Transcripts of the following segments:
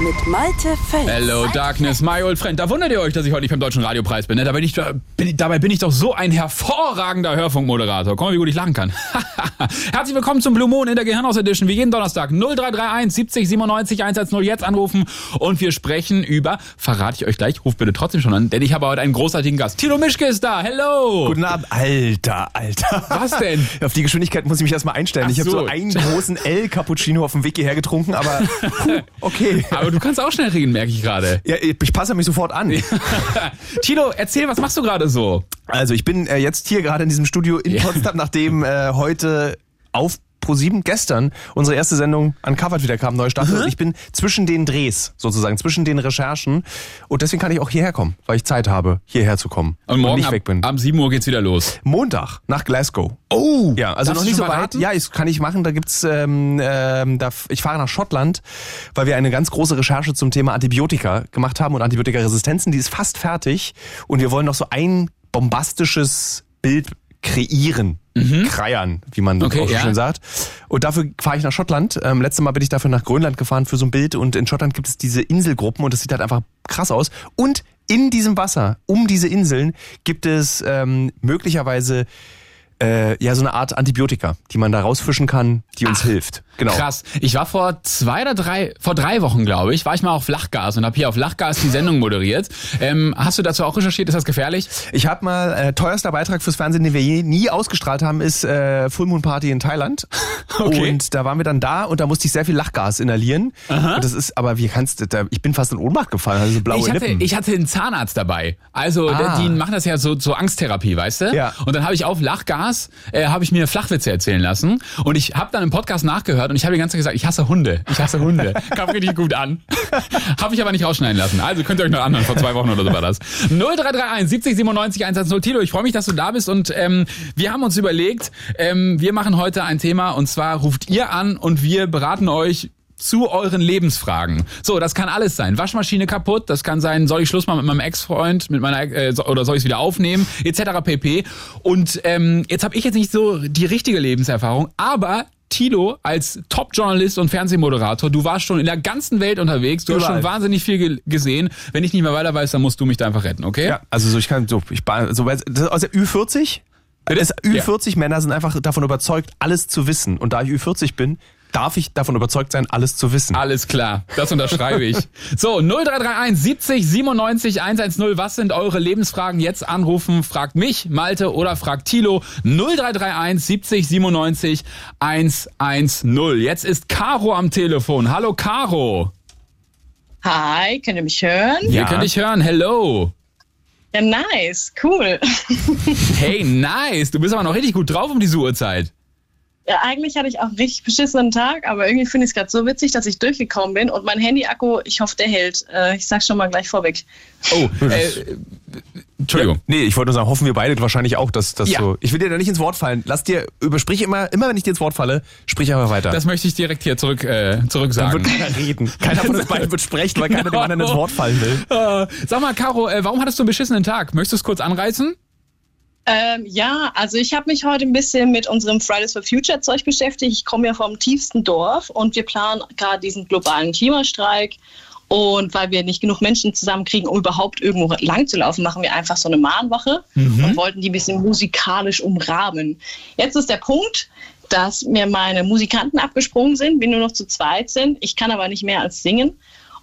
mit Malte Fels. Hello Darkness, my old friend. Da wundert ihr euch, dass ich heute nicht beim Deutschen Radiopreis bin. Ne? Da bin ich, bin, dabei bin ich doch so ein hervorragender Hörfunkmoderator. Guck mal, wie gut ich lachen kann. Herzlich willkommen zum Blue Moon in der Gehirnhaus Edition. Wie jeden Donnerstag 0331 70 97 110 jetzt anrufen und wir sprechen über, verrate ich euch gleich, ruft bitte trotzdem schon an, denn ich habe heute einen großartigen Gast. Tilo Mischke ist da. Hello. Guten Abend. Alter, Alter. Was denn? Auf die Geschwindigkeit muss ich mich erstmal einstellen. Ach ich habe so. so einen großen L-Cappuccino auf dem Weg hierher getrunken, aber puh, okay. Aber du kannst auch schnell reden, merke ich gerade. Ja, ich passe mich sofort an. Tilo, erzähl, was machst du gerade so? Also ich bin äh, jetzt hier gerade in diesem Studio in Ja. Potsdam, nachdem äh, heute auf Pro7 gestern unsere erste Sendung Uncovered wieder kam, neue Staffel. Und ich bin zwischen den Drehs sozusagen, zwischen den Recherchen. Und deswegen kann ich auch hierher kommen, weil ich Zeit habe, hierher zu kommen. Und morgen nicht ab, weg bin. ab 7 Uhr geht's wieder los. Montag nach Glasgow. Oh, Ja, also noch nicht so weit. Ja, ich, kann ich machen. Da gibt's, ähm, ähm, da, ich fahre nach Schottland, weil wir eine ganz große Recherche zum Thema Antibiotika gemacht haben und Antibiotikaresistenzen. Die ist fast fertig und wir wollen noch so ein bombastisches Bild kreieren. Kreiern, wie man Mhm. Okay, auch so ja. schön sagt. Und dafür fahre ich nach Schottland. Ähm, letztes Mal bin ich dafür nach Grönland gefahren für so ein Bild und in Schottland gibt es diese Inselgruppen und das sieht halt einfach krass aus. Und in diesem Wasser, um diese Inseln, gibt es ähm, möglicherweise äh, ja so eine Art Antibiotika, die man da rausfischen kann, die uns hilft. Genau. Krass. Ich war vor zwei oder drei, vor drei Wochen, glaube ich, war ich mal auf Lachgas und habe hier auf Lachgas die Sendung moderiert. Ähm, hast du dazu auch recherchiert? Ist das gefährlich? Ich habe mal äh, teuerster Beitrag fürs Fernsehen, den wir je, nie ausgestrahlt haben, ist äh, Full Moon Party in Thailand. Okay. Und da waren wir dann da und da musste ich sehr viel Lachgas inhalieren. Und das ist, aber wie kannst du, ich bin fast in Ohnmacht gefallen, also so blaue Ich hatte, Lippen. ich hatte einen Zahnarzt dabei. Also Ah. die machen das ja so so Angsttherapie, weißt du? Ja. Und dann habe ich auf Lachgas äh, habe ich mir Flachwitze erzählen lassen und ich habe dann im Podcast nachgehört und ich habe die ganze Zeit gesagt, ich hasse Hunde, ich hasse Hunde. Kam richtig gut an. habe ich aber nicht rausschneiden lassen. Also könnt ihr euch noch anhören, vor zwei Wochen oder so war das. 0331 70 97 110 Tilo, ich freue mich, dass du da bist und ähm, wir haben uns überlegt, ähm, wir machen heute ein Thema und zwar ruft ihr an und wir beraten euch zu euren Lebensfragen. So, das kann alles sein. Waschmaschine kaputt, das kann sein, soll ich Schluss machen mit meinem Ex-Freund, mit meiner äh, oder soll ich es wieder aufnehmen, etc. pp. Und ähm, jetzt habe ich jetzt nicht so die richtige Lebenserfahrung, aber Tilo als Top-Journalist und Fernsehmoderator, du warst schon in der ganzen Welt unterwegs, du hast Überall. schon wahnsinnig viel ge gesehen. Wenn ich nicht mehr weiter weiß, dann musst du mich da einfach retten, okay? ja, also so ich kann so ich so aus der Ü40 das Ü40 Männer sind einfach davon überzeugt, alles zu wissen. Und da ich Ü40 bin, darf ich davon überzeugt sein, alles zu wissen. Alles klar, das unterschreibe ich. So, 0331 70 97 110. Was sind eure Lebensfragen? Jetzt anrufen, fragt mich, Malte oder fragt Tilo. 0331 70 97 110. Jetzt ist Caro am Telefon. Hallo Caro. Hi, könnt ihr mich hören? Wir Ja. können dich hören. Hello. Ja, nice, cool. Hey, nice. Du bist aber noch richtig gut drauf um diese Uhrzeit. Ja, eigentlich hatte ich auch einen richtig beschissenen Tag, aber irgendwie finde ich es gerade so witzig, dass ich durchgekommen bin und mein Handy-Akku, ich hoffe, der hält. Äh, ich sag schon mal gleich vorweg. Oh, äh, Entschuldigung. Nee, ich wollte nur sagen, hoffen wir beide wahrscheinlich auch, dass das Ja. so. Ich will dir da nicht ins Wort fallen. Lass dir, übersprich immer, immer wenn ich dir ins Wort falle, sprich einfach weiter. Das möchte ich direkt hier zurück, äh, zurück Dann sagen. wird keiner reden. Keiner von uns beiden wird sprechen, weil keiner dem anderen ins Wort fallen will. Äh, sag mal, Caro, äh, warum hattest du einen beschissenen Tag? Möchtest du es kurz anreißen? Ähm, ja, also ich habe mich heute ein bisschen mit unserem Fridays for Future Zeug beschäftigt. Ich komme ja vom tiefsten Dorf und wir planen gerade diesen globalen Klimastreik. Und weil wir nicht genug Menschen zusammenkriegen, um überhaupt irgendwo lang zu laufen, machen wir einfach so eine Mahnwache und wollten die ein bisschen musikalisch umrahmen. Jetzt ist der Punkt, dass mir meine Musikanten abgesprungen sind, wir nur noch zu zweit sind. Ich kann aber nicht mehr als singen.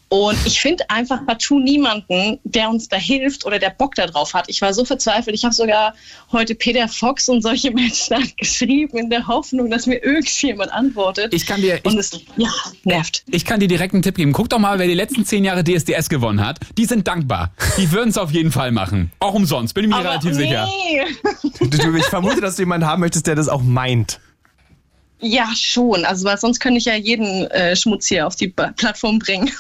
Und ich finde einfach partout niemanden, der uns da hilft oder der Bock da drauf hat. Ich war so verzweifelt. Ich habe sogar heute Peter Fox und solche Menschen geschrieben in der Hoffnung, dass mir irgendjemand antwortet. Ich kann dir, ich, und es ja, nervt. Ich kann dir direkt einen Tipp geben. Guck doch mal, wer die letzten zehn Jahre DSDS gewonnen hat. Die sind dankbar. Die würden es auf jeden Fall machen. Auch umsonst, bin ich mir relativ sicher. nee. Du, ich vermute, dass du jemanden haben möchtest, der das auch meint. Ja, schon. Also, weil sonst könnte ich ja jeden äh, Schmutz hier auf die Ba- Plattform bringen.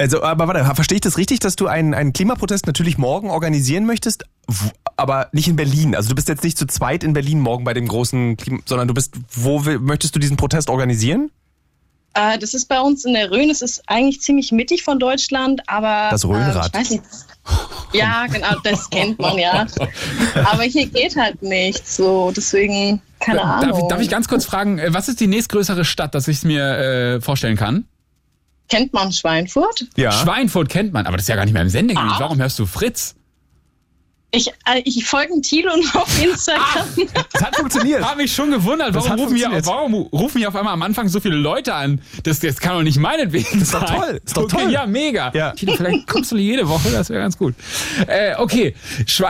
Also, aber warte, verstehe ich das richtig, dass du einen, einen Klimaprotest natürlich morgen organisieren möchtest, aber nicht in Berlin? Also du bist jetzt nicht zu zweit in Berlin morgen bei dem großen Klima, sondern du bist, wo will, möchtest du diesen Protest organisieren? Äh, das ist bei uns in der Rhön. Es ist eigentlich ziemlich mittig von Deutschland, aber. Das Rhönrad. Äh, ich weiß nicht. Ja, genau, das kennt man ja. Aber hier geht halt nichts so, deswegen, keine Darf, Ahnung. ich- darf ich ganz kurz fragen, äh, was ist die nächstgrößere Stadt, dass ich es mir äh, vorstellen kann? Kennt man Schweinfurt? Ja. Schweinfurt kennt man, aber das ist ja gar nicht mehr im Sendegebiet. Ah. Warum hörst du Fritz? Ich, äh, ich folge Thilo noch auf Instagram. Das hat funktioniert. Hab mich schon gewundert, Das warum rufen, hier, warum rufen hier auf einmal am Anfang so viele Leute an? Das, das kann doch nicht meinetwegen ist doch sein. toll, ist doch okay, toll. Ja, mega. Ja. Tino, vielleicht kommst du jede Woche, das wäre ganz gut. Äh, okay,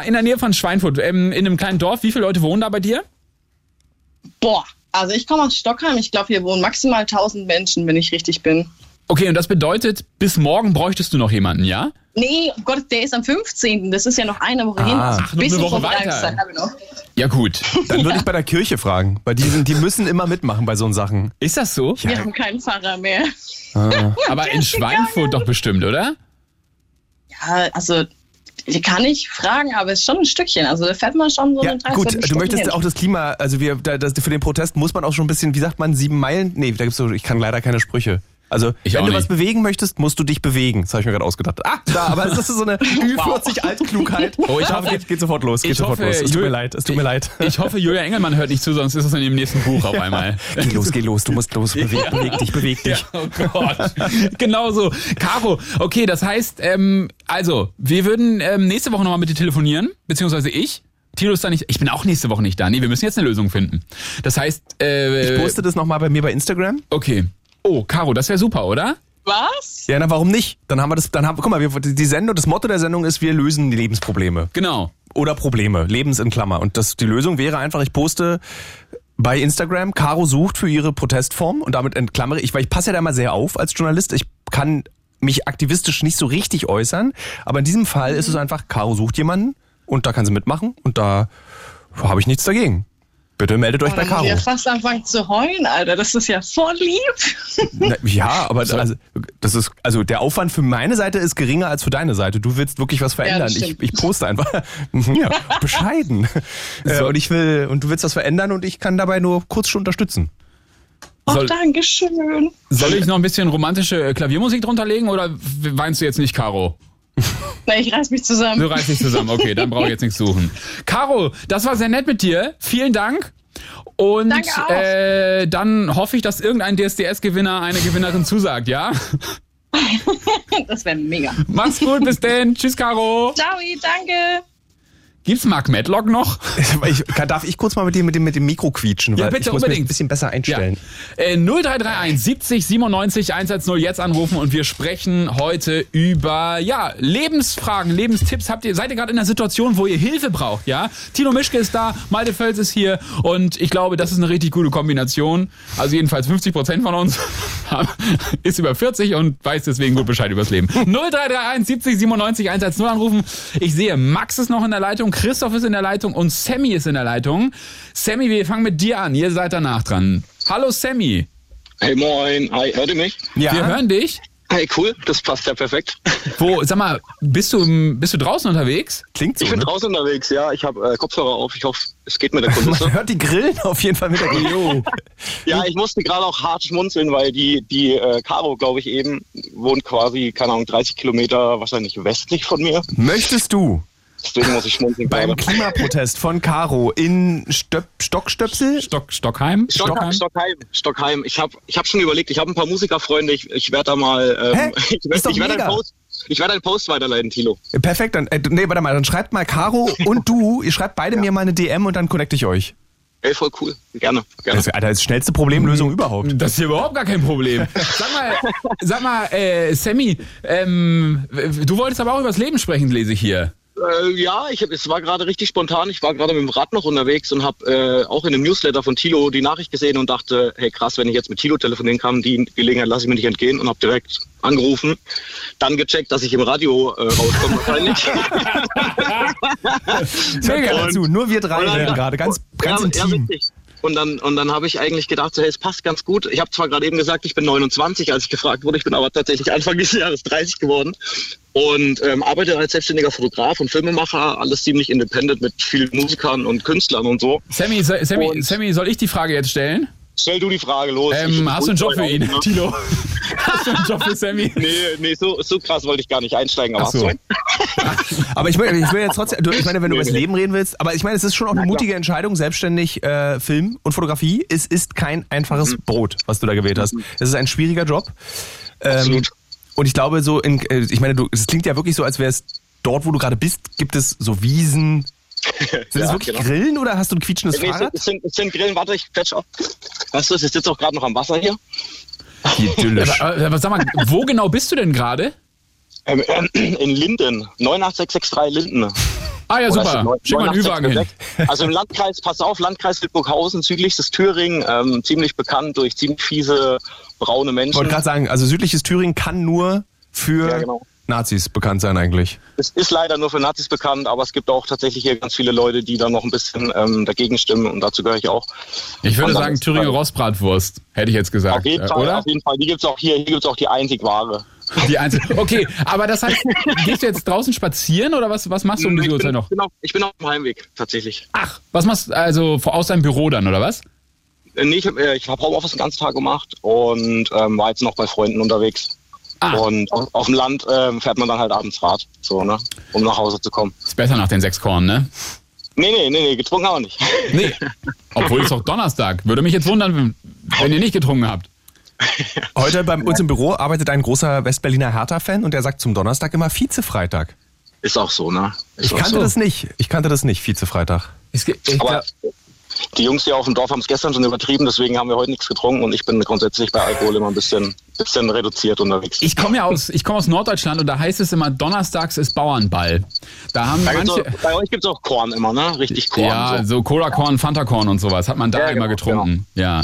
in der Nähe von Schweinfurt, ähm, in einem kleinen Dorf, wie viele Leute wohnen da bei dir? Boah, also ich komme aus Stockheim. Ich glaube, hier wohnen maximal 1000 Menschen, wenn ich richtig bin. Okay, und das bedeutet, bis morgen bräuchtest du noch jemanden, ja? Nee, um Gott, der ist am 15. Das ist ja noch eine Woche hin. Also ach, noch eine Woche weiter. habe ich noch. Ja gut. Dann würde ich bei der Kirche fragen, weil die, sind, die müssen immer mitmachen bei so Sachen. Ist das so? Wir haben keinen Pfarrer mehr. Aber in Schweinfurt doch bestimmt, oder? Ja, also die kann ich fragen, aber es ist schon ein Stückchen. Also da fährt man schon so Ja, eine gut, Dreiviertelstunde du möchtest hin. auch das Klima, also wir, da, das, für den Protest muss man auch schon ein bisschen, wie sagt man, sieben Meilen? Nee, da gibt's so, ich kann leider keine Sprüche. Also, Ich wenn du nicht. was bewegen möchtest, musst du dich bewegen. Das habe ich mir gerade ausgedacht. Ah, da, aber das ist so eine Ü40 Altklugheit. Oh, ich Da hoffe- geht, geht sofort los, geht ich sofort hoffe, los. Es tut mir leid, es tut mir leid. Ich hoffe, Julia Engelmann hört nicht zu, sonst ist es in dem nächsten Buch auf einmal. Geh los, geh los, du musst los, beweg, beweg dich, beweg dich. Oh Gott. genau so. Caro, okay, das heißt, ähm, also, wir würden ähm, nächste Woche nochmal mit dir telefonieren, beziehungsweise ich. Tilo ist da nicht, ich bin auch nächste Woche nicht da. Nee, wir müssen jetzt eine Lösung finden. Das heißt, äh, Ich poste das nochmal bei mir bei Instagram. Okay. Oh, Caro, das wäre super, oder? Was? Ja, na warum nicht? Dann haben wir das, dann haben, guck mal, wir, die Sendung, das Motto der Sendung ist, wir lösen die Lebensprobleme. Genau. Oder Probleme, Lebens in Klammer. Und das, die Lösung wäre einfach, ich poste bei Instagram, Caro sucht für ihre Protestform und damit entklammere ich, weil ich passe ja da mal sehr auf als Journalist. Ich kann mich aktivistisch nicht so richtig äußern, aber in diesem Fall ist es einfach, Caro sucht jemanden und da kann sie mitmachen und da habe ich nichts dagegen. Bitte meldet euch Oh, bei Caro. ich ja fast anfangen zu heulen, Alter. Das ist ja voll lieb. Na, ja, aber also, das ist, also der Aufwand für meine Seite ist geringer als für deine Seite. Du willst wirklich was verändern. das ich, ich poste einfach. ja, bescheiden. Äh, und ich will, und du willst was verändern und ich kann dabei nur kurz schon unterstützen. Oh, Soll- danke schön. Soll ich noch ein bisschen romantische äh, Klaviermusik drunter legen oder weinst du jetzt nicht, Caro? Na, ich reiß mich zusammen. Du reißt dich zusammen. Okay, dann brauche ich jetzt nichts suchen. Caro, das war sehr nett mit dir. Vielen Dank. Und Danke auch. äh, dann hoffe ich, dass irgendein DSDS-Gewinner eine Gewinnerin zusagt, ja? Das wäre mega. Mach's gut, bis denn. Tschüss, Caro. Ciao, danke. Gibt's Mark Medlock noch? Ich, darf ich kurz mal mit dem, mit dem, mit dem Mikro quietschen? Ja, bitte, ich muss unbedingt. ein bisschen besser einstellen. Ja. Äh, 0331 70 97 110 jetzt anrufen und wir sprechen heute über ja, Lebensfragen, Lebenstipps. Habt ihr, seid ihr gerade in einer Situation, wo ihr Hilfe braucht, ja? Tino Mischke ist da, Malte Völz ist hier und ich glaube, das ist eine richtig gute Kombination. Also jedenfalls 50 Prozent von uns ist über 40 und weiß deswegen gut Bescheid übers Leben. 0331 70 97 110 anrufen. Ich sehe, Max ist noch in der Leitung, Christoph ist in der Leitung und Sammy ist in der Leitung. Sammy, wir fangen mit dir an. Ihr seid danach dran. Hallo Sammy. Hey moin, hi, hört ihr mich? Ja, Wir hören dich. Hey, cool, das passt ja perfekt. Wo, sag mal, bist du, bist du draußen unterwegs? klingt so. Ich bin Ne? draußen unterwegs, ja. Ich habe äh, Kopfhörer auf. Ich hoffe, es geht mit der Kulisse. Man hört die Grillen auf jeden Fall mit der Jo. ja, ich musste gerade auch hart schmunzeln, weil die, die äh, Caro, glaube ich, eben wohnt quasi, keine Ahnung, 30 Kilometer wahrscheinlich westlich von mir. Möchtest du Deswegen muss ich schmunzeln beim gerade. Klimaprotest von Caro in Stöp Stockstöpsel? Stock, Stockheim? Stockheim, Stockheim, Stockheim. Ich habe ich hab schon überlegt, ich habe ein paar Musikerfreunde, ich, ich werde da mal, Hä? ähm, ich Ist werde ich werd einen Post, ich werde einen Post weiterleiten, Tilo. Perfekt, dann, äh, nee, warte mal, dann schreibt mal Caro und du, ihr schreibt beide mir mal eine DM und dann connecte ich euch. Ey, voll cool. Gerne, gerne. Das, Alter, das ist die schnellste Problemlösung überhaupt. Das ist hier überhaupt gar kein Problem. Sag mal, sag mal, äh, Sammy, ähm, du wolltest aber auch über das Leben sprechen, lese ich hier. Äh, ja, ich hab, es war gerade richtig spontan. Ich war gerade mit dem Rad noch unterwegs und habe äh, auch in dem Newsletter von Tilo die Nachricht gesehen und dachte, hey krass, wenn ich jetzt mit Tilo telefonieren kann, die Gelegenheit lasse ich mir nicht entgehen und habe direkt angerufen. Dann gecheckt, dass ich im Radio äh, rauskomme wahrscheinlich. Mega. gerne zu, nur wir drei dann- reden gerade, ganz, ganz ja, intim. Ja, witzig. Und dann, und dann habe ich eigentlich gedacht, so, hey, es passt ganz gut. Ich habe zwar gerade eben gesagt, ich bin 29, als ich gefragt wurde, ich bin aber tatsächlich Anfang dieses Jahres 30 geworden und ähm, arbeite als selbstständiger Fotograf und Filmemacher, alles ziemlich independent mit vielen Musikern und Künstlern und so. Sammy, Sammy, Und- Sammy, soll ich die Frage jetzt stellen? Stell du die Frage los. Ähm, hast du einen Job für ihn, Ne? Tilo? Hast du einen Job für Sammy? Nee, nee, so, so krass wollte ich gar nicht einsteigen, aber Ach so. Aber ich, meine, ich will jetzt trotzdem, du, ich meine, wenn du Nee, über das nee. Leben reden willst, aber ich meine, es ist schon auch eine mutige Entscheidung, selbstständig äh, Film und Fotografie. Es ist kein einfaches Mhm. Brot, was du da gewählt hast. Es ist ein schwieriger Job. Ähm, Absolut. und ich glaube, so, in, äh, ich meine, du, es klingt ja wirklich so, als wäre es dort, wo du gerade bist, gibt es so Wiesen. Sind das Ja, wirklich genau. Grillen oder hast du ein quietschendes Nee, es, sind, Fahrrad? es, sind, es sind Grillen, warte, ich quetsch auf. Weißt du, ich sitze auch gerade noch am Wasser hier. Idyllisch. Aber, aber sag mal, wo genau bist du denn gerade? Ähm, ähm, in Linden, 98663 Linden. Ah ja, super. Schick mal einen Ü-Wagen hin. 98666? Also im Landkreis, pass auf, Landkreis Wildburghausen, südlichstes Thüringen, ähm, ziemlich bekannt durch ziemlich fiese braune Ich Menschen. wollte gerade sagen, also südliches Thüringen kann nur für Ja, genau. Nazis bekannt sein eigentlich. Es ist leider nur für Nazis bekannt, aber es gibt auch tatsächlich hier ganz viele Leute, die da noch ein bisschen ähm, dagegen stimmen und dazu gehöre ich auch. Ich würde sagen Thüringer Rostbratwurst, hätte ich jetzt gesagt. Auf jeden äh, Fall, oder? auf jeden Fall. Die gibt's auch hier, hier gibt's auch die einzig wahre. Die einzige. Okay, aber das heißt, gehst du jetzt draußen spazieren oder was, was machst du um diese Uhrzeit noch? ich, bin auf, ich bin auf dem Heimweg, tatsächlich. Ach, was machst du also aus deinem Büro dann, oder was? Äh, Nee, ich, hab, äh, ich habe Homeoffice den ganzen Tag gemacht und ähm, war jetzt noch bei Freunden unterwegs. Ah. Und auf, auf dem Land ähm, fährt man dann halt abends Rad, so, ne? Um nach Hause zu kommen. Ist besser nach den sechs Korn, ne? Nee, nee, nee, nee, getrunken auch nicht. Nee. Obwohl es doch Donnerstag. Würde mich jetzt wundern, wenn- ihr nicht getrunken habt. Heute bei uns im Büro arbeitet ein großer Westberliner Hertha-Fan und der sagt zum Donnerstag immer Vize-Freitag. Ist auch so, ne? Ist Ich kannte so. das nicht. Ich kannte das nicht, Vize-Freitag. Es gibt, ich Aber die Jungs hier auf dem Dorf haben es gestern schon übertrieben, deswegen haben wir heute nichts getrunken und ich bin grundsätzlich bei Alkohol immer ein bisschen, bisschen reduziert unterwegs. ich komme ja aus, ich komme aus Norddeutschland und da heißt es immer, donnerstags ist Bauernball. Da haben Da manche. auch, bei euch gibt es auch Korn immer, ne? Richtig Korn. Ja, so. so Cola-Korn, Fanta-Korn und sowas hat man da Ja, immer genau, getrunken. Ja.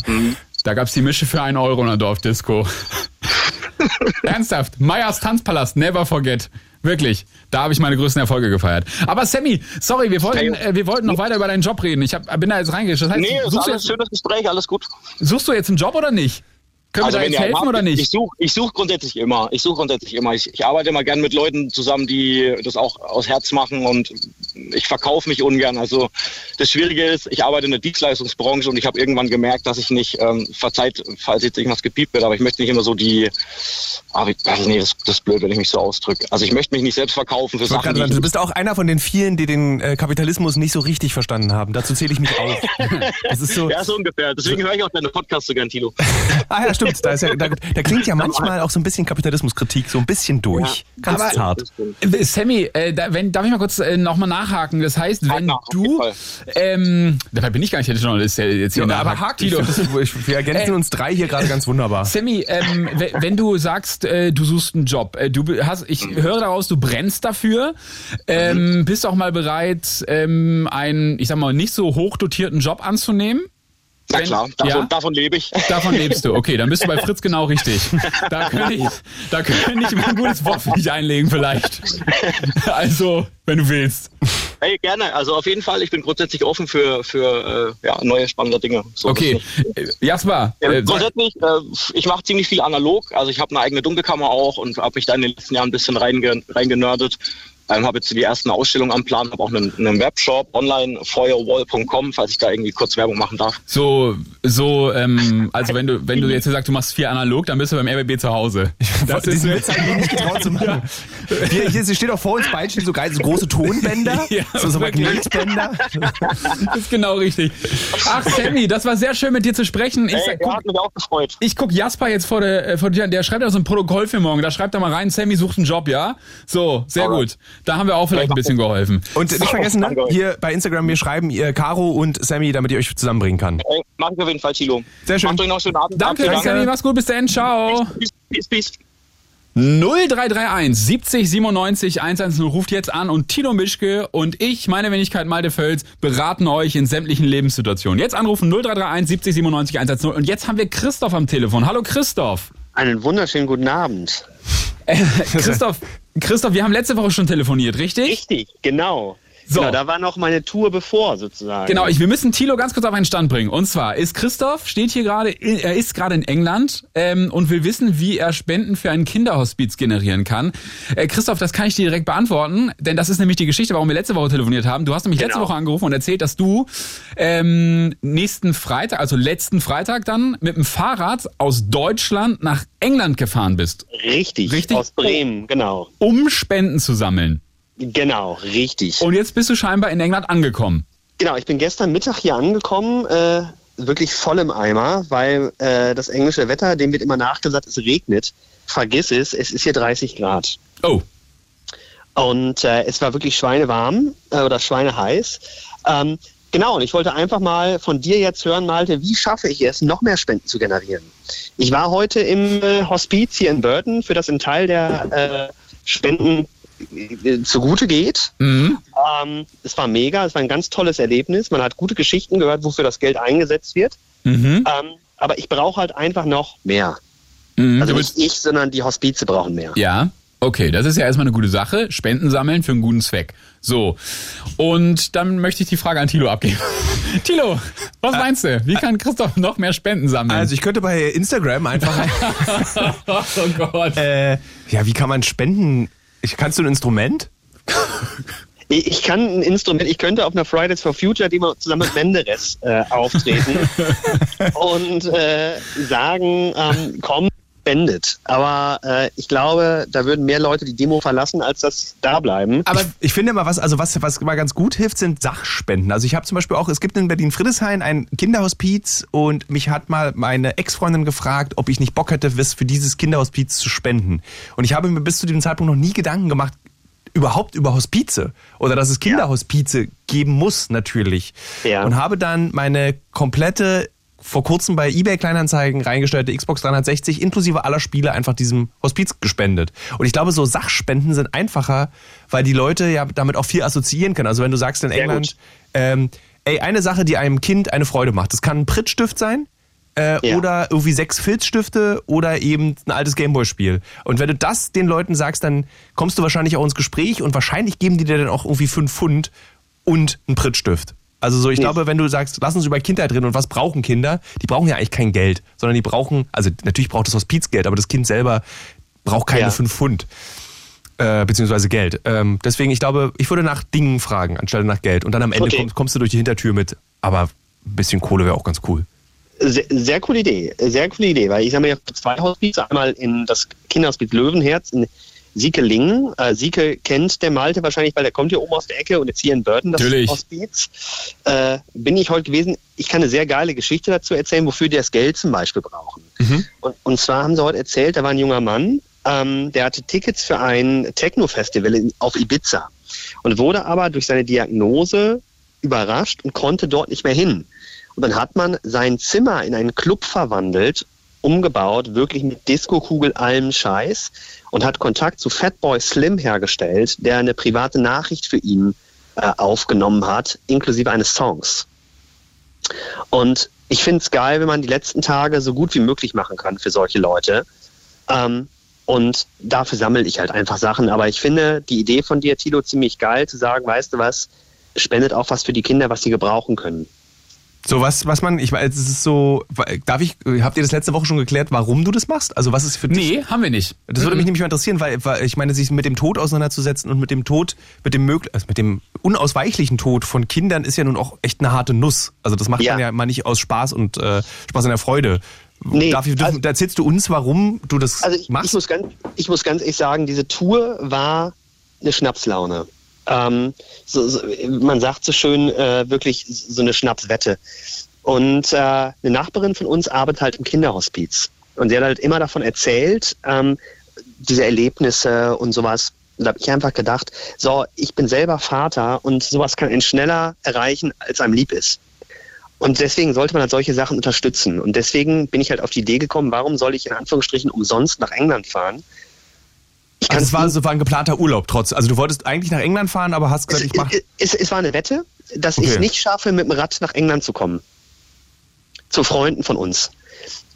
Da gab's die Mische für einen Euro in der Dorfdisco. Ernsthaft, Meyers Tanzpalast, never forget. Wirklich, da habe ich meine größten Erfolge gefeiert. Aber Sammy, sorry, wir wollten, äh, wir wollten noch weiter über deinen Job reden. Ich hab, bin da jetzt reingeschrieben. Das heißt, Nee, ist alles jetzt, schönes Gespräch, alles gut. suchst du jetzt einen Job oder nicht? Können wir da jetzt einen helfen habt, oder Ich nicht? suche ich such grundsätzlich immer. Ich suche grundsätzlich immer. Ich, ich arbeite immer gern mit Leuten zusammen, die das auch aus Herz machen und ich verkaufe mich ungern. Also das Schwierige ist, ich arbeite in der Dienstleistungsbranche und ich habe irgendwann gemerkt, dass ich nicht, ähm, verzeiht, falls jetzt irgendwas gepiept wird, aber ich möchte nicht immer so die, aber ich, also nee, das, das ist blöd, wenn ich mich so ausdrücke. Also ich möchte mich nicht selbst verkaufen für Ich Sachen, sagen, die du bist auch einer von den vielen, die den äh, Kapitalismus nicht so richtig verstanden haben. Dazu zähle ich mich auf. Das ist so. ja, so ungefähr. Deswegen höre ich auch deine Podcasts so gern, Tilo. Ah ja, stimmt. Da, ist ja, da, da klingt ja manchmal auch so ein bisschen Kapitalismuskritik so ein bisschen durch. Ganz Aber- zart. Das stimmt. Sammy, äh, da, wenn, darf ich mal kurz äh, nochmal nachhaken? Das heißt, wenn auf du, ähm, dabei bin ich gar nicht der Journalist, jetzt hier Ja, aber hakt Tilo. Wir ergänzen Äh, uns drei hier gerade ganz wunderbar. Sammy, ähm, we- wenn du sagst, äh, du suchst einen Job, äh, du hast, ich höre daraus, du brennst dafür, ähm, bist auch mal bereit, ähm, einen, ich sag mal, nicht so hochdotierten Job anzunehmen. Na Wenn- klar, davon, ja? davon lebe ich. Davon lebst du. Okay, dann bist du bei Fritz genau richtig. Da könnte ich, da könnte ich mal ein gutes Wort für dich einlegen vielleicht. Also, wenn du willst. Hey, gerne. Also auf jeden Fall, ich bin grundsätzlich offen für, für äh, ja, neue spannende Dinge. So Okay, äh, Jasper, Ja, äh, grundsätzlich, äh, ich mache ziemlich viel analog. Also ich habe eine eigene Dunkelkammer auch und habe mich da in den letzten Jahren ein bisschen reinge reingenördet. Ähm, habe jetzt die ersten Ausstellungen am Plan, habe auch einen, einen Webshop online, feuerwall.com, falls ich da irgendwie kurz Werbung machen darf. so, so, ähm, also wenn du, wenn du jetzt sagst, du machst viel analog, dann bist du beim RBB zu Hause. Das ist, Diesen Witz habe ich mir nicht getraut zu machen. Hier, hier steht auch vor uns beiden stehen so geil, so große Tonbänder, Ja, so, so. Magnetbänder. das ist genau richtig. Ach, Sammy, das war sehr schön mit dir zu sprechen. Ich Hey, ja, guck, hat mich auch gefreut. ich guck Jasper jetzt vor der, äh, vor dir, an, der schreibt ja so ein Protokoll für morgen. Da schreibt er mal rein, Sammy sucht einen Job, ja? So, sehr Alright. gut. Da haben wir auch vielleicht ein bisschen geholfen. Und nicht vergessen, ne, hier bei Instagram mir schreiben ihr Caro und Sammy, damit ihr euch zusammenbringen kann. Hey, mach ich auf jeden Fall, Tilo. Sehr schön. Macht euch noch einen schönen Abend. Danke, Danke. Sammy, mach's gut, bis dann, ciao. Peace, peace, peace. 0331 70 97 110 ruft jetzt an und Tino Mischke und ich, meine Wenigkeit Malte Völz, beraten euch in sämtlichen Lebenssituationen. Jetzt anrufen 0331 70 97 110 und jetzt haben wir Christoph am Telefon. Hallo Christoph. Einen wunderschönen guten Abend. Christoph, Christoph, wir haben letzte Woche schon telefoniert, richtig? Richtig, genau. So. Genau, da war noch meine Tour bevor sozusagen. Genau, ich, wir müssen Thilo ganz kurz auf einen Stand bringen. Und zwar ist Christoph, steht hier gerade, er ist gerade in England ähm, und will wissen, wie er Spenden für ein Kinderhospiz generieren kann. Äh, Christoph, das kann ich dir direkt beantworten, denn das ist nämlich die Geschichte, warum wir letzte Woche telefoniert haben. Du hast nämlich letzte Genau. Woche angerufen und erzählt, dass du ähm, nächsten Freitag, also letzten Freitag dann, mit dem Fahrrad aus Deutschland nach England gefahren bist, Richtig, Richtig? aus Bremen, genau. um Spenden zu sammeln. Genau, richtig. Und jetzt bist du scheinbar in England angekommen. Genau, ich bin gestern Mittag hier angekommen, äh, wirklich voll im Eimer, weil äh, das englische Wetter, dem wird immer nachgesagt, es regnet. Vergiss es, es ist hier 30 Grad. Oh, Und äh, es war wirklich schweinewarm äh, oder schweineheiß. Ähm, genau, und ich wollte einfach mal von dir jetzt hören, Malte, wie schaffe ich es, noch mehr Spenden zu generieren? Ich war heute im äh, Hospiz hier in Burton, für das ein Teil der äh, Spenden zugute geht. mhm. Ähm, es war mega, es war ein ganz tolles Erlebnis. Man hat gute Geschichten gehört, wofür das Geld eingesetzt wird. Mhm. Ähm, aber ich brauche halt einfach noch mehr. Mhm. Also nicht ich, sondern die Hospize brauchen mehr. Ja, okay, das ist ja erstmal eine gute Sache. Spenden sammeln für einen guten Zweck. So, und dann möchte ich die Frage an Thilo abgeben. Thilo, was meinst du? Wie kann Christoph noch mehr Spenden sammeln? Also ich könnte bei Instagram einfach, oh Gott. äh, ja, wie kann man spenden? Ich, kannst du ein Instrument? Ich, kann ein Instrument, ich könnte auf einer Fridays for Future die mal zusammen mit Menderes äh, auftreten und äh, sagen, ähm, komm, spendet. Aber äh, ich glaube, da würden mehr Leute die Demo verlassen, als das da bleiben. Aber ich finde immer was, also was, was mal ganz gut hilft, sind Sachspenden. Also ich habe zum Beispiel auch, es gibt in Berlin-Friedrichshain ein Kinderhospiz und mich hat mal meine Ex-Freundin gefragt, ob ich nicht Bock hätte, was für dieses Kinderhospiz zu spenden. Und ich habe mir bis zu diesem Zeitpunkt noch nie Gedanken gemacht, überhaupt über Hospize oder dass es Kinderhospize geben muss natürlich. Ja. Und habe dann meine komplette vor kurzem bei eBay Kleinanzeigen reingestellte Xbox 360 inklusive aller Spiele einfach diesem Hospiz gespendet. Und ich glaube, so Sachspenden sind einfacher, weil die Leute ja damit auch viel assoziieren können. Also wenn du sagst in Sehr England, ähm, ey, eine Sache, die einem Kind eine Freude macht. Das kann ein Prittstift sein, äh, Ja. oder irgendwie sechs Filzstifte oder eben ein altes Gameboy-Spiel. Und wenn du das den Leuten sagst, dann kommst du wahrscheinlich auch ins Gespräch und wahrscheinlich geben die dir dann auch irgendwie fünf Pfund und einen Prittstift. Also so, ich Nee. glaube, wenn du sagst, lass uns über Kindheit reden und was brauchen Kinder, die brauchen ja eigentlich kein Geld, sondern die brauchen, also natürlich braucht das Hospiz Geld, aber das Kind selber braucht keine Ja. fünf Pfund. Äh, beziehungsweise Geld. Ähm, deswegen, ich glaube, ich würde nach Dingen fragen, anstelle nach Geld. Und dann am Ende Okay. kommst, kommst du durch die Hintertür mit, aber ein bisschen Kohle wäre auch ganz cool. Sehr, sehr coole Idee, sehr coole Idee, weil ich mir ja zwei Hospize, einmal in das Kinderhospiz Löwenherz in Siekelingen. Äh, Sieke kennt der Malte wahrscheinlich, weil der kommt hier oben aus der Ecke und jetzt hier in Burton, das Natürlich. Hospiz. Äh, bin ich heute gewesen. Ich kann eine sehr geile Geschichte dazu erzählen, wofür die das Geld zum Beispiel brauchen. Und, und zwar haben sie heute erzählt, da war ein junger Mann, ähm, der hatte Tickets für ein Techno-Festival auf Ibiza und wurde aber durch seine Diagnose überrascht und konnte dort nicht mehr hin. Und dann hat man sein Zimmer in einen Club verwandelt, umgebaut, wirklich mit Disco-Kugel, allem Scheiß und hat Kontakt zu Fatboy Slim hergestellt, der eine private Nachricht für ihn äh, aufgenommen hat, inklusive eines Songs. Und ich finde es geil, wenn man die letzten Tage so gut wie möglich machen kann für solche Leute. Ähm, und dafür sammle ich halt einfach Sachen. Aber ich finde die Idee von dir, Tilo, ziemlich geil, zu sagen, weißt du was, spendet auch was für die Kinder, was sie gebrauchen können. So was, was man, ich weiß, es ist so, darf ich, habt ihr das letzte Woche schon geklärt, warum du das machst? Also was ist für dich? Nee, haben wir nicht. Das würde mich nämlich mal interessieren, weil, weil ich meine, sich mit dem Tod auseinanderzusetzen und mit dem Tod, mit dem möglich, also mit dem unausweichlichen Tod von Kindern ist ja nun auch echt eine harte Nuss. Also das macht Ja. man ja mal nicht aus Spaß und äh, Spaß an der Freude. Nee, Darf ich, also- da erzählst du uns, warum du das Also ich, machst? ich, muss ganz, ich muss ganz ehrlich sagen, diese Tour war eine Schnapslaune. Ähm, so, so, man sagt so schön, äh, wirklich so eine Schnapswette. Und äh, eine Nachbarin von uns arbeitet halt im Kinderhospiz. Und sie hat halt immer davon erzählt, ähm, diese Erlebnisse und sowas. Und da habe ich einfach gedacht, so, ich bin selber Vater und sowas kann einen schneller erreichen, als einem lieb ist. Und deswegen sollte man halt solche Sachen unterstützen. Und deswegen bin ich halt auf die Idee gekommen, warum soll ich in Anführungsstrichen umsonst nach England fahren? Ich also es war, so war ein geplanter Urlaub trotz. Also du wolltest eigentlich nach England fahren, aber hast gesagt, es, ich mach. es, es war eine Wette, dass ich Okay. es nicht schaffe, mit dem Rad nach England zu kommen. Zu Freunden von uns.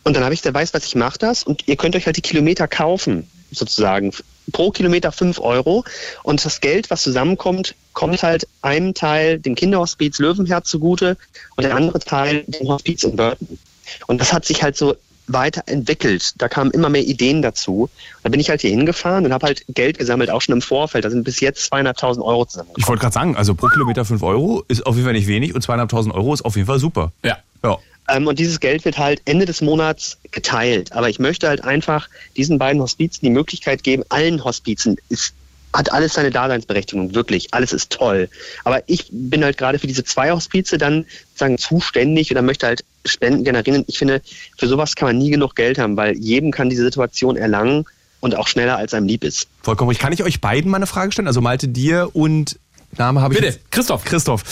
Und dann habe ich gesagt, weißt du was, ich mache das und ihr könnt euch halt die Kilometer kaufen. sozusagen pro Kilometer 5 Euro. Und das Geld, was zusammenkommt, kommt halt einem Teil dem Kinderhospiz Löwenherz zugute und der andere Teil dem Hospiz in Burton. Und das hat sich halt so weiterentwickelt. Da kamen immer mehr Ideen dazu. Da bin ich halt hier hingefahren und habe halt Geld gesammelt, auch schon im Vorfeld. Da sind bis jetzt 200.000 Euro zusammen. Ich wollte gerade sagen, also pro Kilometer 5 Euro ist auf jeden Fall nicht wenig und 200.000 Euro ist auf jeden Fall super. Ja. Ja. Ähm, und dieses Geld wird halt Ende des Monats geteilt. Aber ich möchte halt einfach diesen beiden Hospizen die Möglichkeit geben, allen Hospizen ist hat alles seine Daseinsberechtigung, wirklich. Alles ist toll. Aber ich bin halt gerade für diese zwei Hospize dann sagen zuständig oder möchte halt Spenden generieren. Ich finde, für sowas kann man nie genug Geld haben, weil jedem kann diese Situation erlangen und auch schneller als einem lieb ist. Vollkommen. Ich kann ich euch beiden mal eine Frage stellen? Also Malte dir und Name habe ich. Bitte, jetzt- Christoph. Christoph.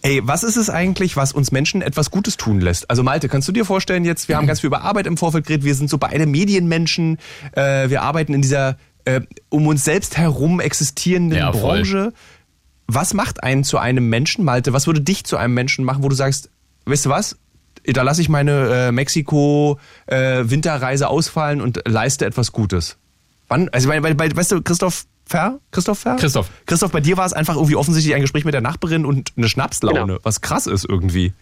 Ey, was ist es eigentlich, was uns Menschen etwas Gutes tun lässt? Also Malte, kannst du dir vorstellen jetzt, wir haben ganz viel über Arbeit im Vorfeld geredet, wir sind so beide Medienmenschen, äh, wir arbeiten in dieser äh, um uns selbst herum existierenden Ja. Branche. Was macht einen zu einem Menschen, Malte? Was würde dich zu einem Menschen machen, wo du sagst, weißt du was? Da lasse ich meine äh, Mexiko-Winterreise ausfallen und leiste etwas Gutes. Wann? Also, weil, weil, weil, weißt du, Christoph Fer? Christoph Fer? Christoph. Christoph, bei dir war es einfach irgendwie offensichtlich ein Gespräch mit der Nachbarin und eine Schnapslaune, Genau. was krass ist irgendwie.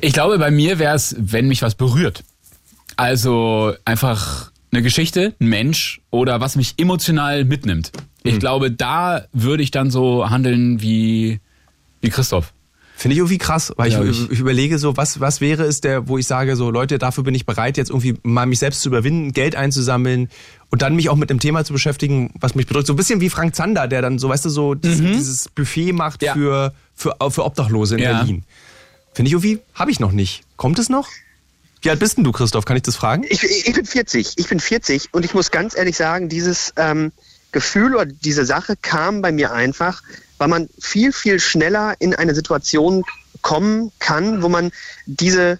Ich glaube, bei mir wäre es, wenn mich was berührt. Also einfach eine Geschichte, ein Mensch oder was mich emotional mitnimmt. Ich glaube, da würde ich dann so handeln wie, wie Christoph. Finde ich irgendwie krass, weil ich, Glaub ich. ich überlege so, was, was wäre es der, wo ich sage so, Leute, dafür bin ich bereit, jetzt irgendwie mal mich selbst zu überwinden, Geld einzusammeln und dann mich auch mit dem Thema zu beschäftigen, was mich bedrückt. So ein bisschen wie Frank Zander, der dann so, weißt du, so dieses, dieses Buffet macht Mhm. Ja. für, für, für Obdachlose in Ja. Berlin. Finde ich irgendwie, habe ich noch nicht. Kommt es noch? Wie alt bist denn du, Christoph? Kann ich das fragen? Ich, ich bin 40. Ich bin 40 und ich muss ganz ehrlich sagen, dieses ähm, Gefühl oder diese Sache kam bei mir einfach, weil man viel, viel schneller in eine Situation kommen kann, wo man diese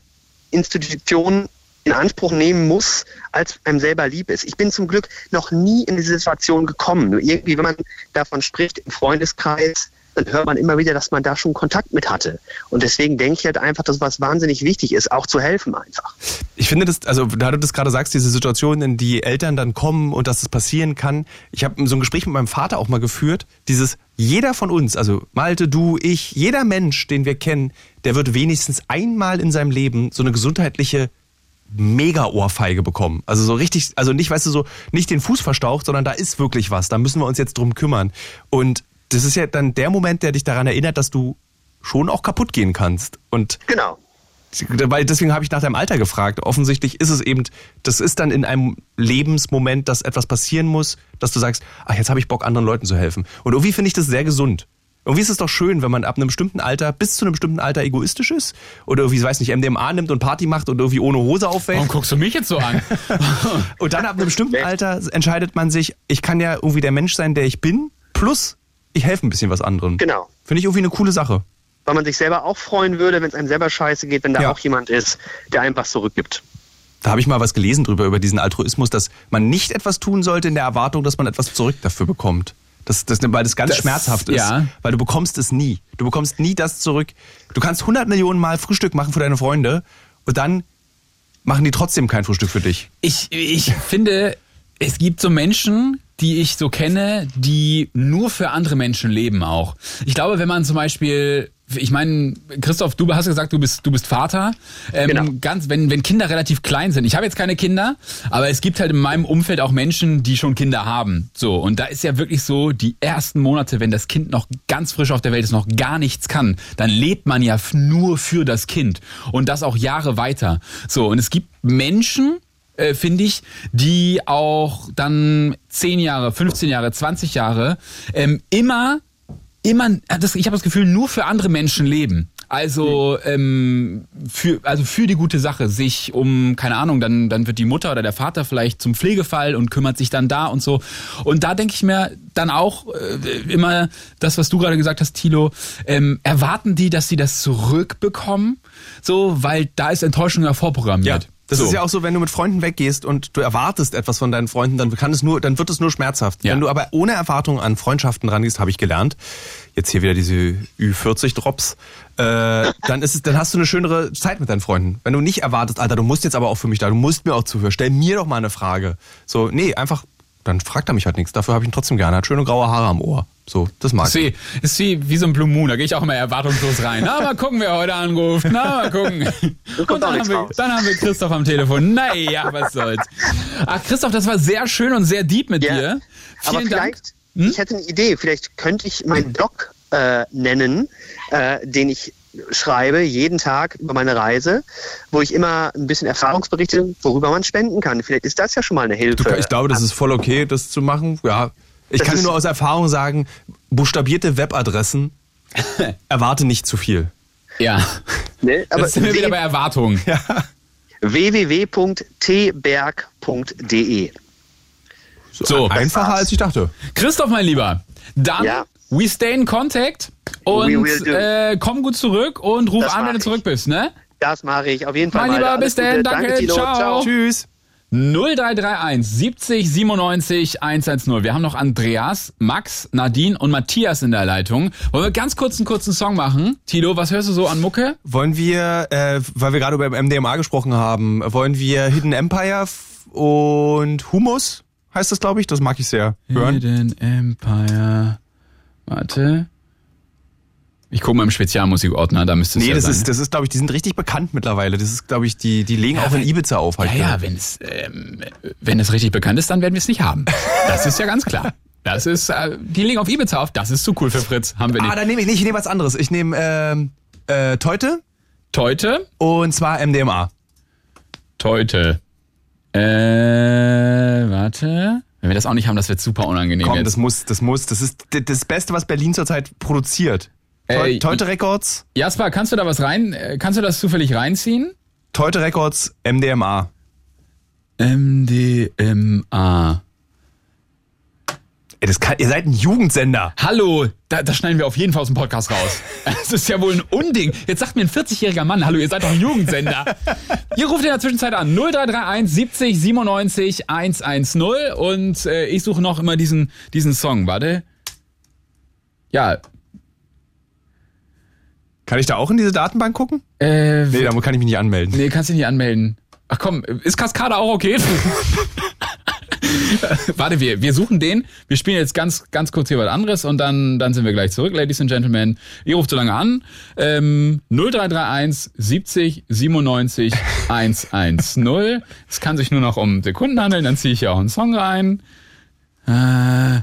Institution in Anspruch nehmen muss, als einem selber lieb ist. Ich bin zum Glück noch nie in diese Situation gekommen. Nur irgendwie, wenn man davon spricht im Freundeskreis, dann hört man immer wieder, dass man da schon Kontakt mit hatte. Und deswegen denke ich halt einfach, dass was wahnsinnig wichtig ist, auch zu helfen einfach. Ich finde das, also da du das gerade sagst, diese Situation, in die Eltern dann kommen und dass es passieren kann. Ich habe so ein Gespräch mit meinem Vater auch mal geführt. Dieses, jeder von uns, also Malte, du, ich, jeder Mensch, den wir kennen, der wird wenigstens einmal in seinem Leben so eine gesundheitliche Mega-Ohrfeige bekommen. Also so richtig, also nicht, weißt du, so nicht den Fuß verstaucht, sondern da ist wirklich was. Da müssen wir uns jetzt drum kümmern. Und das ist ja dann der Moment, der dich daran erinnert, dass du schon auch kaputt gehen kannst. Und Genau. weil deswegen habe ich nach deinem Alter gefragt. Offensichtlich ist es eben, das ist dann in einem Lebensmoment, dass etwas passieren muss, dass du sagst, ach, jetzt habe ich Bock, anderen Leuten zu helfen. Und irgendwie finde ich das sehr gesund. Irgendwie ist es doch schön, wenn man ab einem bestimmten Alter, bis zu einem bestimmten Alter egoistisch ist oder irgendwie, weiß nicht, MDMA nimmt und Party macht und irgendwie ohne Hose Warum aufwächt. guckst du mich jetzt so an? Und dann ab einem bestimmten Alter entscheidet man sich, ich kann ja irgendwie der Mensch sein, der ich bin, plus ich helfe ein bisschen was anderem. Genau. Finde ich irgendwie eine coole Sache. Weil man sich selber auch freuen würde, wenn es einem selber scheiße geht, wenn da Ja. auch jemand ist, der einem was zurückgibt. Da habe ich mal was gelesen drüber, über diesen Altruismus, dass man nicht etwas tun sollte in der Erwartung, dass man etwas zurück dafür bekommt. Das, das, weil das ganz Das- schmerzhaft ist. ja. Weil du bekommst es nie. Du bekommst nie das zurück. Du kannst 100 Millionen Mal Frühstück machen für deine Freunde und dann machen die trotzdem kein Frühstück für dich. Ich, ich finde, es gibt so Menschen, die ich so kenne, die nur für andere Menschen leben auch. Ich glaube, wenn man zum Beispiel, ich meine, Christoph, du hast gesagt, du bist, du bist Vater. Ähm, Genau. Ganz, wenn, wenn Kinder relativ klein sind. Ich habe jetzt keine Kinder, aber es gibt halt in meinem Umfeld auch Menschen, die schon Kinder haben. So und da ist ja wirklich so, die ersten Monate, wenn das Kind noch ganz frisch auf der Welt ist, noch gar nichts kann, dann lebt man ja nur für das Kind und das auch Jahre weiter. So und es gibt Menschen, äh, finde ich, die auch dann 10 Jahre, 15 Jahre, 20 Jahre ähm, immer, immer, das, ich habe das Gefühl, nur für andere Menschen leben. Also ähm, für also für die gute Sache sich um keine Ahnung dann dann wird die Mutter oder der Vater vielleicht zum Pflegefall und kümmert sich dann da und so. Und da denke ich mir dann auch äh, immer das was du gerade gesagt hast Thilo ähm, erwarten die dass sie das zurückbekommen? So weil da ist Enttäuschung ja. Vorprogrammiert Das so. ist ja auch so, wenn du mit Freunden weggehst und du erwartest etwas von deinen Freunden, dann kann es nur, dann wird es nur schmerzhaft. Ja. Wenn du aber ohne Erwartung an Freundschaften rangehst, habe ich gelernt. Jetzt hier wieder diese Ü40-Drops. Äh, dann ist es, dann hast du eine schönere Zeit mit deinen Freunden. Wenn du nicht erwartest, Alter, du musst jetzt aber auch für mich da, du musst mir auch zuhören. Stell mir doch mal eine Frage. So, nee, einfach dann fragt er mich halt nichts. Dafür habe ich ihn trotzdem gerne. Er hat schöne graue Haare am Ohr. So, das mag Ist ich. wie, ist wie, wie so ein Blue Moon, da gehe ich auch immer erwartungslos rein. Na, mal gucken, wer heute anruft. Na, mal gucken. Und dann haben, wir, dann haben wir Christoph am Telefon. Naja, was soll's. Ach, Christoph, das war sehr schön und sehr deep mit Ja. dir. Aber Vielen Dank. vielleicht, ich hätte eine Idee, vielleicht könnte ich meinen Blog äh, nennen, äh, den ich schreibe jeden Tag über meine Reise, wo ich immer ein bisschen Erfahrungsberichte, worüber man spenden kann. Vielleicht ist das ja schon mal eine Hilfe. Du, ich glaube, das ist voll okay, das zu machen. Ja. Ich Das kann nur aus Erfahrung sagen, buchstabierte Webadressen, erwarte nicht zu viel. Ja, ne? Aber das sind wir wieder bei Erwartungen. www.tberg.de So, Einfacher als ich dachte. Christoph, mein Lieber, dann Ja. we stay in contact und äh, komm gut zurück und ruf Das an, wenn du zurück bist, ne? Das mache ich auf jeden Fall. Mein Lieber, bis dann. Gute. Danke. Tilo. Ciao. Tschüss. 0331 70 97 110. Wir haben noch Andreas, Max, Nadine und Matthias in der Leitung. Wollen wir ganz kurz einen kurzen Song machen? Tilo, was hörst du so an Mucke? Wollen wir, äh, weil wir gerade über MDMA gesprochen haben, wollen wir Hidden Empire und Humus, heißt das, glaube ich? Das mag ich sehr. Hören. Hidden Empire. Warte. Ich gucke mal im Spezialmusikordner, da müsste es Nee, ja das sein. ist, das ist, glaube ich, die sind richtig bekannt mittlerweile. Das ist, glaube ich, die, die legen auch in Ibiza auf halt. Ja, ja, wenn es, ähm, wenn es richtig bekannt ist, dann werden wir es nicht haben. Das ist ja ganz klar. Das ist, äh, die legen auf Ibiza auf. Das ist zu cool für Fritz. Haben wir Ah, nicht. dann nehme ich nicht, ich nehme was anderes. Ich nehme ähm, äh, Teute Teute, und zwar MDMA. Teute. Äh, warte. Wenn wir das auch nicht haben, das wird super unangenehm Komm, jetzt. das muss, das muss, das ist das Beste, was Berlin zurzeit produziert. Ey, Teute Records, Jasper, kannst du da was rein, äh, kannst du das zufällig reinziehen? Teute Records, MDMA. MDMA. Ey, das kann, ihr seid ein Jugendsender. Hallo, da, das schneiden wir auf jeden Fall aus dem Podcast raus. Das ist ja wohl ein Unding. Jetzt sagt mir ein 40-jähriger Mann, hallo, ihr seid doch ein Jugendsender. ihr ruft in der Zwischenzeit an 0331 70 97 110 und äh, ich suche noch immer diesen, diesen Song. Warte. Ja, Kann ich da auch in diese Datenbank gucken? äh, Nee, da kann ich mich nicht anmelden. Nee, kannst dich nicht anmelden. Ach komm, ist Kaskade auch okay? Warte, wir, wir suchen den. Wir spielen jetzt ganz, ganz kurz hier was anderes und dann, dann sind wir gleich zurück, Ladies and Gentlemen. Ihr ruft so lange an. Ähm, 0331 70 97 110. Es kann sich nur noch um Sekunden handeln, dann ziehe ich hier auch einen Song rein. Äh,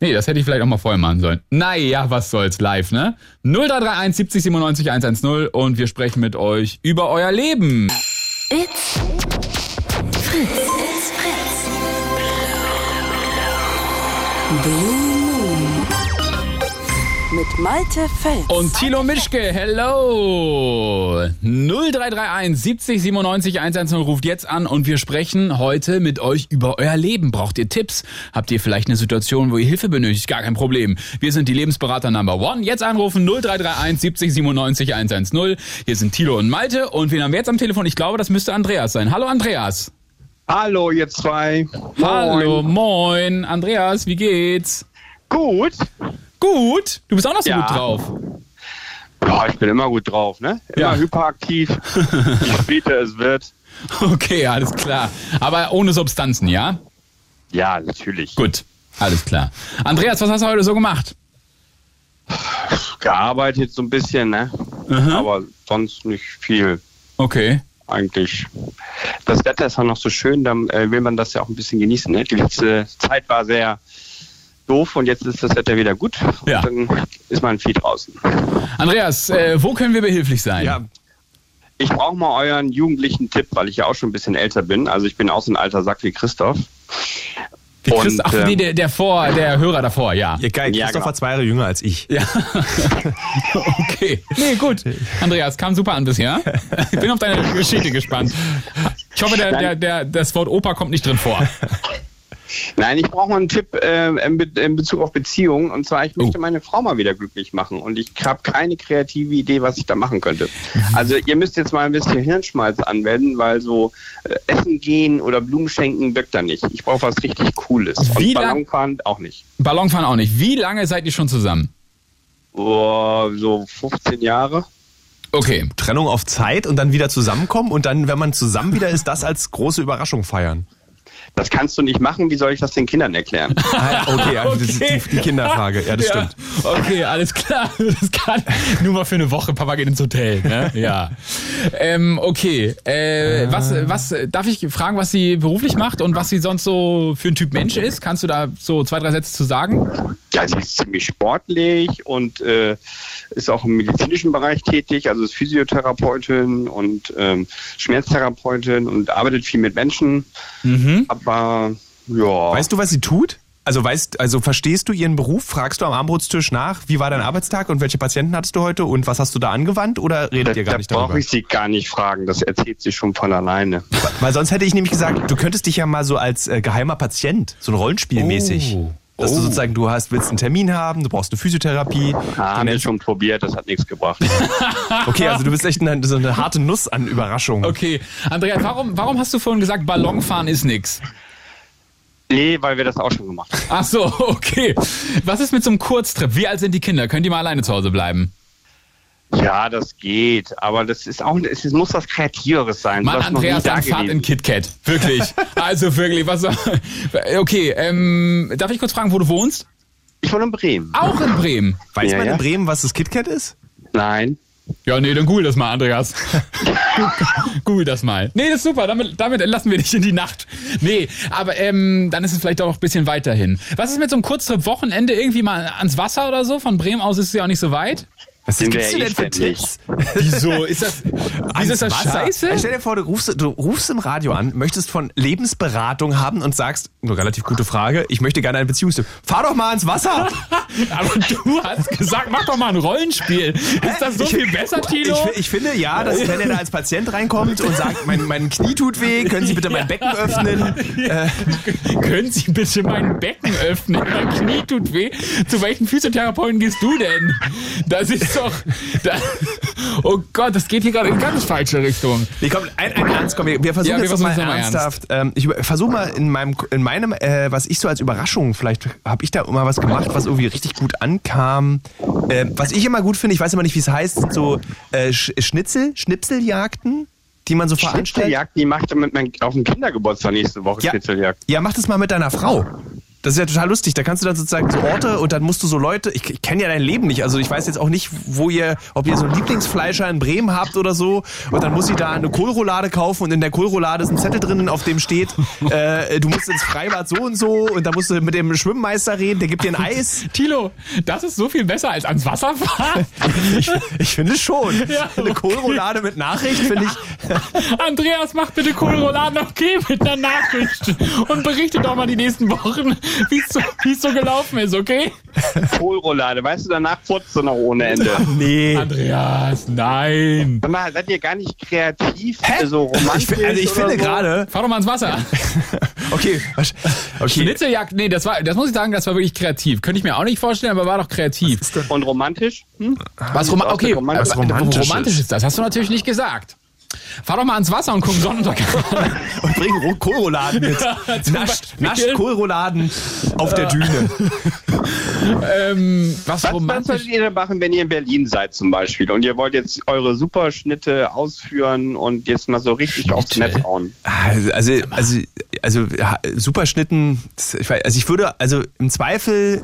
nee, das hätte ich vielleicht auch mal vorher machen sollen. Naja, was soll's, live, ne? 0331 70 97 110 und wir sprechen mit euch über euer Leben. It's Fritz. It's Fritz. Blue. Mit Malte Fels. Und Thilo Mischke, hello! 0331 70 97 110 ruft jetzt an und wir sprechen heute mit euch über euer Leben. Braucht ihr Tipps? Habt ihr vielleicht eine Situation, wo ihr Hilfe benötigt? Gar kein Problem. Wir sind die Lebensberater Number One. Jetzt anrufen 0331 70 97 110. Hier sind Thilo und Malte und wen haben wir jetzt am Telefon? Ich glaube, das müsste Andreas sein. Hallo Andreas. Hallo, ihr zwei. Hallo, moin. Andreas, wie geht's? Gut. Gut. Du bist auch noch so Ja. gut drauf. Ja, ich bin immer gut drauf, ne? Immer Ja. hyperaktiv. Je später es wird. Okay, alles klar. Aber ohne Substanzen, ja? Ja, natürlich. Gut, alles klar. Andreas, was hast du heute so gemacht? Gearbeitet so ein bisschen, ne? Aber sonst nicht viel. Okay. Eigentlich. Das Wetter ist auch noch so schön, dann äh, will man das ja auch ein bisschen genießen. Ne? Die letzte Zeit war sehr doof und jetzt ist das Wetter wieder gut. Ja. Und dann ist man viel draußen. Andreas, äh, wo können wir behilflich sein? Ja, Ich brauche mal euren jugendlichen Tipp, weil ich ja auch schon ein bisschen älter bin. Also ich bin auch so ein alter Sack wie Christoph. Wie Christ Und, Ach, ähm, nee, der, der vor, der Hörer davor, ja. ihr geil. Ja, Christoph genau. war zwei Jahre jünger als ich. Ja. okay. Nee, gut. Andreas, kam super an bisher. Ich bin auf deine Geschichte gespannt. Ich hoffe, der, der, der, das Wort Opa kommt nicht drin vor. Nein, ich brauche mal einen Tipp äh, in, Be in Bezug auf Beziehungen. Und zwar, ich möchte Oh. meine Frau mal wieder glücklich machen. Und ich habe keine kreative Idee, was ich da machen könnte. Also ihr müsst jetzt mal ein bisschen Hirnschmalz anwenden, weil so äh, Essen gehen oder Blumen schenken wirkt da nicht. Ich brauche was richtig Cooles. Wie Und Ballonfahren auch nicht. Ballonfahren auch nicht. Wie lange seid ihr schon zusammen? Oh, so 15 Jahre. Okay. Trennung auf Zeit und dann wieder zusammenkommen und dann, wenn man zusammen wieder ist, das als große Überraschung feiern. Das kannst du nicht machen, wie soll ich das den Kindern erklären? Ah, okay, also das ist Okay. die, die Kinderfrage. Ja, das stimmt. Okay, alles klar. Das kann nur mal für eine Woche. Papa geht ins Hotel. Ne? Ja. Ähm, okay. Äh, was, was darf ich fragen, was sie beruflich macht und was sie sonst so für ein Typ Mensch ist? Kannst du da so zwei, drei Sätze zu sagen? Ja, sie ist ziemlich sportlich und äh, ist auch im medizinischen Bereich tätig, also ist Physiotherapeutin und ähm, Schmerztherapeutin und arbeitet viel mit Menschen. Aber ja. Weißt du, was sie tut? Also weißt, also verstehst du ihren Beruf? Fragst du am Armbrotstisch nach, wie war dein Arbeitstag und welche Patienten hattest du heute und was hast du da angewandt oder redet da, ihr gar da nicht darüber? brauche ich sie gar nicht fragen, das erzählt sie schon von alleine. Weil sonst hätte ich nämlich gesagt, du könntest dich ja mal so als äh, geheimer Patient, so ein Rollenspielmäßig. Oh. Dass du Oh. sozusagen, du hast, willst einen Termin haben, du brauchst eine Physiotherapie. Ah, Du haben wir schon probiert, das hat nichts gebracht. okay, also du bist echt eine, so eine harte Nuss an Überraschungen. Okay. Andrea, warum, warum hast du vorhin gesagt, Ballonfahren ist nix? nee, weil wir das auch schon gemacht haben. Ach so, okay. Was ist mit so einem Kurztrip? Wie alt sind die Kinder? Können die mal alleine zu Hause bleiben? Ja, das geht, aber das ist auch, es muss was Kreativeres sein. Mann, Andreas, da dann fahrt in KitKat. Wirklich. Also wirklich, was soll- Okay, ähm, darf ich kurz fragen, wo du wohnst? Ich wohne in Bremen. Auch in Bremen. Weiß Ja, man ja. in Bremen, was das KitKat ist? Nein. Ja, nee, dann google das mal, Andreas. google das mal. Nee, das ist super, damit, damit entlassen wir dich in die Nacht. Nee, aber ähm, dann ist es vielleicht auch noch ein bisschen weiterhin. Was ist mit so einem Kurztrip Wochenende irgendwie mal ans Wasser oder so? Von Bremen aus ist es ja auch nicht so weit. Was Sind gibst du wir denn eh für. Tipps? Wieso? Ist das, wieso ist das Wasser. scheiße? Stell dir vor, du rufst, du rufst im Radio an, möchtest von Lebensberatung haben und sagst, eine relativ gute Frage, ich möchte gerne einen Beziehungstipp. Fahr doch mal ins Wasser! Aber du hast gesagt, mach doch mal ein Rollenspiel. Ist das so Ich- viel besser, Tilo? Ich, ich finde ja, dass wenn er da als Patient reinkommt und sagt, mein, mein Knie tut weh, können Sie bitte mein Becken öffnen? Können Sie bitte mein Becken öffnen? Mein Knie tut weh. Zu welchen Physiotherapeuten gehst du denn? Das ist doch. Da, oh Gott, das geht hier gerade in ganz falsche Richtung. Nee, komm, ein, ein Ernst, komm, wir, wir versuchen Ja, wir jetzt mal versuchen mal ernsthaft. Ähm, ich versuche mal in meinem, in meinem äh, was ich so als Überraschung, vielleicht habe ich da immer was gemacht, was irgendwie richtig gut ankam. Äh, was ich immer gut finde, ich weiß immer nicht, wie es heißt, sind so äh, Sch Schnitzel, Schnipseljagden, die man so veranstaltet. Schnitzeljagd, die macht er mit meinem, auf dem Kindergeburtstag nächste Woche Ja. Schnitzeljagd. Ja, mach das mal mit deiner Frau. Das ist ja total lustig. Da kannst du dann sozusagen so Orte und dann musst du so Leute. Ich, ich kenne ja dein Leben nicht. Also ich weiß jetzt auch nicht, wo ihr, ob ihr so einen Lieblingsfleischer in Bremen habt oder so. Und dann muss sie da eine Kohlroulade kaufen und in der Kohlroulade ist ein Zettel drin, auf dem steht, äh, du musst ins Freibad so und so und dann musst du mit dem Schwimmmeister reden, der gibt dir ein Eis. Tilo, das ist so viel besser als ans Wasser fahren. Ich, ich finde schon. Ja, Eine okay. Kohlroulade mit Nachricht finde ich. Andreas, mach bitte Kohlrouladen okay mit einer Nachricht. Und berichte doch mal die nächsten Wochen, wie es so, gelaufen ist, okay? Kohlroulade, weißt du, danach furzt du noch ohne Ende. Nee. Andreas, nein. Sag mal, seid ihr gar nicht kreativ, so romantisch Ich, also ich finde so? gerade. Fahr doch mal ins Wasser. Okay. was- Okay. Schnitzeljagd, nee, das war, das muss ich sagen, das war wirklich kreativ. Könnte ich mir auch nicht vorstellen, aber war doch kreativ. Und romantisch? Hm? Was, Roma okay, der romantische- was Romantisches. romantisch ist das? Hast du natürlich nicht gesagt. Fahr doch mal ans Wasser und guck Sonnenuntergang. und bring Ro- Kohlrouladen mit. Nascht, nascht Kohlrouladen auf der Düne. ähm, was, Was, was solltet ihr denn machen, wenn ihr in Berlin seid zum Beispiel und ihr wollt jetzt eure Superschnitte ausführen und jetzt mal so richtig aufs? Netz hauen? Also, also, also ja, Superschnitten, das- ich weiß, also ich würde, also im Zweifel,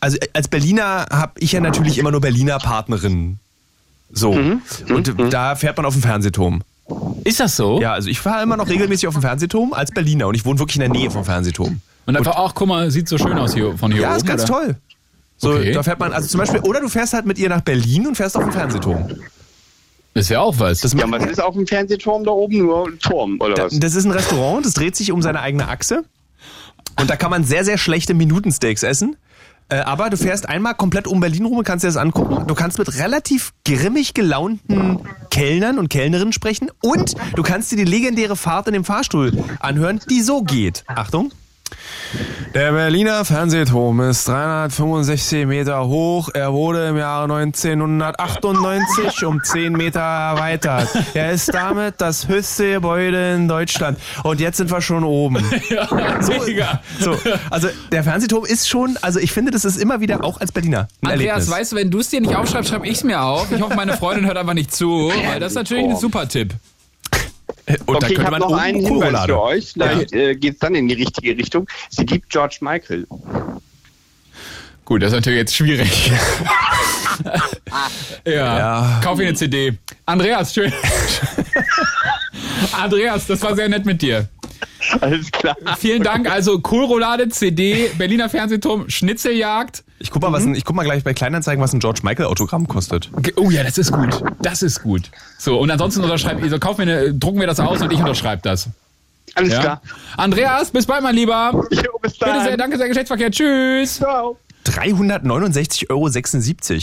also als Berliner habe ich ja natürlich immer nur Berliner Partnerinnen. So. Und da fährt man auf dem Fernsehturm. Ist das so? Ja, also ich fahre immer noch regelmäßig auf dem Fernsehturm als Berliner und ich wohne wirklich in der Nähe vom Fernsehturm. Und einfach, ach, guck mal, sieht so schön aus hier von hier Ja, oben. ist ganz oder? toll. So, Okay. da fährt man, also zum Beispiel, oder du fährst halt mit ihr nach Berlin und fährst auf dem Fernsehturm. Das wäre auch was. Das, Ja, was ist auf dem Fernsehturm da oben? Nur ein Turm oder was? das ist ein Restaurant, das dreht sich um seine eigene Achse. Und da kann man sehr, sehr schlechte Minutensteaks essen. Äh, aber du fährst einmal komplett um Berlin rum und kannst dir das angucken. Du kannst mit relativ grimmig gelaunten Kellnern und Kellnerinnen sprechen. Und du kannst dir die legendäre Fahrt in dem Fahrstuhl anhören, die so geht. Achtung. Der Berliner Fernsehturm ist 365 Meter hoch. Er wurde im Jahre 1998 um 10 Meter erweitert. Er ist damit das höchste Gebäude in Deutschland. Und jetzt sind wir schon oben. ja, mega. So, also der Fernsehturm ist schon, also ich finde, das ist immer wieder auch als Berliner ein Andreas, Erlebnis. weißt du, wenn du es dir nicht aufschreibst, schreibe ich es mir auf. Ich hoffe, meine Freundin hört einfach nicht zu, weil das ist natürlich ein super Tipp. Und okay, ich habe noch einen Hinweis Kohlroulade. für euch. Vielleicht äh, geht es dann in die richtige Richtung. Sie liebt George Michael. Gut, das ist natürlich jetzt schwierig. ja. Ja. Kauf ihr eine CD. Andreas, schön. Andreas, das war sehr nett mit dir. Alles klar. Vielen Dank. Also Kohlroulade, CD, Berliner Fernsehturm, Schnitzeljagd. Ich guck mal, was ein, ich guck mal gleich bei Kleinanzeigen, was ein George Michael Autogramm kostet. Oh ja, das ist gut. Das ist gut. So, und ansonsten unterschreiben, also kauf mir eine, drucken wir das aus und ich unterschreibe das. Alles Ja? klar. Andreas, bis bald, mein Lieber. Jo, bis dann. Bitte sehr, danke sehr, Geschlechtsverkehr. Tschüss. Ciao. 369,76 Euro.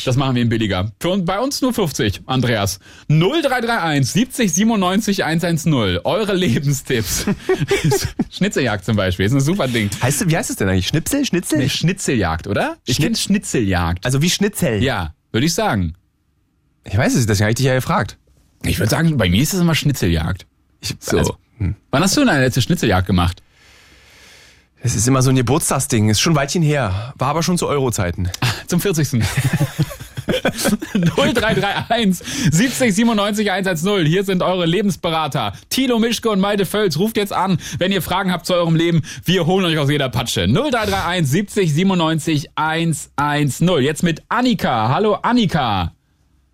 Das machen wir ihm billiger. Für bei uns nur 50, Andreas. 0331 70 97 110. Eure Lebenstipps. Schnitzeljagd zum Beispiel, ist ein super Ding. Heißt, wie heißt es denn eigentlich? Schnipsel? Schnitzel? Nee, Schnitzeljagd, oder? Ich Schnitt- kenne Schnitzeljagd. Also wie Schnitzel? Ja, würde ich sagen. Ich weiß es, nicht, deswegen habe ich dich ja gefragt. Ich würde sagen, bei mir ist es immer Schnitzeljagd. Ich, So. also, hm. Wann hast du deine letzte Schnitzeljagd gemacht? Es ist immer so ein Geburtstagsding. Ist schon ein Weilchen her. War aber schon zu Euro-Zeiten. Zum 40. 0331 70 97 110. Hier sind eure Lebensberater. Tilo Mischke und Malte Völz. Ruft jetzt an, wenn ihr Fragen habt zu eurem Leben. Wir holen euch aus jeder Patsche. 0331 70 97 110. Jetzt mit Annika. Hallo Annika.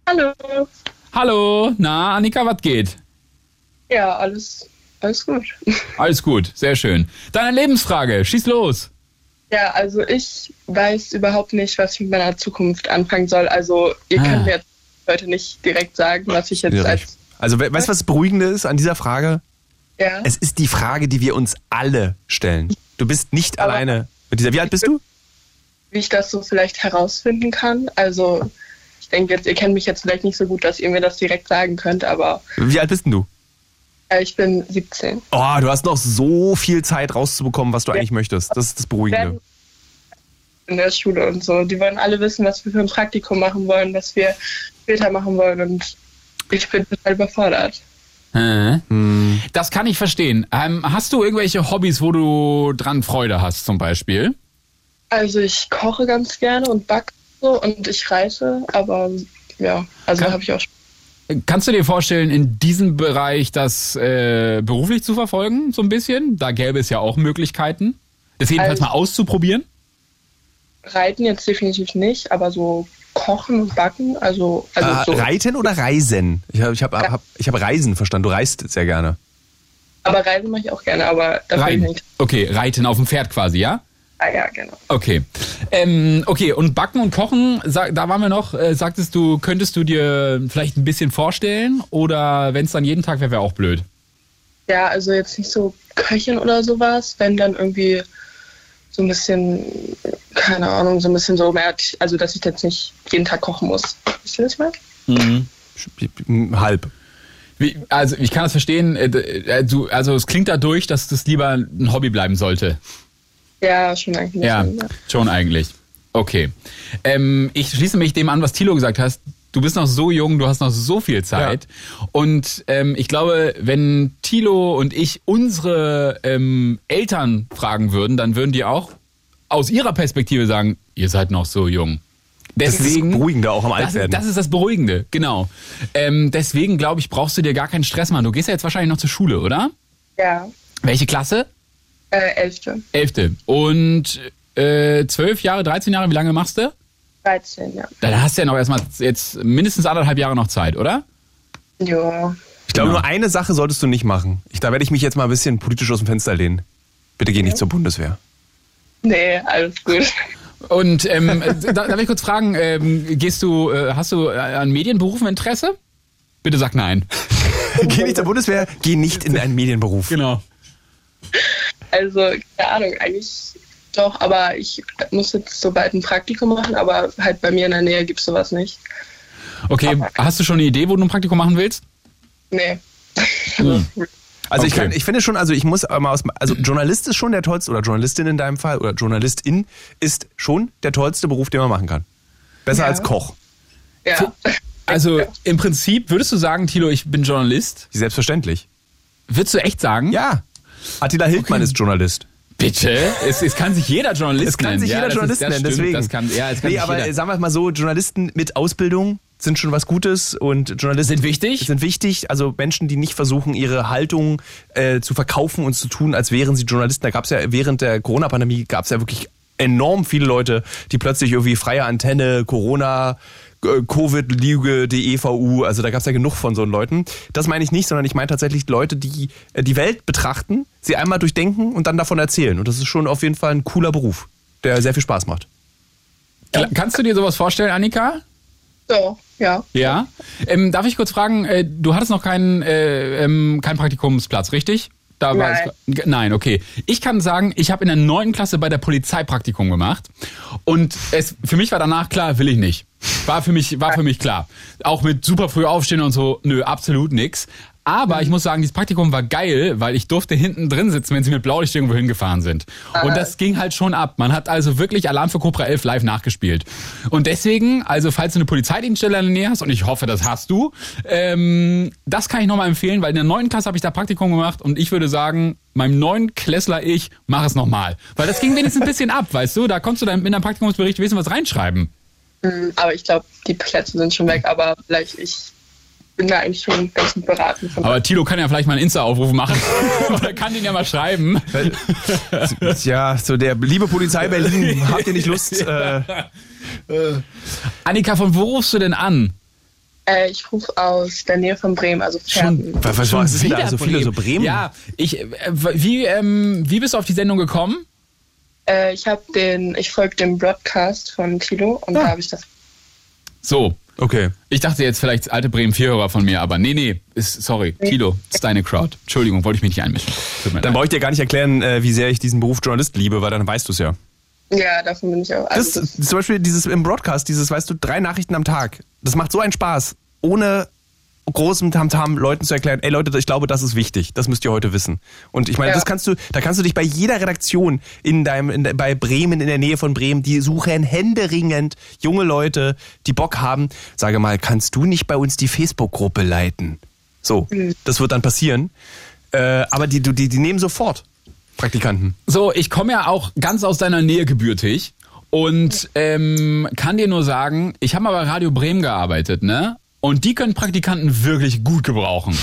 Hallo. Hallo. Na, Annika, was geht? Ja, alles, alles gut. Alles gut. Sehr schön. Deine Lebensfrage. Schieß los. Ja, also ich weiß überhaupt nicht, was ich mit meiner Zukunft anfangen soll. Also ihr Ah. könnt mir jetzt heute nicht direkt sagen, was ich jetzt Schwierig. als Also we- weißt du, was das Beruhigende ist an dieser Frage? ja, Es ist die Frage, die wir uns alle stellen. Du bist nicht Aber- alleine mit dieser. Wie alt bist du? wie ich das so vielleicht herausfinden kann. Also ich denke jetzt, ihr kennt mich jetzt vielleicht nicht so gut, dass ihr mir das direkt sagen könnt, aber Wie alt bist denn du? Äh, ich bin 17. Oh, du hast noch so viel Zeit rauszubekommen, was du eigentlich möchtest. Das ist das Beruhigende. In der Schule und so. Die wollen alle wissen, was wir für ein Praktikum machen wollen, was wir später machen wollen und ich bin total überfordert. Hm. Das kann ich verstehen. Ähm, hast du irgendwelche Hobbys, wo du dran Freude hast, zum Beispiel? Also ich koche ganz gerne und backe so und ich reise, aber ja, also habe ich auch Kannst du dir vorstellen, in diesem Bereich das äh, beruflich zu verfolgen, so ein bisschen? Da gäbe es ja auch Möglichkeiten. Das jedenfalls Also- mal auszuprobieren. Reiten jetzt definitiv nicht, aber so kochen und backen, also, also Äh, so. Reiten oder Reisen? Ich habe ich hab, hab, ich hab Reisen verstanden. Du reist sehr gerne. Aber Reisen mache ich auch gerne, aber da bin ich Reiten. nicht. Okay, reiten auf dem Pferd quasi, ja? Ah ja, genau. Okay. Ähm, okay, und Backen und Kochen, sag, da waren wir noch, äh, sagtest du, könntest du dir vielleicht ein bisschen vorstellen? Oder wenn es dann jeden Tag wäre, wäre auch blöd. Ja, also jetzt nicht so Köchin oder sowas, wenn dann irgendwie so ein bisschen, keine Ahnung, so ein bisschen so mehr, also dass ich jetzt nicht jeden Tag kochen muss. Wisst ihr das mal? Sch- Halb. Wie, also ich kann das verstehen, äh, äh, du, also es klingt dadurch, dass das lieber ein Hobby bleiben sollte. Ja, schon eigentlich. Ja, ja. schon eigentlich. Okay. Ähm, ich schließe mich dem an, was Thilo gesagt hast. Du bist noch so jung, du hast noch so viel Zeit. Und ähm, ich glaube, wenn Thilo und ich unsere ähm, Eltern fragen würden, dann würden die auch aus ihrer Perspektive sagen, ihr seid noch so jung. Das ist das Deswegen, Beruhigende auch am das, Altwerden. das ist das Beruhigende, genau. Ähm, deswegen glaube ich, brauchst du dir gar keinen Stress machen. Du gehst ja jetzt wahrscheinlich noch zur Schule, oder? Ja, Welche Klasse? Äh, Elfte, Elfte. Und äh, zwölf Jahre, 13 Jahre, wie lange machst du? 13, ja. Da hast du ja noch erstmal jetzt mindestens anderthalb Jahre noch Zeit, oder? Ja, Ich glaube, Genau. nur eine Sache solltest du nicht machen. Ich, da werde ich mich jetzt mal ein bisschen politisch aus dem Fenster lehnen. Bitte geh nicht zur Bundeswehr. nee, alles gut. Und ähm, da, darf ich kurz fragen, ähm, gehst du, äh, hast du äh, an Medienberufen Interesse? Bitte sag nein. geh nicht zur Bundeswehr, geh nicht in einen Medienberuf. Genau. Also, keine Ahnung, eigentlich doch, aber ich muss jetzt so bald ein Praktikum machen, aber halt bei mir in der Nähe gibt es sowas nicht. Okay, hast du schon eine Idee, wo du ein Praktikum machen willst? Nee. Also ich, Okay. kann, ich finde schon, also ich muss mal aus, also Journalist ist schon der tollste, oder Journalistin in deinem Fall, oder Journalistin ist schon der tollste Beruf, den man machen kann. Besser Ja. als Koch. Ja. Also im Prinzip würdest du sagen, Thilo, ich bin Journalist. Selbstverständlich. Würdest du echt sagen? Ja. Attila Hildmann Okay. ist Journalist. Bitte? Es, es kann sich jeder Journalist Es kann nennen. sich ja, jeder das Journalist ist, nennen, stimmt, deswegen. Das kann, ja, es kann nee, aber jeder. sagen wir mal so, Journalisten mit Ausbildung sind schon was Gutes und Journalisten Sind wichtig? Sind wichtig. Also Menschen, die nicht versuchen, ihre Haltung äh, zu verkaufen und zu tun, als wären sie Journalisten. Da gab es ja während der Corona-Pandemie gab es ja wirklich enorm viele Leute, die plötzlich irgendwie freie Antenne, Corona, äh, Covid-Lüge, DEVU, also da gab es ja genug von so Leuten. Das meine ich nicht, sondern ich meine tatsächlich Leute, die äh, die Welt betrachten, sie einmal durchdenken und dann davon erzählen. Und das ist schon auf jeden Fall ein cooler Beruf, der sehr viel Spaß macht. Kla- Kannst du dir sowas vorstellen, Annika? So, ja. Ja. Ähm, darf ich kurz fragen, äh, du hattest noch keinen, äh, ähm, keinen Praktikumsplatz, richtig? Da war Nein. es, nein, okay. Ich kann sagen, ich habe in der neunten Klasse bei der Polizei Praktikum gemacht und es für mich war danach klar, will ich nicht. War für mich war für mich klar. Auch mit super früh aufstehen und so, nö, absolut nix. Aber ich muss sagen, dieses Praktikum war geil, weil ich durfte hinten drin sitzen, wenn sie mit Blaulicht irgendwo hingefahren sind. Und das ging halt schon ab. Man hat also wirklich Alarm für Cobra 11 live nachgespielt. Und deswegen, also falls du eine Polizeidienststelle in der Nähe hast, und ich hoffe, das hast du, ähm, das kann ich nochmal empfehlen, weil in der neunten Klasse habe ich da Praktikum gemacht und ich würde sagen, meinem neuen Klässler ich, mach es nochmal. Weil das ging wenigstens ein bisschen ab, weißt du? Da konntest du dann in deinem Praktikumsbericht wissen, was reinschreiben. Mhm, Aber ich glaube, die Plätze sind schon weg. Aber vielleicht, ich bin da eigentlich schon ganz gut beraten. Von Aber Tilo kann ja vielleicht mal einen Insta-Aufruf machen. Oder kann den ja mal schreiben. Ja, so der liebe Polizei Berlin, habt ihr nicht Lust? Äh, Annika, von wo rufst du denn an? äh, ich rufe aus der Nähe von Bremen, also Pferden. was, was, was ist denn da Wieder so viele so Bremen? Ja, ich, äh, wie, ähm, wie bist du auf die Sendung gekommen? Äh, ich habe den, ich folge dem Broadcast von Tilo und Ah. da habe ich das. So, Okay. ich dachte jetzt vielleicht alte Bremen 4-Hörer von mir, aber nee, nee, ist, sorry, Tilo, ist deine Crowd. Entschuldigung, wollte ich mich nicht einmischen. Dann leid. brauche ich dir gar nicht erklären, äh, wie sehr ich diesen Beruf Journalist liebe, weil dann weißt du es ja. Ja, davon bin ich auch. Das, Also das, zum Beispiel dieses im Broadcast, dieses, weißt du, drei Nachrichten am Tag. Das macht so einen Spaß, ohne großem Tamtam Leuten zu erklären, ey Leute, ich glaube, das ist wichtig. Das müsst ihr heute wissen. Und ich meine, Ja. das kannst du, da kannst du dich bei jeder Redaktion in deinem, in, der- bei Bremen, in der Nähe von Bremen, die suchen händeringend junge Leute, die Bock haben. Sage mal, kannst du nicht bei uns die Facebook-Gruppe leiten? So, das wird dann passieren. Äh, aber die, die, die nehmen sofort Praktikanten. So, ich komme ja auch ganz aus deiner Nähe gebürtig und ähm, kann dir nur sagen, ich habe mal bei Radio Bremen gearbeitet, ne? Und die können Praktikanten wirklich gut gebrauchen.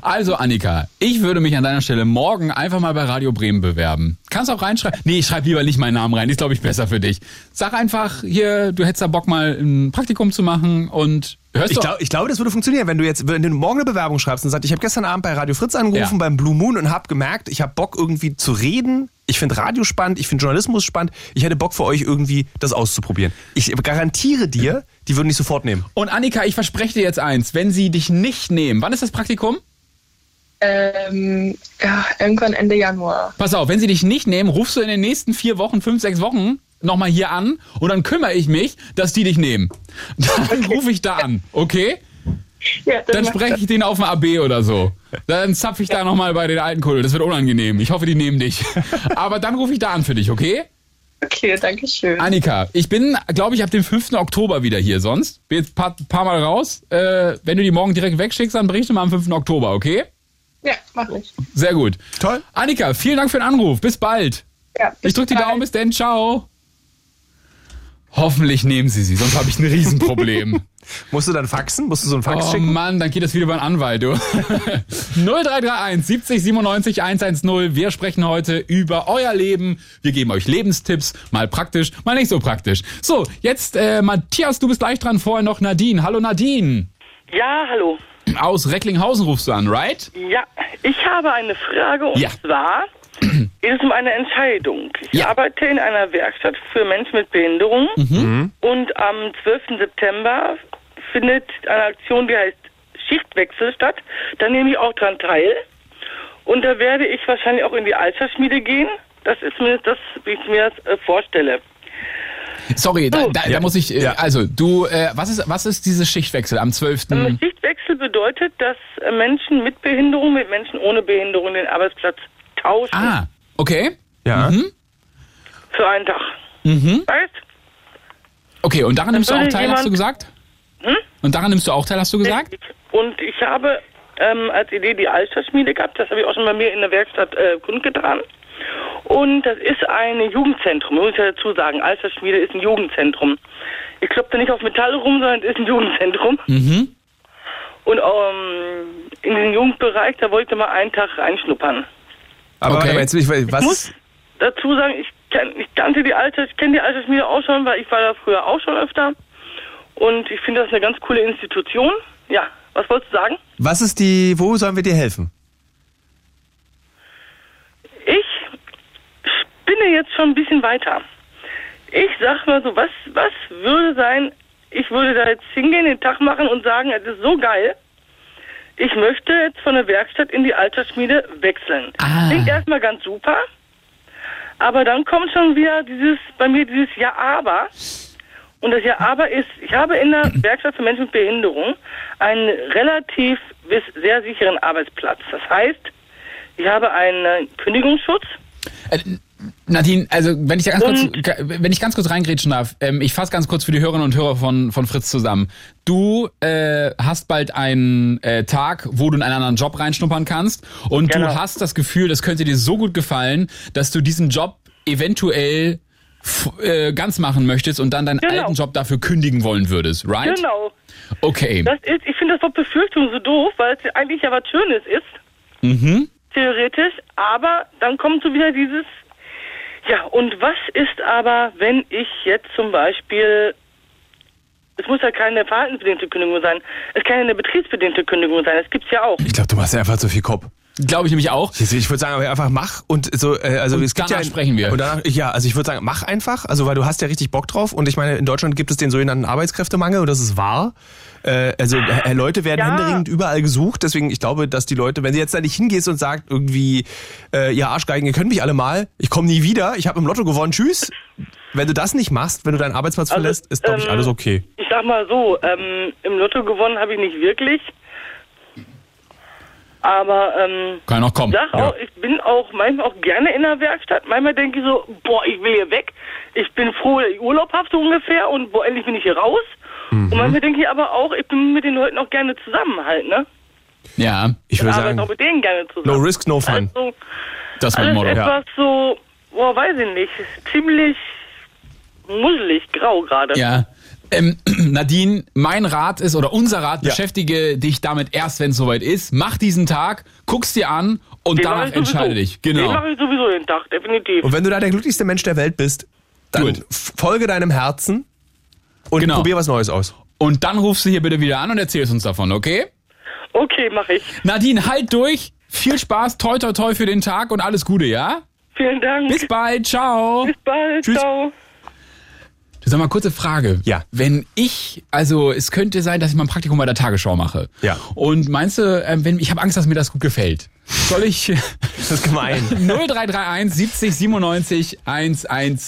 Also Annika, ich würde mich an deiner Stelle morgen einfach mal bei Radio Bremen bewerben. Kannst auch reinschreiben. Nee, ich schreibe lieber nicht meinen Namen rein, ist glaube ich besser für dich. Sag einfach hier, du hättest da Bock mal ein Praktikum zu machen und hörst Ich, du glaub, glaube, das würde funktionieren, wenn du jetzt wenn du morgen eine Bewerbung schreibst und sagst, ich habe gestern Abend bei Radio Fritz angerufen, Ja. beim Blue Moon und habe gemerkt, ich habe Bock irgendwie zu reden. Ich finde Radio spannend, ich finde Journalismus spannend. Ich hätte Bock für euch irgendwie das auszuprobieren. Ich garantiere dir, die würden dich sofort nehmen. Und Annika, ich verspreche dir jetzt eins, wenn sie dich nicht nehmen, wann ist das Praktikum? ähm, ja, irgendwann Ende Januar. Pass auf, wenn sie dich nicht nehmen, rufst du in den nächsten vier Wochen, fünf, sechs Wochen nochmal hier an und dann kümmere ich mich, dass die dich nehmen. Dann rufe ich da an, okay? Ja, Dann spreche ich den auf dem AB oder so. Dann zapfe ich da nochmal bei den alten Kuddel. Das wird unangenehm. Ich hoffe, die nehmen dich. Aber dann rufe ich da an für dich, okay? Okay, danke schön. Annika, ich bin, glaube ich, ab dem 5. Oktober wieder hier. Sonst bin jetzt ein paar, paar Mal raus. Äh, wenn du die morgen direkt wegschickst, dann berichte mal am 5. Oktober, okay? Ja, mach ich. Sehr gut. Toll. Annika, vielen Dank für den Anruf. Bis bald. Ja, bis Ich drücke die. Daumen, bis dann, ciao. Hoffentlich nehmen Sie sie, sonst habe ich ein Riesenproblem. Musst du dann faxen? Musst du so einen Fax oh schicken? Mann, dann geht das wieder über einen Anwalt, du. 0331 70 97 110. Wir sprechen heute über euer Leben. Wir geben euch Lebenstipps, mal praktisch, mal nicht so praktisch. So, jetzt äh, Matthias, du bist gleich dran, vorher noch Nadine. Hallo Nadine. Ja, hallo. Aus Recklinghausen rufst du an, right? Ja, ich habe eine Frage und Ja. zwar geht es um eine Entscheidung. Ich Ja. arbeite in einer Werkstatt für Menschen mit Behinderung und am 12. September findet eine Aktion, die heißt Schichtwechsel statt. Da nehme ich auch dran teil und da werde ich wahrscheinlich auch in die Altersschmiede gehen. Das ist mir das, wie ich mir das äh, vorstelle. Sorry, da, da, Ja. da muss ich, äh, Ja. also du, äh, was ist, was ist dieses Schichtwechsel am 12.? Ähm, Schichtwechsel bedeutet, dass äh, Menschen mit Behinderung mit Menschen ohne Behinderung den Arbeitsplatz tauschen Ah, okay. Ja. für einen Tag. Mhm. Weißt? Okay, und daran nimmst du auch teil, hast du gesagt? Und daran nimmst du auch teil, hast du gesagt? Und ich habe ähm, als Idee die Altersschmiede gehabt, das habe ich auch schon bei mir in der Werkstatt äh, kundgetan. Und das ist ein Jugendzentrum, muss ich ja dazu sagen. Altersschmiede ist ein Jugendzentrum. Ich klopfe nicht auf Metalle rum, sondern es ist ein Jugendzentrum. Mhm. Und ähm, in den Jugendbereich, da wollte ich mal einen Tag reinschnuppern. Aber Okay. warte mal, jetzt, ich, Ich was muss dazu sagen, ich, kenn, ich kannte die Alter, ich kenne die Altersschmiede auch schon, weil ich war da früher auch schon öfter. Und ich finde das eine ganz coole Institution. Ja, was wolltest du sagen? was ist die, wo sollen wir dir helfen? Ich spinne jetzt schon ein bisschen weiter. Ich sag mal so, was, was würde sein, ich würde da jetzt hingehen, den Tag machen und sagen, es ist so geil. Ich möchte jetzt von der Werkstatt in die Altersschmiede wechseln. Ah. Klingt erstmal ganz super. Aber dann kommt schon wieder dieses, bei mir dieses Ja, aber. Und das Ja, aber ist, ich habe in der Werkstatt für Menschen mit Behinderung einen relativ bis sehr sicheren Arbeitsplatz. Das heißt, ich habe einen Kündigungsschutz. Nadine, also wenn ich da ganz kurz, Und- wenn ich ganz kurz reingrätschen darf, ähm, ich fasse ganz kurz für die Hörerinnen und Hörer von, von Fritz zusammen. Du äh, hast bald einen äh, Tag, wo du in einen anderen Job reinschnuppern kannst und Genau. du hast das Gefühl, das könnte dir so gut gefallen, dass du diesen Job eventuell äh, ganz machen möchtest und dann deinen Genau. alten Job dafür kündigen wollen würdest, right? Genau. Okay. Ist, ich finde das Wort Befürchtung so doof, weil es eigentlich ja was Schönes ist, Mhm. theoretisch. Aber dann kommt so wieder dieses, ja, und was ist aber, wenn ich jetzt zum Beispiel, es muss ja keine verhaltensbedingte Kündigung sein, es kann ja eine betriebsbedingte Kündigung sein, das gibt's ja auch. Ich glaube, du machst ja einfach zu viel Kopf. Glaube ich nämlich auch. Ich, ich würde sagen, aber einfach mach und so, äh, also Und es gibt ja sprechen wir. Und danach, ja, also ich würde sagen, mach einfach, also weil du hast ja richtig Bock drauf und ich meine, in Deutschland gibt es den sogenannten Arbeitskräftemangel und das ist wahr. Äh, also äh, Leute werden Ja. händeringend überall gesucht, deswegen ich glaube, dass die Leute, wenn sie jetzt da nicht hingehst und sagt irgendwie, äh, ihr Arschgeigen, ihr könnt mich alle mal, ich komme nie wieder, ich habe im Lotto gewonnen, tschüss. Wenn du das nicht machst, wenn du deinen Arbeitsplatz Also, verlässt, ist glaube ich ähm, alles okay. Ich sag mal so, ähm, im Lotto gewonnen habe ich nicht wirklich. Aber ähm, Kann noch kommen. Ich sag auch, ich bin auch manchmal auch gerne in der Werkstatt. Manchmal denke ich so, boah, ich will hier weg. Ich bin froh, dass ich Urlaub habe so ungefähr und boah, endlich bin ich hier raus. Mhm. Und manchmal denke ich aber auch, ich bin mit den Leuten auch gerne zusammen halt, ne? Ja, Ich Ich würde arbeite sagen, auch mit denen gerne no zusammen. risk, no fun. Also, das ist mein Motto. etwas so, boah, weiß ich nicht, ziemlich musselig, grau gerade. Ja. Ähm, Nadine, mein Rat ist, oder unser Rat, Ja. beschäftige dich damit erst, wenn es soweit ist. Mach diesen Tag, guck's dir an und Den danach entscheide dich. Den Genau. mache ich sowieso den Tag, definitiv. Und wenn du da der glücklichste Mensch der Welt bist, dann Gut. folge deinem Herzen und Genau. probier was Neues aus. Und dann rufst du hier bitte wieder an und erzählst uns davon, okay? Okay, mache ich. Nadine, halt durch. Viel Spaß, toi toi toi für den Tag und alles Gute, ja? Vielen Dank. Bis bald, ciao. Bis bald. Tschüss. Ciao. Du sag mal, kurze Frage. Ja. Wenn ich, also es könnte sein, dass ich mal ein Praktikum bei der Tagesschau mache. Ja. Und meinst du, ähm, wenn, ich habe Angst, dass mir das gut gefällt. Soll ich Das ist gemein. 0331 70 97 110.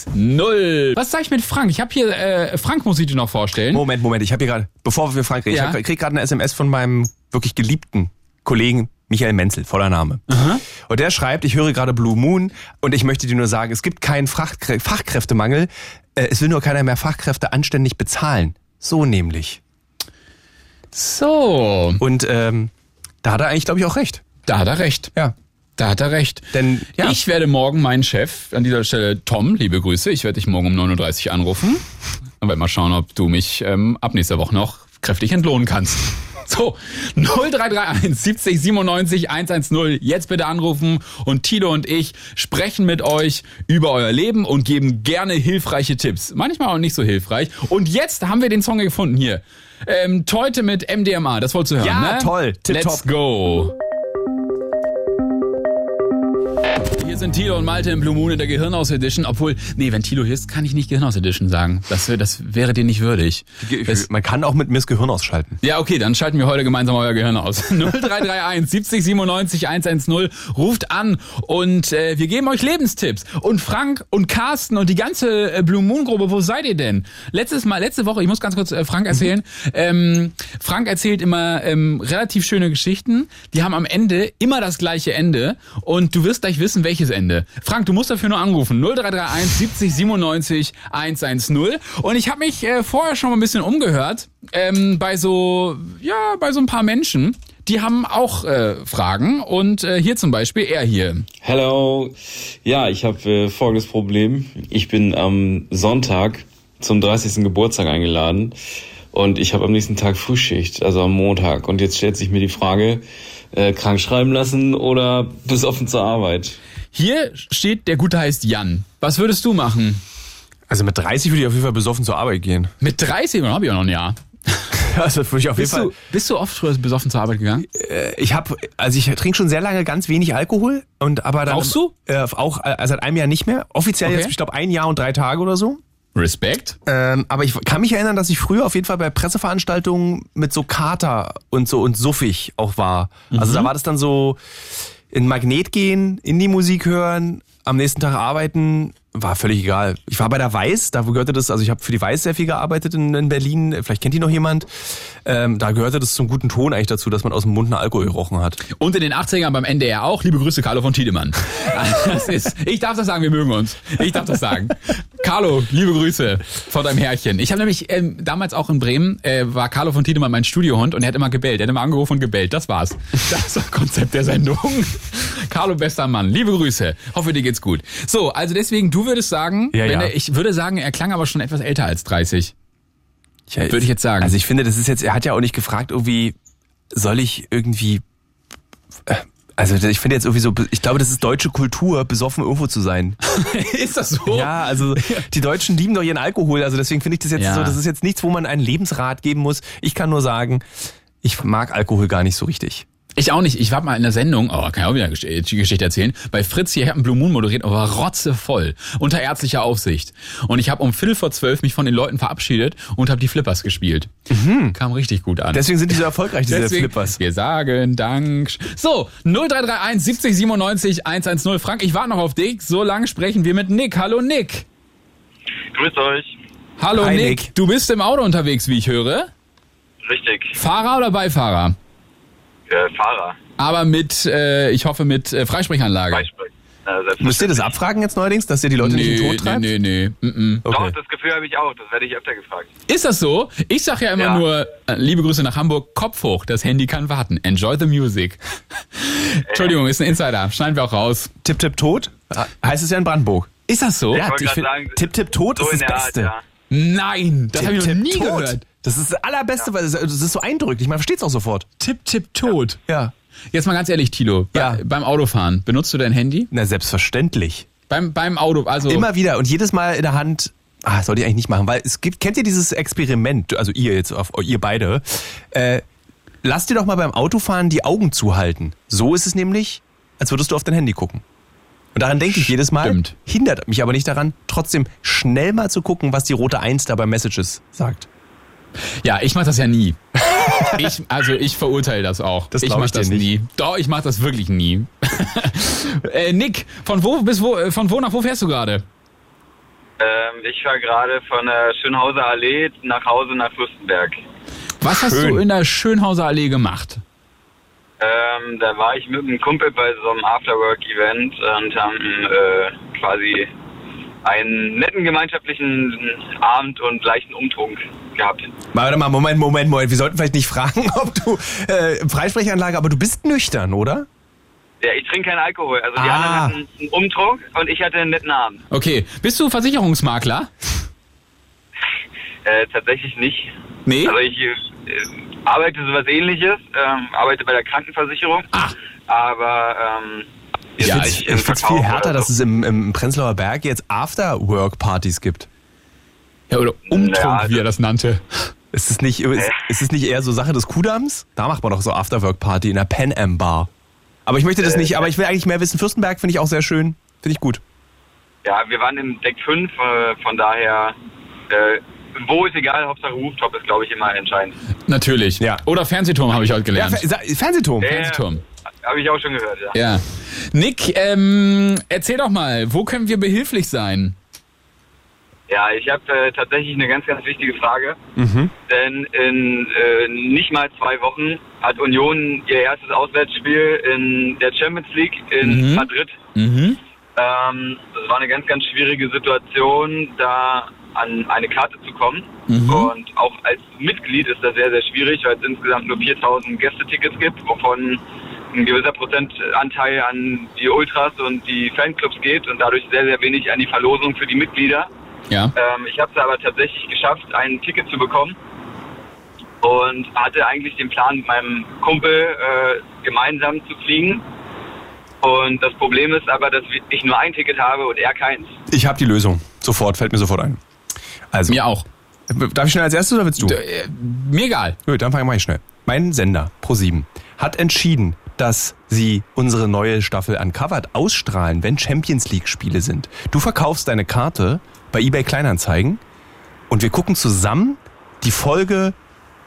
Was sag ich mit Frank? Ich habe hier, äh, Frank muss ich dir noch vorstellen. Moment, Moment, ich habe hier gerade, bevor wir Frank reden, Ja. ich krieg gerade eine SMS von meinem wirklich geliebten Kollegen Michael Menzel, voller Name. Und der schreibt, ich höre gerade Blue Moon und ich möchte dir nur sagen, es gibt keinen Fachkrä Fachkräftemangel, äh, es will nur keiner mehr Fachkräfte anständig bezahlen. So nämlich. So, Und ähm, da hat er eigentlich, glaube ich, auch recht. Da hat er recht. Ja. Da hat er recht. Denn, ja. Ich werde morgen meinen Chef, an dieser Stelle Tom, liebe Grüße, ich werde dich morgen um 9.30 Uhr anrufen und werde mal schauen, ob du mich ähm, ab nächster Woche noch kräftig entlohnen kannst. So, 0331 70 97 110. Jetzt bitte anrufen und Tilo und ich sprechen mit euch über euer Leben und geben gerne hilfreiche Tipps. Manchmal auch nicht so hilfreich. Und jetzt haben wir den Song gefunden hier. Ähm, Teute mit MDMA, das wolltest du hören, Ja, ne? toll. Tipptopp. Let's go. Sind Tilo und Malte im Blue Moon in der Gehirnhaus Edition. Obwohl, nee, wenn Tilo hier ist, kann ich nicht Gehirnhaus Edition sagen. Das, das wäre dir nicht würdig. Das, Man kann auch mit mir das Gehirn ausschalten. ja, okay, dann schalten wir heute gemeinsam euer Gehirn aus. 0331 70 97 110. Ruft an und äh, wir geben euch Lebenstipps. Und Frank und Carsten und die ganze äh, Blue Moon Gruppe, wo seid ihr denn? Letztes Mal, letzte Woche, ich muss ganz kurz äh, Frank erzählen. Ähm, Frank erzählt immer ähm, relativ schöne Geschichten. Die haben am Ende immer das gleiche Ende. Und du wirst gleich wissen, welches Ende. Frank, du musst dafür nur anrufen. 0331 70 97 110. Und ich habe mich äh, vorher schon mal ein bisschen umgehört ähm, bei so, ja, bei so ein paar Menschen, die haben auch äh, Fragen und äh, hier zum Beispiel er hier. Hello. Ja, ich habe äh, folgendes Problem. Ich bin am Sonntag zum 30. Geburtstag eingeladen und ich habe am nächsten Tag Frühschicht, also am Montag. Und jetzt stellt sich mir die Frage, äh, krank schreiben lassen oder besoffen zur Arbeit? Hier steht, der Gute heißt Jan. Was würdest du machen? Also mit 30 würde ich auf jeden Fall besoffen zur Arbeit gehen. Mit 30? Dann habe ich auch noch ein Jahr. Also würde ich auf jeden Bist Fall. du, bist du oft früher besoffen zur Arbeit gegangen? Äh, ich habe, also ich trinke schon sehr lange ganz wenig Alkohol und aber dann Rauchst du? Äh, auch äh, seit einem Jahr nicht mehr. Offiziell Okay. jetzt, ich glaube, ein Jahr und drei Tage oder so. Respekt. Ähm, aber ich kann mich erinnern, dass ich früher auf jeden Fall bei Presseveranstaltungen mit so Kater und so und suffig auch war. Also Mhm. da war das dann so in Magnet gehen, in die Musik hören, am nächsten Tag arbeiten, war völlig egal. Ich war bei der Weiß, da gehörte das, also ich habe für die Weiß sehr viel gearbeitet in, in Berlin, vielleicht kennt die noch jemand. Ähm, da gehörte das zum guten Ton eigentlich dazu, dass man aus dem Mund einen Alkohol gerochen hat. Und in den 80ern beim NDR auch. Liebe Grüße, Carlo von Tiedemann. Das ist, ich darf das sagen, wir mögen uns. Ich darf das sagen. Carlo, liebe Grüße von deinem Herrchen. Ich habe nämlich ähm, damals auch in Bremen, äh, war Carlo von Tiedemann mein Studiohund und er hat immer gebellt. Er hat immer angerufen und gebellt. Das war's. Das war Konzept der Sendung. Carlo, bester Mann. Liebe Grüße. Hoffe, dir geht's gut. So, also deswegen, du würdest sagen, Ja, ja. Er, ich würde sagen, er klang aber schon etwas älter als 30. Ja, Würde ich jetzt sagen. Also ich finde, das ist jetzt, er hat ja auch nicht gefragt, irgendwie, soll ich irgendwie, äh, also ich finde jetzt irgendwie so, ich glaube, das ist deutsche Kultur, besoffen irgendwo zu sein. ist das so? Ja, also die Deutschen lieben doch ihren Alkohol, also deswegen finde ich das jetzt Ja. so, das ist jetzt nichts, wo man einen Lebensrat geben muss. Ich kann nur sagen, ich mag Alkohol gar nicht so richtig. Ich auch nicht. Ich war mal in der Sendung, oh, kann ich auch wieder äh, Geschichte erzählen, bei Fritz hier, ich hab einen Blue Moon moderiert, aber rotzevoll, unter ärztlicher Aufsicht. Und ich habe um Viertel vor zwölf mich von den Leuten verabschiedet und habe die Flippers gespielt. Kam richtig gut an. Deswegen sind die so erfolgreich, diese Deswegen, Flippers. Wir sagen Dank. So, 0331 70 97 110. Frank, ich warte noch auf dich. So lange sprechen wir mit Nick. Hallo Nick. Grüßt euch. Hallo Hi, Nick. Nick. Du bist im Auto unterwegs, wie ich höre. Richtig. Fahrer oder Beifahrer? Äh, Fahrer. Aber mit, äh, ich hoffe, mit äh, Freisprechanlage. Freisprech. Müsst ihr das abfragen jetzt neuerdings, dass ihr die Leute nicht in den Tod treibt? nee, nee, nee. Mm -mm. Doch, Okay. das Gefühl habe ich auch. Das werde ich öfter gefragt. Ist das so? Ich sag ja immer Ja. nur, äh, liebe Grüße nach Hamburg, Kopf hoch, das Handy kann warten. Enjoy the music. Entschuldigung, ist ein Insider. Schneiden wir auch raus. Tipp, tipp, tot? Heißt es ja in Brandenburg. Ist das so? Ja, ich grad find, sagen, Tipp, tipp, tot So ist das der Art, Beste. ja. Nein, das habe ich noch nie tot. gehört. Das ist das allerbeste, weil das, das ist so eindrücklich. Man versteht es auch sofort. Tipp, tipp, tot. Ja. Jetzt mal ganz ehrlich, Tilo. Bei, Ja. Beim Autofahren, benutzt du dein Handy? Na, selbstverständlich. Beim, beim Auto, also. Immer wieder und jedes Mal in der Hand. Ah, sollte ich eigentlich nicht machen, weil es gibt, kennt ihr dieses Experiment, also ihr jetzt, auf, ihr beide, äh, lasst dir doch mal beim Autofahren die Augen zuhalten. So ist es nämlich, als würdest du auf dein Handy gucken. Und daran denke ich jedes Mal, Stimmt. hindert mich aber nicht daran, trotzdem schnell mal zu gucken, was die rote Eins da bei Messages sagt. Ja, ich mach das ja nie. Ich, also ich verurteile das auch. Das ich glaub mach ich dir das nicht. nie. Doch, ich mach das wirklich nie. äh, Nick, von wo bis wo, äh, von wo nach wo fährst du gerade? Ähm, ich fahre gerade von der Schönhauser Allee nach Hause nach Fürstenberg. Was hast Schön. du in der Schönhauser Allee gemacht? Ähm, da war ich mit einem Kumpel bei so einem Afterwork-Event und haben äh, quasi einen netten gemeinschaftlichen Abend und leichten Umtrunk gehabt. Warte mal, Moment, Moment, Moment. Wir sollten vielleicht nicht fragen, ob du äh, Freisprechanlage, aber du bist nüchtern, oder? Ja, ich trinke keinen Alkohol. Also die Ah. anderen hatten einen Umtrunk und ich hatte einen netten Abend. Okay, bist du Versicherungsmakler? Äh, tatsächlich nicht. Nee? Also ich äh, arbeite sowas ähnliches, ähm, arbeite bei der Krankenversicherung. Ah. Aber ähm, ja, ich ich find's Verkauf viel härter, oder dass so. es im, im Prenzlauer Berg jetzt After-Work-Partys gibt. Ja, oder Umtrunk, Ja, also- wie er das nannte. Ist es nicht, ist, ist es nicht eher so Sache des Kudams? Da macht man doch so After-Work-Party in der Pan Am Bar. Aber ich möchte das nicht, aber ich will eigentlich mehr wissen. Fürstenberg finde ich auch sehr schön. Finde ich gut. Ja, wir waren im Deck 5, äh, von daher, äh, wo ist egal, Hauptsache Rooftop ist, glaube ich, immer entscheidend. Natürlich. Ja. Oder Fernsehturm habe ich heute Ja, gelernt. Fer Sa- Fernsehturm. Ja, Fernsehturm. Habe ich auch schon gehört, ja. Ja. Nick, ähm, erzähl doch mal, wo können wir behilflich sein? Ja, ich habe äh, tatsächlich eine ganz, ganz wichtige Frage. Mhm. Denn in äh, nicht mal zwei Wochen hat Union ihr erstes Auswärtsspiel in der Champions League in Mhm. Madrid. Mhm. Ähm, das war eine ganz, ganz schwierige Situation, da an eine Karte zu kommen. Mhm. Und auch als Mitglied ist das sehr, sehr schwierig, weil es insgesamt nur 4000 Gästetickets gibt, wovon ein gewisser Prozentanteil an die Ultras und die Fanclubs geht und dadurch sehr, sehr wenig an die Verlosung für die Mitglieder. Ja. Ähm, ich habe es aber tatsächlich geschafft, ein Ticket zu bekommen und hatte eigentlich den Plan, mit meinem Kumpel äh, gemeinsam zu fliegen. Und das Problem ist aber, dass ich nur ein Ticket habe und er keins. Ich habe die Lösung. Sofort, fällt mir sofort ein. Also. Mir auch. Darf ich schnell als erstes oder willst du? äh, mir egal. Gut, dann fange ich schnell. Mein Sender, Pro7, hat entschieden, dass sie unsere neue Staffel Uncovered ausstrahlen, wenn Champions League Spiele sind. Du verkaufst deine Karte bei eBay Kleinanzeigen und wir gucken zusammen die Folge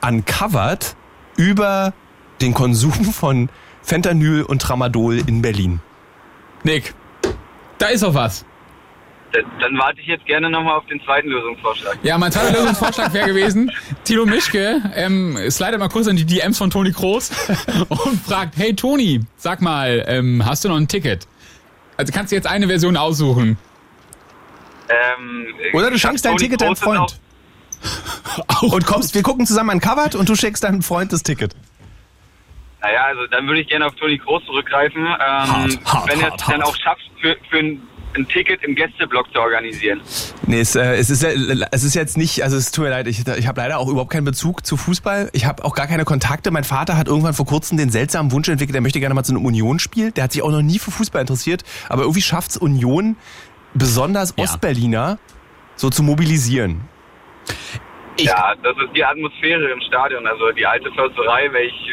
Uncovered über den Konsum von Fentanyl und Tramadol in Berlin. Nick, da ist doch was. Dann, dann warte ich jetzt gerne nochmal auf den zweiten Lösungsvorschlag. Ja, mein zweiter Lösungsvorschlag wäre gewesen, Tilo Mischke ähm, slidet mal kurz in die DMs von Toni Kroos und fragt, hey Toni, sag mal, ähm, hast du noch ein Ticket? Also kannst du jetzt eine Version aussuchen. Ähm, Oder du schenkst dein Ticket deinem Freund. Und kommst, wir gucken zusammen Uncovered und du schickst deinem Freund das Ticket. Naja, also dann würde ich gerne auf Toni Kroos zurückgreifen. Ähm, Hart, hart, wenn er es dann auch schafft, für, für ein, ein Ticket im Gästeblock zu organisieren. Nee, es, äh, es, ist, es ist jetzt nicht, also es tut mir leid, ich, ich habe leider auch überhaupt keinen Bezug zu Fußball. Ich habe auch gar keine Kontakte. Mein Vater hat irgendwann vor kurzem den seltsamen Wunsch entwickelt, er möchte gerne mal zu einem Union-Spiel. Der hat sich auch noch nie für Fußball interessiert, aber irgendwie schafft's Union, besonders Ostberliner, so zu mobilisieren. ja, das ist die Atmosphäre im Stadion, also die alte Försterei, wenn ich,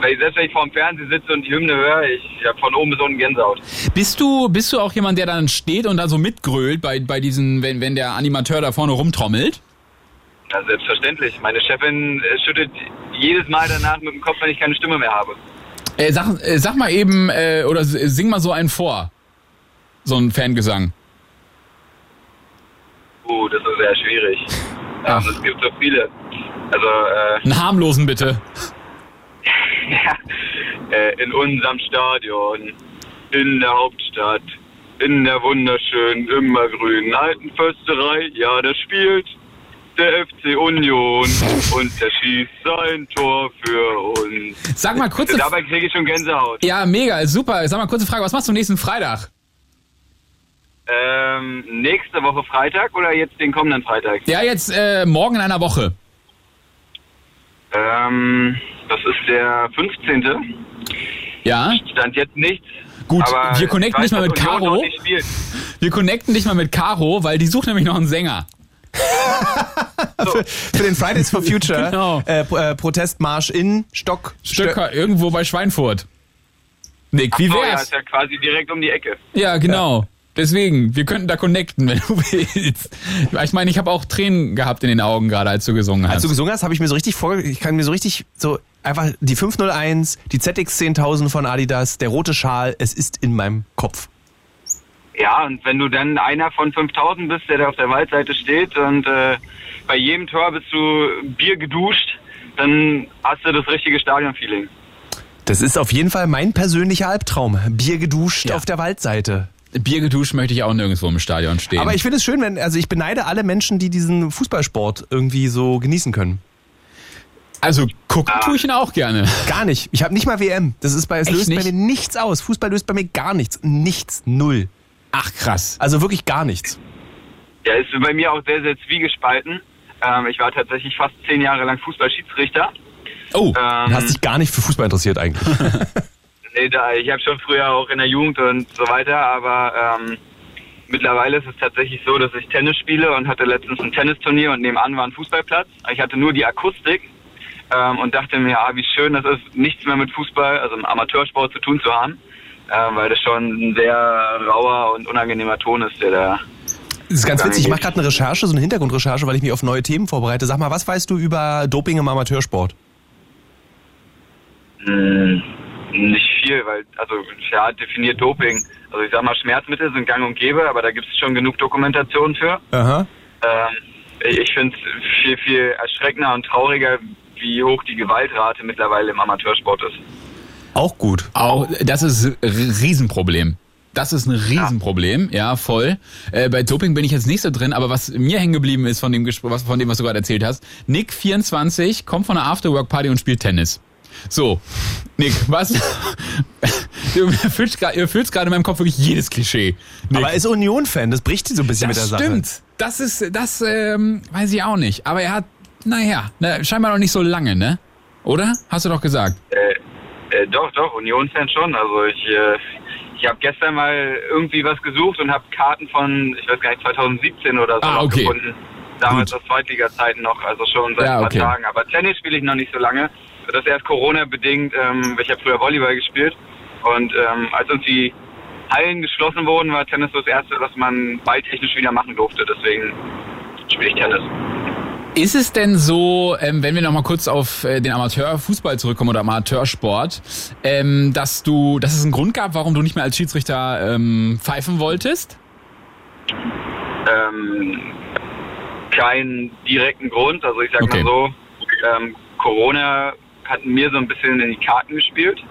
wenn ich, selbst wenn ich vor dem Fernsehen sitze und die Hymne höre, ich habe von oben bis unten Gänsehaut. Bist du, bist du auch jemand, der dann steht und dann so mitgrölt bei, bei diesen, wenn, wenn der Animateur da vorne rumtrommelt? Ja, selbstverständlich. Meine Chefin äh, schüttet jedes Mal danach mit dem Kopf, wenn ich keine Stimme mehr habe. Äh, sag, äh, sag mal eben, äh, oder sing mal so einen vor. So ein Fangesang. Uh, das ist sehr schwierig. Ach. Ähm, es gibt so viele. Also, äh, Einen harmlosen bitte. äh, in unserem Stadion, in der Hauptstadt, in der wunderschönen, immergrünen alten Försterei, ja, da spielt der FC Union und der schießt sein Tor für uns. Sag mal, kurze Dabei kriege ich schon Gänsehaut. Ja, mega, super. Sag mal, kurze Frage, was machst du nächsten Freitag? Ähm, nächste Woche Freitag oder jetzt den kommenden Freitag? Ja, jetzt äh, morgen in einer Woche. Ähm, das ist der 15. Ja? Stand jetzt nichts. Gut, aber wir connecten ich nicht mal mit Caro. Wir connecten nicht mal mit Caro, weil die sucht nämlich noch einen Sänger. Für, für den Fridays for Future Genau. äh, äh, Protestmarsch in Stock. Stöcker, irgendwo bei Schweinfurt. Nick, wie Ach so, ja, wär's? ist ja quasi direkt um die Ecke. Ja, genau. Deswegen, wir könnten da connecten, wenn du willst. Ich meine, ich habe auch Tränen gehabt in den Augen gerade, als du gesungen hast. Als du gesungen hast, habe ich mir so richtig vor, ich kann mir so richtig so einfach die 501, die ZX 10000 von Adidas, der rote Schal, es ist in meinem Kopf. Ja, und wenn du dann einer von 5000 bist, der da auf der Waldseite steht und äh, bei jedem Tor bist du Bier geduscht, dann hast du das richtige Stadionfeeling. Das ist auf jeden Fall mein persönlicher Albtraum. Bier geduscht Ja. auf der Waldseite. Bier geduscht möchte ich auch nirgendwo im Stadion stehen. Aber ich finde es schön, wenn, also ich beneide alle Menschen, die diesen Fußballsport irgendwie so genießen können. also gucken tue ich ihn auch gerne. Gar nicht. Ich habe nicht mal WM. Das ist bei, es Echt löst bei nicht? mir nichts aus. Fußball löst bei mir gar nichts. Nichts. Null. Ach krass. Also wirklich gar nichts. Ja, ist bei mir auch sehr, sehr zwiegespalten. Ähm, ich war tatsächlich fast zehn Jahre lang Fußballschiedsrichter. Oh, Du hast dich gar nicht für Fußball interessiert eigentlich. Ich habe schon früher auch in der Jugend und so weiter, aber ähm, mittlerweile ist es tatsächlich so, dass ich Tennis spiele und hatte letztens ein Tennisturnier und nebenan war ein Fußballplatz. Ich hatte nur die Akustik ähm, und dachte mir, ah, wie schön das ist, nichts mehr mit Fußball, also im Amateursport zu tun zu haben, ähm, weil das schon ein sehr rauer und unangenehmer Ton ist, der da. Das ist ganz witzig. Ich mache gerade eine Recherche, so eine Hintergrundrecherche, weil ich mich auf neue Themen vorbereite. Sag mal, was weißt du über Doping im Amateursport? Hm, nicht viel, weil, also, ja, definiert Doping. Also, ich sag mal, Schmerzmittel sind gang und gäbe, aber da gibt es schon genug Dokumentation für. Aha. Ähm, ich finde es viel, viel erschreckender und trauriger, wie hoch die Gewaltrate mittlerweile im Amateursport ist. Auch gut. Auch, das ist ein Riesenproblem. Das ist ein Riesenproblem, ja, voll. Äh, bei Doping bin ich jetzt nicht so drin, aber was mir hängen geblieben ist von dem, Gespr- was, von dem, was du gerade erzählt hast, Nick 24 kommt von einer Afterwork-Party und spielt Tennis. So, Nick, was? du erfüllst erfüllst gerade in meinem Kopf wirklich jedes Klischee. Nick. Aber er ist Union-Fan, das bricht sie so ein bisschen das mit der Sache. stimmt. Das ist, das ähm, weiß ich auch nicht. Aber er hat, naja, ne, scheinbar noch nicht so lange, ne? Oder? Hast du doch gesagt. Äh, äh, doch, doch, Union-Fan schon. Also ich, äh, ich habe gestern mal irgendwie was gesucht und habe Karten von, ich weiß gar nicht, 2017 oder so Ah, okay. gefunden. Damals aus Zweitliga-Zeiten noch, also schon seit Ja, ein paar okay. Tagen. Aber Tennis spiele ich noch nicht so lange. Das ist erst Corona-bedingt. Ähm, ich habe früher Volleyball gespielt. Und ähm, als uns die Hallen geschlossen wurden, war Tennis so das Erste, was man balltechnisch wieder machen durfte. Deswegen spiele ich Tennis. Ist es denn so, ähm, wenn wir noch mal kurz auf äh, den Amateurfußball zurückkommen oder Amateursport, ähm, dass du, dass es einen Grund gab, warum du nicht mehr als Schiedsrichter ähm, pfeifen wolltest? ähm, keinen direkten Grund. Also ich sag Okay. mal so, ähm, Corona hat mir so ein bisschen in die Karten gespielt,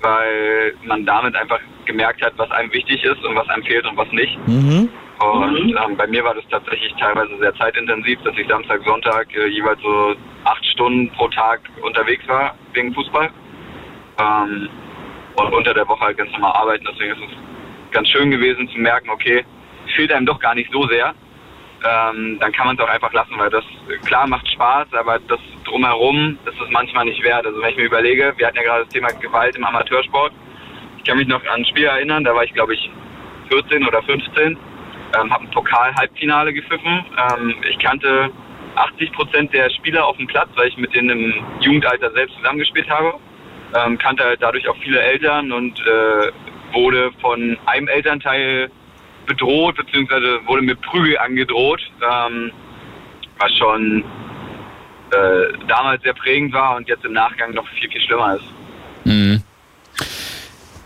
weil man damit einfach gemerkt hat, was einem wichtig ist und was einem fehlt und was nicht. Mhm. Und ähm, bei mir war das tatsächlich teilweise sehr zeitintensiv, dass ich Samstag, Sonntag äh, jeweils so acht Stunden pro Tag unterwegs war wegen Fußball. Ähm, und unter der Woche halt ganz normal arbeiten. Deswegen ist es ganz schön gewesen zu merken, okay, fehlt einem doch gar nicht so sehr. Ähm, dann kann man es auch einfach lassen, weil das klar macht Spaß, aber das drumherum ist es manchmal nicht wert. Also wenn ich mir überlege, wir hatten ja gerade das Thema Gewalt im Amateursport. Ich kann mich noch an ein Spiel erinnern, da war ich glaube ich 14 oder 15, ähm, habe ein Pokal-Halbfinale gepfiffen. Ähm, ich kannte 80 Prozent der Spieler auf dem Platz, weil ich mit denen im Jugendalter selbst zusammengespielt habe. Ähm, kannte halt dadurch auch viele Eltern und äh, wurde von einem Elternteil bedroht, beziehungsweise wurde mit Prügel angedroht, ähm, was schon äh, damals sehr prägend war und jetzt im Nachgang noch viel, viel schlimmer ist. Mhm.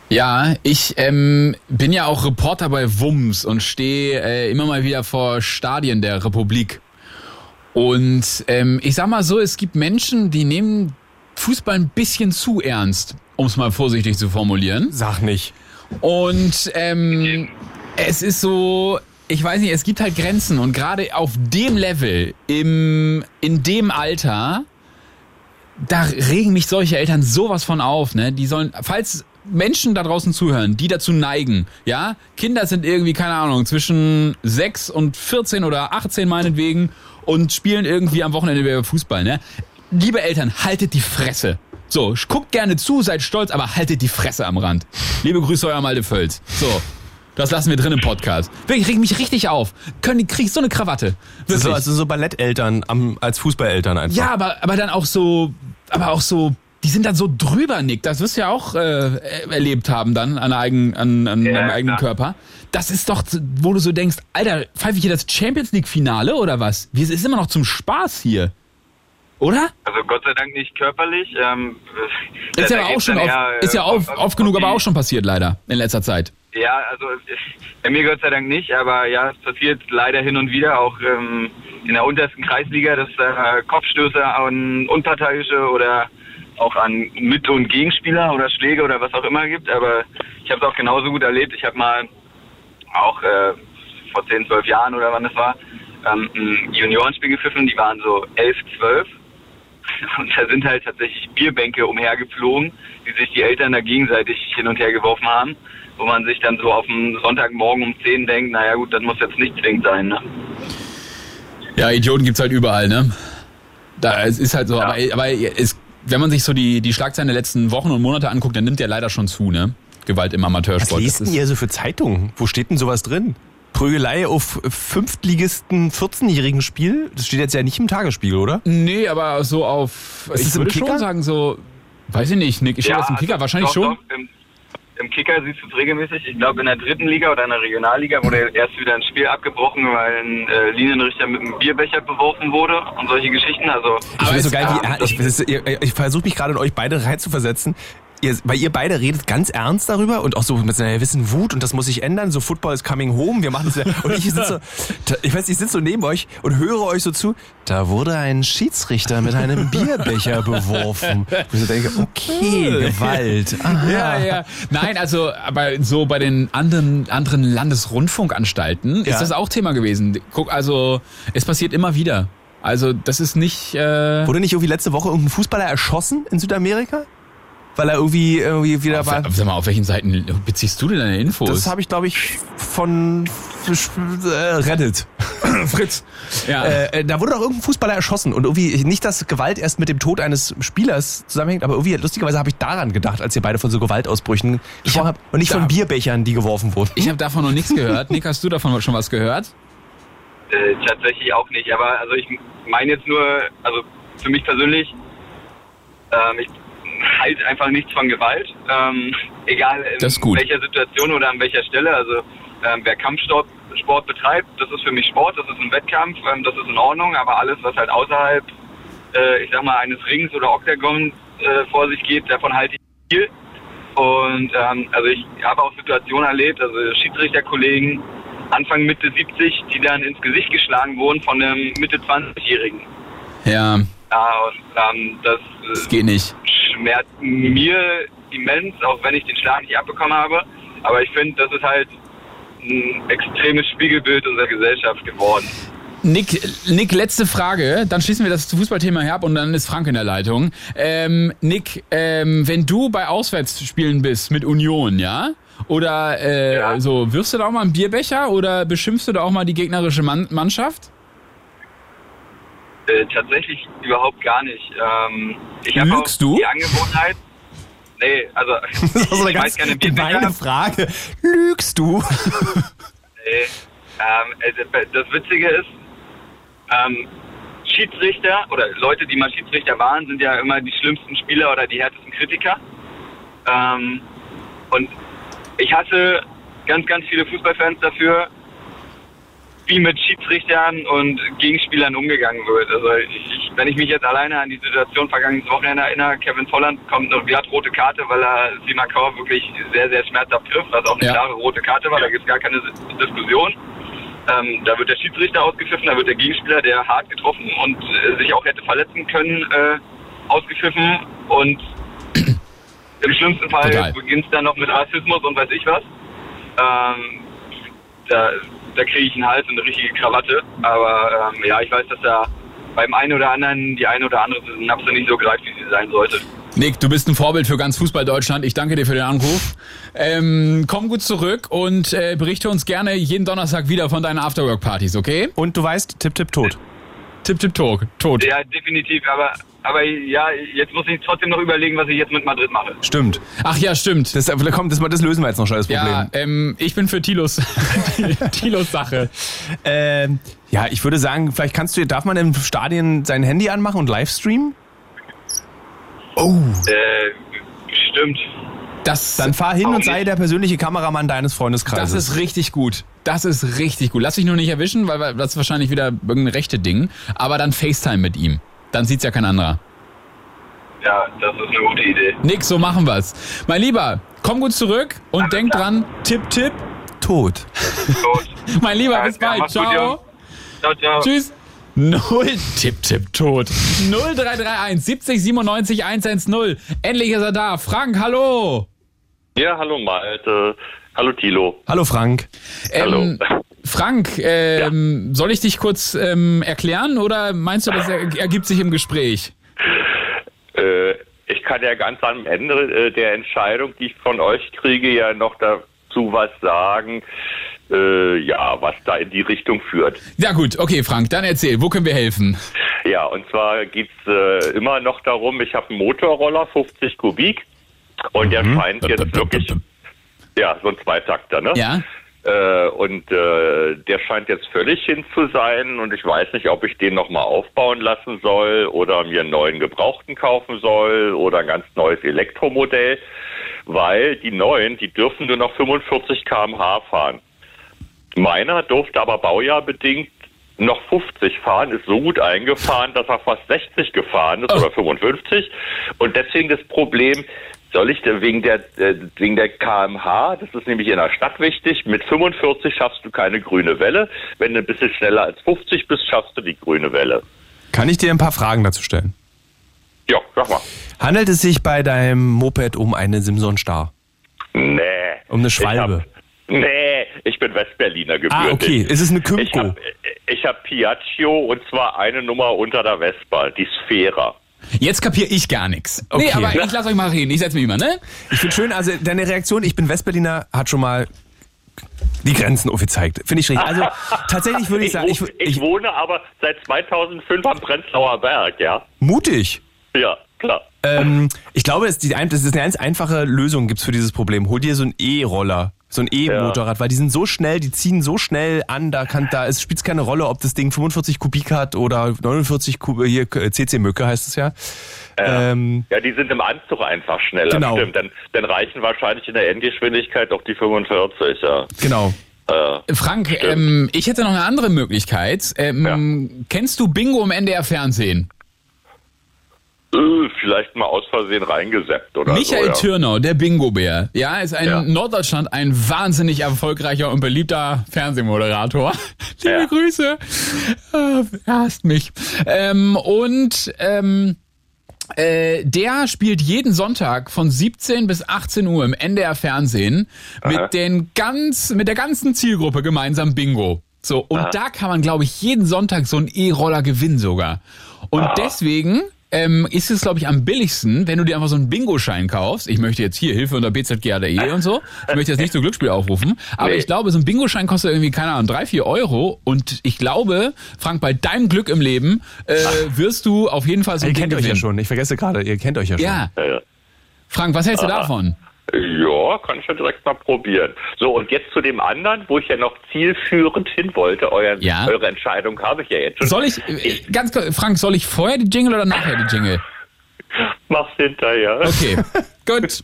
Ja, ich ähm, bin ja auch Reporter bei Wums und stehe äh, immer mal wieder vor Stadien der Republik. Und ähm, ich sag mal so, es gibt Menschen, die nehmen Fußball ein bisschen zu ernst, um es mal vorsichtig zu formulieren. Sag nicht. Und ähm, es ist so, ich weiß nicht, es gibt halt Grenzen und gerade auf dem Level, im, in dem Alter, da regen mich solche Eltern sowas von auf, ne? Die sollen, falls Menschen da draußen zuhören, die dazu neigen, ja, Kinder sind irgendwie, keine Ahnung, zwischen 6 und 14 oder 18 meinetwegen und spielen irgendwie am Wochenende Fußball, ne? Liebe Eltern, haltet die Fresse. So, guckt gerne zu, seid stolz, aber haltet die Fresse am Rand. Liebe Grüße, euer Malte Völz. So. Das lassen wir drin im Podcast. Wirklich, reg mich richtig auf. Können, krieg ich so eine Krawatte. Wirklich. So, also so Balletteltern am, als Fußballeltern einfach. Ja, aber, aber dann auch so, aber auch so, die sind dann so drüber, Nick. Das wirst du ja auch äh, erlebt haben dann an, eigen, an, an Ja, deinem eigenen klar. Körper. Das ist doch, wo du so denkst, Alter, pfeife ich hier das Champions League Finale oder was? Wir- Es ist immer noch zum Spaß hier. Oder? Also Gott sei Dank nicht körperlich. Ähm, Ist ja auch schon oft, eher, ist ja äh, oft, auf- oft genug auf aber auch schon passiert, leider, in letzter Zeit. Ja, also bei mir Gott sei Dank nicht, aber ja, es passiert leider hin und wieder auch ähm, in der untersten Kreisliga, dass äh, Kopfstöße an Unparteiische oder auch an Mit- und Gegenspieler oder Schläge oder was auch immer gibt. Aber ich habe es auch genauso gut erlebt. Ich habe mal auch äh, vor 10, 12 Jahren oder wann das war, ähm, ein Juniorenspiel gepfiffen. Die waren so 11, 12. Und da sind halt tatsächlich Bierbänke umhergeflogen, die sich die Eltern da gegenseitig hin und her geworfen haben, wo man sich dann so auf dem Sonntagmorgen um 10 denkt, naja gut, das muss jetzt nicht zwingend sein. Ne? Ja, Idioten gibt's halt überall, ne? Da, es ist halt so, aber, aber es, wenn man sich so die, die Schlagzeilen der letzten Wochen und Monate anguckt, dann nimmt der leider schon zu, ne? Gewalt im Was Amateursport. liest Das denn ihr so für Zeitungen? Wo steht denn sowas drin? Prügelei auf Fünftligisten 14-jährigen Spiel? Das steht jetzt ja nicht im Tagesspiegel, oder? Nee, aber so auf, Ist ich würde Kicker? schon sagen so, weiß ich nicht, Nick, ich stehe das im Kicker, wahrscheinlich doch, schon. Doch, im, Im Kicker siehst du es regelmäßig. Ich glaube, in der dritten Liga oder in der Regionalliga wurde erst wieder ein Spiel abgebrochen, weil ein äh, Linienrichter mit einem Bierbecher beworfen wurde und solche Geschichten. Also Ich so geil, ja, wie, ich, ich versuche mich gerade in euch beide reinzuversetzen. Ihr, weil ihr beide redet ganz ernst darüber und auch so mit einer gewissen Wut und das muss sich ändern. So Football is coming home. Wir machen es ja. Und ich sitze so, ich weiß, ich sitze so neben euch und höre euch so zu. Da wurde ein Schiedsrichter mit einem Bierbecher beworfen. Wo ich so denke, okay, Gewalt. Aha. Ja, ja. Nein, also, aber so bei den anderen, anderen Landesrundfunkanstalten Ja. ist das auch Thema gewesen. Guck, also, es passiert immer wieder. Also, das ist nicht, äh, Wurde nicht irgendwie letzte Woche irgendein Fußballer erschossen in Südamerika? Weil er irgendwie, irgendwie wieder auf, war. sag mal, auf welchen Seiten beziehst du denn deine Infos? Das habe ich, glaube ich, von äh, Reddit. Fritz. Ja. Äh, äh, da wurde doch irgendein Fußballer erschossen und irgendwie nicht, dass Gewalt erst mit dem Tod eines Spielers zusammenhängt, aber irgendwie lustigerweise habe ich daran gedacht, als ihr beide von so Gewaltausbrüchen gesprochen habt und nicht von Bierbechern, die geworfen wurden. ich habe davon noch nichts gehört. Nick, hast du davon schon was gehört? Äh, tatsächlich auch nicht. Aber also ich meine jetzt nur, also für mich persönlich, ähm, ich halte einfach nichts von Gewalt. Ähm, egal in welcher Situation oder an welcher Stelle. Also ähm, wer Kampfsport Sport betreibt, das ist für mich Sport, das ist ein Wettkampf, ähm, das ist in Ordnung, aber alles, was halt außerhalb, äh, ich sag mal, eines Rings oder Oktagons äh, vor sich geht, davon halte ich viel. Und ähm, also ich habe auch Situationen erlebt, also Schiedsrichterkollegen Anfang Mitte 70, die dann ins Gesicht geschlagen wurden von einem Mitte 20-Jährigen. Ja, Ja, und ähm, das, das geht nicht. schmerzt mir immens, auch wenn ich den Schlag nicht abbekommen habe. Aber ich finde, das ist halt ein extremes Spiegelbild unserer Gesellschaft geworden. Nick, Nick, letzte Frage, dann schließen wir das Fußballthema her ab und dann ist Frank in der Leitung. Ähm, Nick, ähm, wenn du bei Auswärtsspielen bist mit Union, ja? Oder äh, Ja. so, wirfst du da auch mal einen Bierbecher oder beschimpfst du da auch mal die gegnerische Mann Mannschaft? Äh, tatsächlich überhaupt gar nicht. Ähm, ich habe auch Lügst du? die Angewohnheit. Nee, also Das ist so eine ich ganz weiß keine gemeine Frage. Lügst du? Nee. Ähm, also, das Witzige ist, ähm, Schiedsrichter oder Leute, die mal Schiedsrichter waren, sind ja immer die schlimmsten Spieler oder die härtesten Kritiker. Ähm, und ich hasse ganz, ganz viele Fußballfans dafür, wie mit Schiedsrichtern und Gegenspielern umgegangen wird. Also ich, wenn ich mich jetzt alleine an die Situation vergangenes Wochenende erinnere, Kevin Volland kommt noch wieder rote Karte, weil er Simakau wirklich sehr, sehr schmerzhaft trifft, was auch eine Ja. klare rote Karte war, da gibt es gar keine Diskussion. Ähm, da wird der Schiedsrichter ausgepfiffen, da wird der Gegenspieler, der hart getroffen und äh, sich auch hätte verletzen können, äh, ausgepfiffen und im schlimmsten Fall beginnt es dann noch mit Rassismus und weiß ich was. Ähm, da da kriege ich einen Hals und eine richtige Krawatte. Aber ähm, ja, ich weiß, dass da beim einen oder anderen die eine oder andere Synapse nicht so greift, wie sie sein sollte. Nick, du bist ein Vorbild für ganz Fußball Deutschland. Ich danke dir für den Anruf. Ähm, komm gut zurück und äh, berichte uns gerne jeden Donnerstag wieder von deinen Afterwork-Partys, okay? Und du weißt, tipp, tipp, tot. Tipp, tipp, tot. tot. Ja, definitiv. Aber, aber ja, jetzt muss ich trotzdem noch überlegen, was ich jetzt mit Madrid mache. Stimmt. Ach ja, stimmt. Das, komm, das, das lösen wir jetzt noch schon, das Problem. Ja, ähm, ich bin für Tilos, Tilos Sache. Ähm, ja, ich würde sagen, vielleicht kannst du, darf man im Stadion sein Handy anmachen und Livestreamen? Oh. Äh, stimmt. Das, Dann fahr hin und sei der persönliche Kameramann deines das Freundeskreises. ist richtig gut. Das ist richtig gut. Lass dich nur nicht erwischen, weil das ist wahrscheinlich wieder irgendein rechte Ding. Aber dann FaceTime mit ihm. Dann sieht's ja kein anderer. Ja, das ist eine gute Idee. Nick, so machen wir's. Mein Lieber, komm gut zurück und denk dran, tipp, tipp. tot. Gut. Mein Lieber, bis Alles klar, bald. Ciao. Ciao, ciao. Tschüss. Null Tipp, Tipp, tot. 0331 70 97 110. Endlich ist er da. Frank, hallo. Ja, hallo Malte. Hallo Tilo. Hallo Frank. Hallo. Frank, ähm, soll ich dich kurz ähm, erklären oder meinst du, das er ergibt sich im Gespräch? Äh, ich kann ja ganz am Ende äh, der Entscheidung, die ich von euch kriege, ja noch dazu was sagen, äh, ja, was da in die Richtung führt. Ja gut, okay, Frank, dann erzähl, wo können wir helfen? Ja, und zwar geht's äh, immer noch darum, ich habe einen Motorroller, 50 Kubik, und der scheint jetzt wirklich, ja, so ein Zweitakter, ne? Ja? Äh, und äh, der scheint jetzt völlig hin zu sein und ich weiß nicht, ob ich den nochmal aufbauen lassen soll oder mir einen neuen Gebrauchten kaufen soll oder ein ganz neues Elektromodell, weil die neuen, die dürfen nur noch 45 km/h fahren. Meiner durfte aber baujahrbedingt noch 50 fahren, ist so gut eingefahren, dass er fast 60 gefahren ist oder 55. Und deswegen das Problem, Soll ich wegen der, äh, wegen der KMH, das ist nämlich in der Stadt wichtig, mit 45 schaffst du keine grüne Welle. Wenn du ein bisschen schneller als 50 bist, schaffst du die grüne Welle. Kann ich dir ein paar Fragen dazu stellen? Ja, sag mal. Handelt es sich bei deinem Moped um eine Simson Star? Nee. Um eine Schwalbe? Ich hab, nee, ich bin Westberliner gebürtig. Ah, okay. Ist es eine Ich Kymco? habe ich hab Piaggio und zwar eine Nummer unter der Vespa, die Sphera. Jetzt kapiere ich gar nichts. Nee, Okay. aber ich lasse euch mal reden. Ich setze mich immer, ne? Ich finde schön, also deine Reaktion, ich bin Westberliner, hat schon mal die Grenzen aufgezeigt. Finde ich richtig. Also tatsächlich würde ich sagen, ich, wo- ich wohne aber seit 2005 am Prenzlauer Berg, ja? mutig. Ja, klar. Ähm, ich glaube, es ist, die, das ist eine ganz einfache Lösung gibt's für dieses Problem. Hol dir so einen E-Roller, so ein E-Motorrad, weil die sind so schnell, die ziehen so schnell an, da kann da es spielt keine Rolle, ob das Ding 45 Kubik hat oder 49 Kubik, hier CC Mücke heißt es ja. Ähm, Ja, die sind im Anzug einfach schneller. Genau. Stimmt, dann, dann reichen wahrscheinlich in der Endgeschwindigkeit doch die 45, ja. genau. Äh, Frank, ähm, ich hätte noch eine andere Möglichkeit. Ähm, Kennst du Bingo im NDR Fernsehen? Äh, vielleicht mal aus Versehen reingeseppt oder Michael so. Ja. Türnau, der Bingo-Bär, ja, ist ein Ja. in Norddeutschland ein wahnsinnig erfolgreicher und beliebter Fernsehmoderator. Liebe Grüße. Äh, Er hasst mich. Ähm, und ähm, äh, der spielt jeden Sonntag von 17 bis 18 Uhr im NDR Fernsehen Aha. mit den ganz, mit der ganzen Zielgruppe gemeinsam Bingo. So, und Aha. da kann man, glaube ich, jeden Sonntag so einen E-Roller gewinnen sogar. Und deswegen ähm, ist es, glaube ich, am billigsten, wenn du dir einfach so einen Bingo-Schein kaufst. Ich möchte jetzt hier Hilfe unter BZGADE und so. Ich möchte jetzt nicht zum Glücksspiel aufrufen. Aber Nee. ich glaube, so ein Bingo-Schein kostet irgendwie, keine Ahnung, drei, vier Euro. Und ich glaube, Frank, bei deinem Glück im Leben äh, wirst du auf jeden Fall so Ihr ein kennt Ding euch ja gewinnen. schon. Ich vergesse gerade, ihr kennt euch ja schon. Ja. Ja, ja. Frank, was hältst du Aha. davon? Ja, kann ich ja direkt mal probieren. So, und jetzt zu dem anderen, wo ich ja noch zielführend hin wollte. Euer, Ja. Eure Entscheidung habe ich ja jetzt schon. Soll ich, äh, ganz kurz, Frank, soll ich vorher die Jingle oder nachher die Jingle? Mach's hinterher. Okay, gut.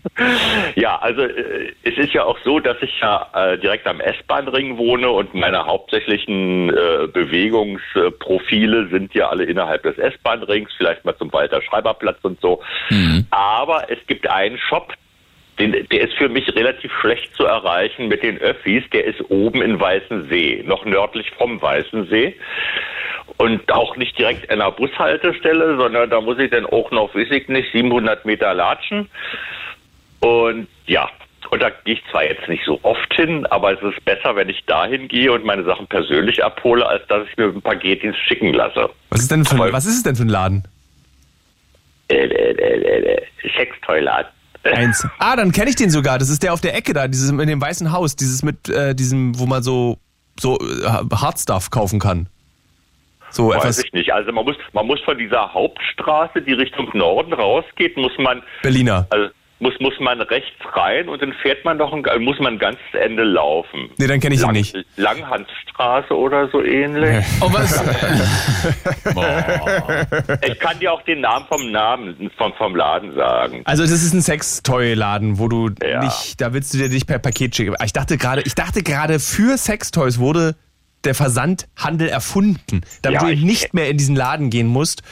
Ja, also äh, es ist ja auch so, dass ich ja äh, direkt am S-Bahn-Ring wohne und meine hauptsächlichen äh, Bewegungsprofile sind ja alle innerhalb des S-Bahn-Rings, vielleicht mal zum Walter-Schreiber-Platz und so. Aber es gibt einen Shop, den, der ist für mich relativ schlecht zu erreichen mit den Öffis. Der ist oben in Weißensee, noch nördlich vom Weißensee. Und auch nicht direkt an einer Bushaltestelle, sondern da muss ich dann auch noch, weiß ich nicht, 700 Meter latschen. Und ja, und da gehe ich zwar jetzt nicht so oft hin, aber es ist besser, wenn ich dahin gehe und meine Sachen persönlich abhole, als dass ich mir ein Paketdienst schicken lasse. Was ist denn für ein, was ist es denn für ein Laden? Äh, äh, äh, äh, Sextoiladen. Eins. Ah, dann kenne ich den sogar. Das ist der auf der Ecke da, dieses in dem weißen Haus, dieses mit äh, diesem, wo man so so äh, Hardstuff kaufen kann. So Weiß etwas ich nicht. Also man muss, man muss von dieser Hauptstraße, die Richtung Norden rausgeht, muss man, Berliner. also muss, muss man rechts rein und dann fährt man noch ein, muss man ein ganzes Ende laufen. Nee, dann kenne ich ihn Lang, nicht. Langhansstraße oder so ähnlich. Oh, was? Ich kann dir auch den Namen vom Namen vom, vom Laden sagen. Also das ist ein Sextoy-Laden, wo du Ja. nicht, da willst du dir nicht per Paket schicken. Ich dachte gerade, ich dachte gerade für Sextoys wurde der Versandhandel erfunden, damit Ja, du nicht mehr in diesen Laden gehen musst,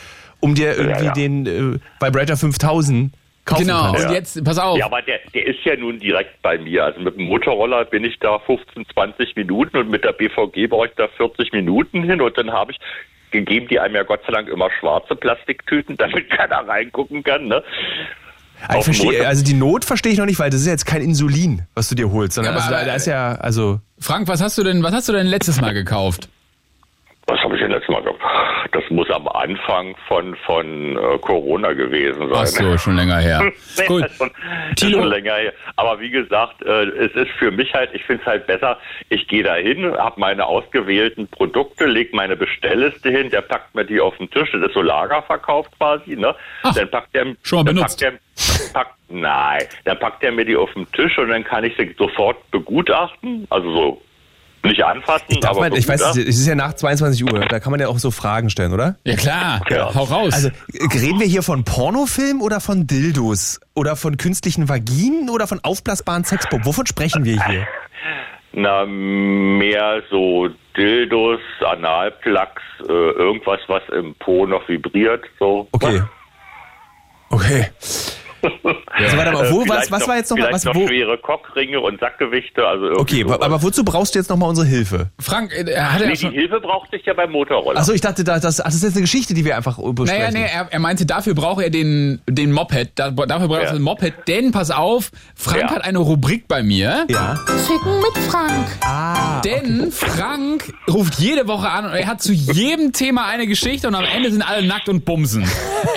um dir irgendwie ja. den äh, Vibrator 5000 kaufen Genau, kannst. und jetzt, pass auf. Ja, aber der, der ist ja nun direkt bei mir. Also mit dem Motorroller bin ich da 15, 20 Minuten und mit der BVG brauche ich da 40 Minuten hin und dann habe ich gegeben die einem ja Gott sei Dank immer schwarze Plastiktüten, damit keiner reingucken kann. Ne? Ich dem verstehe, also die Not verstehe ich noch nicht, weil das ist ja jetzt kein Insulin, was du dir holst, sondern Ja, also aber- da, da ist ja, also Frank, was hast du denn, was hast du denn letztes Mal gekauft? Was habe ich denn letztes Mal gemacht? Das muss am Anfang von, von äh, Corona gewesen sein. Ach so, schon länger her. Nee, Gut. schon, schon länger her. Aber wie gesagt, äh, es ist für mich halt, ich finde es halt besser, ich gehe da hin, habe meine ausgewählten Produkte, leg meine Bestellliste hin, der packt mir die auf den Tisch, das ist so Lagerverkauf quasi, ne? Ach, dann packt der, schon mal dann benutzt. Packt der, packt, nein, dann packt er mir die auf den Tisch und dann kann ich sie sofort begutachten, also so nicht anfassen, darf aber man, ich weiß, begutachten. es ist ja nach 22 Uhr, da kann man ja auch so Fragen stellen, oder? Ja klar, Ja. hau raus. Also reden wir hier von Pornofilm oder von Dildos? Oder von künstlichen Vaginen oder von aufblasbaren Sexpop? Wovon sprechen wir hier? Na, mehr so Dildos, Analplugs, äh, irgendwas, was im Po noch vibriert, so. Okay. Okay. Also warte mal, wo, was, was war jetzt noch mal, vielleicht was, noch wo, schwere Kochringe und Sackgewichte. Also okay, sowas. aber wozu brauchst du jetzt nochmal unsere Hilfe? Frank, äh, er hat ja Nee, die schon... Hilfe brauchte ich ja beim Motorroller. Achso, ich dachte, das, das, ist jetzt eine Geschichte, die wir einfach besprechen. Naja, nee, er, er meinte, dafür braucht er den, den Moped. Da, dafür braucht er Ja. den Moped. Denn, pass auf, Frank Ja. hat eine Rubrik bei mir. Ja. Ficken mit Frank. Ah, Denn Frank ruft jede Woche an und er hat zu jedem Thema eine Geschichte und am Ende sind alle nackt und bumsen.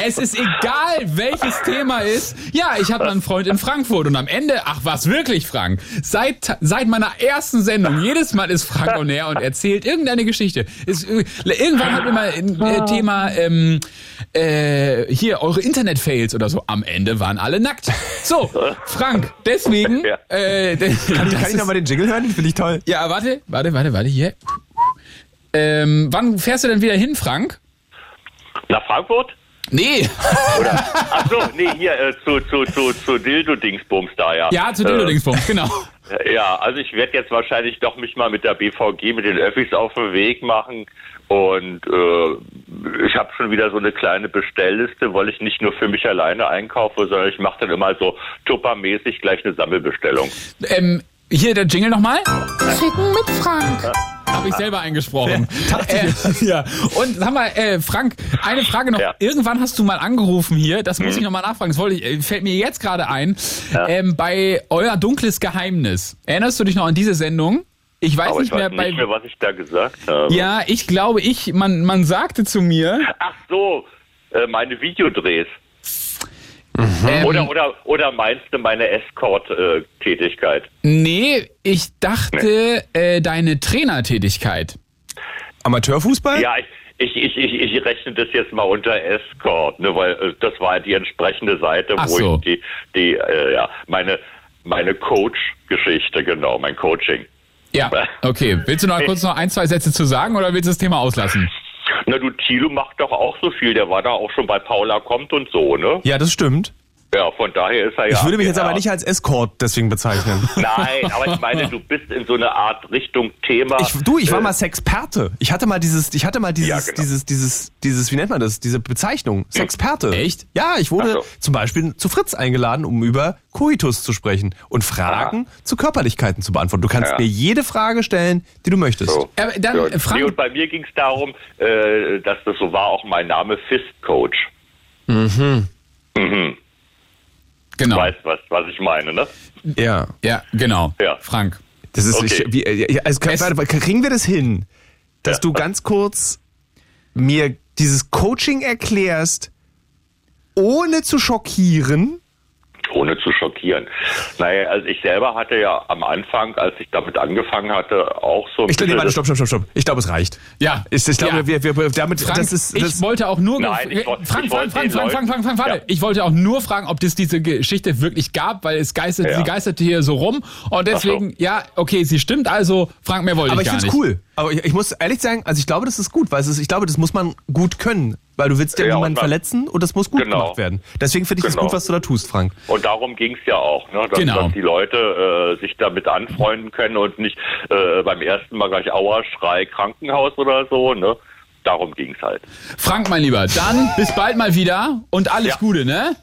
Es ist egal, welches Thema ist. Ja, ich hatte einen Freund in Frankfurt und am Ende, ach was, wirklich Frank? Seit, seit meiner ersten Sendung, jedes Mal ist Frank on air und erzählt irgendeine Geschichte. Ist, äh, irgendwann hatten wir mal ein äh, Thema, ähm, äh, hier, eure Internet-Fails oder so. Am Ende waren alle nackt. So, Frank, deswegen, Ja. äh, Kann ich, kann ich nochmal den Jingle hören? Den finde ich toll. ja, warte, warte, warte, warte, hier. Ähm, wann fährst du denn wieder hin, Frank? Nach Frankfurt? Nee. Ach so, nee, hier äh, zu, zu, zu, zu Dildo-Dingsbums da, ja. Ja, zu Dildo-Dingsbums, genau. Äh, ja, also ich werde jetzt wahrscheinlich doch mich mal mit der BVG, mit den Öffis auf den Weg machen. Und äh, ich habe schon wieder so eine kleine Bestellliste, weil ich nicht nur für mich alleine einkaufe, sondern ich mache dann immer so tuppermäßig gleich eine Sammelbestellung. Ähm, hier der Jingle nochmal. Ficken mit Frank. Habe ich selber eingesprochen. äh, ja. Und sag mal, äh, Frank, eine Frage noch. Ja. Irgendwann hast du mal angerufen hier, das muss ich nochmal nachfragen, das wollte ich, äh, fällt mir jetzt gerade ein. Ja. Ähm, bei Euer dunkles Geheimnis. Erinnerst du dich noch an diese Sendung? Ich weiß Aber nicht ich weiß mehr, nicht mehr, was ich da gesagt habe. ja, ich glaube, ich, man, man sagte zu mir. Ach so, äh, meine Videodrehs. Ähm, Oder, oder, oder meinst du meine Escort-Tätigkeit? Nee, ich dachte, äh, deine Trainertätigkeit. Amateurfußball? Ja, ich, ich, ich, ich, ich rechne das jetzt mal unter Escort, ne, weil äh, das war die entsprechende Seite, Ach wo so. ich die, die äh, ja, meine, meine Coach-Geschichte, genau, mein Coaching. Ja, okay. Willst du noch kurz noch ein, zwei Sätze zu sagen oder willst du das Thema auslassen? Na, du, Thilo macht doch auch so viel, der war da auch schon bei Paula kommt und so, ne? Ja, das stimmt. Ja, von daher ist er ja. Ich würde mich jetzt aber nicht als Escort deswegen bezeichnen. Nein, aber ich meine, du bist in so eine Art Richtung Thema. Ich, du, ich war äh, mal Sexperte. Ich hatte mal dieses, ich hatte mal dieses, Ja, genau. dieses, dieses, dieses, wie nennt man das? Diese Bezeichnung. Sexperte. Echt? Ja, ich wurde so. zum Beispiel zu Fritz eingeladen, um über Coitus zu sprechen und Fragen zu Körperlichkeiten zu beantworten. Du kannst Ja. mir jede Frage stellen, die du möchtest. So. Aber dann, ja, Frank- nee, und bei mir ging es darum, äh, dass das so war, auch mein Name Fist Coach. Mhm. Mhm. Genau. Weißt was, was ich meine, ne? Ja. Ja, genau. Ja. Frank. Das ist, Okay. ich, wie, äh, also, kann, Es- warte, warte, kriegen wir das hin, dass Ja. du ganz kurz mir dieses Coaching erklärst, ohne zu schockieren? Ohne zu schockieren. Naja, also ich selber hatte ja am Anfang, als ich damit angefangen hatte, auch so ein Ich glaube, das- stopp, stopp, stopp, stopp. Ich glaube, es reicht. Ja. Ich, ich glaube, Ja. wir, wir, damit, Frank, das ist, das, ich wollte auch nur Nein, ich wollte- Frank, ich Frank, Frank, Frank, Frank, Frank, Frank, warte. Ja. Ich wollte auch nur fragen, ob es diese Geschichte wirklich gab, weil es geistert, Ja. sie geisterte hier so rum und deswegen, ja, okay, sie stimmt also, Frank, mehr wollte aber ich ich gar finde nicht. es cool. Aber ich, ich muss ehrlich sagen, also ich glaube, das ist gut, weil es ist, ich glaube, das muss man gut können, weil du willst ja, Ja, niemanden man- verletzen und das muss gut Genau. gemacht werden. Deswegen finde ich das Genau. gut, was du da tust, Frank. Und darum ging es ja auch, ne? dass, Genau. dass die Leute äh, sich damit anfreunden können und nicht äh, beim ersten Mal gleich Aua, Schrei, Krankenhaus oder so. Ne? Darum ging es halt. Frank, mein Lieber, dann bis bald mal wieder und alles Ja. Gute, ne?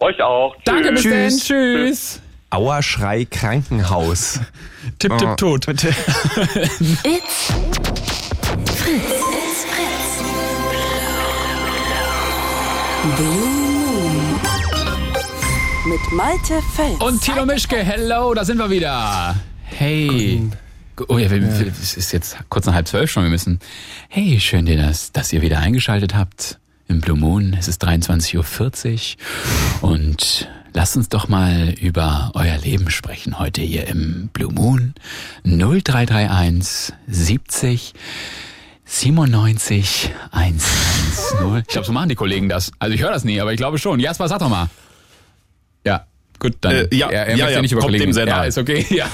Euch auch. Danke, bis Tschüss. dann, tschüss. Auerschrei Krankenhaus. Tipp, tipp, tot. Bitte. It's Fritz. It's Fritz. Blue Moon. Mit Malte Fels. Und Tilo Mischke, hello, da sind wir wieder. Hey. Oh ja, wir, wir- es ist jetzt kurz nach halb zwölf schon, wir müssen. Hey, schön, dir das, dass ihr wieder eingeschaltet habt im Blue Moon. Es ist 23.40 Uhr und lasst uns doch mal über euer Leben sprechen heute hier im Blue Moon 0331 70 97 110. Ich glaube, so machen die Kollegen das. Also ich höre das nie, aber ich glaube schon. Jasper, sag doch mal. Ja, gut, dann. Äh, ja, er, er ja, ja, nicht über kommt Kollegen. dem sehr ja, nahe. ist okay. Ja.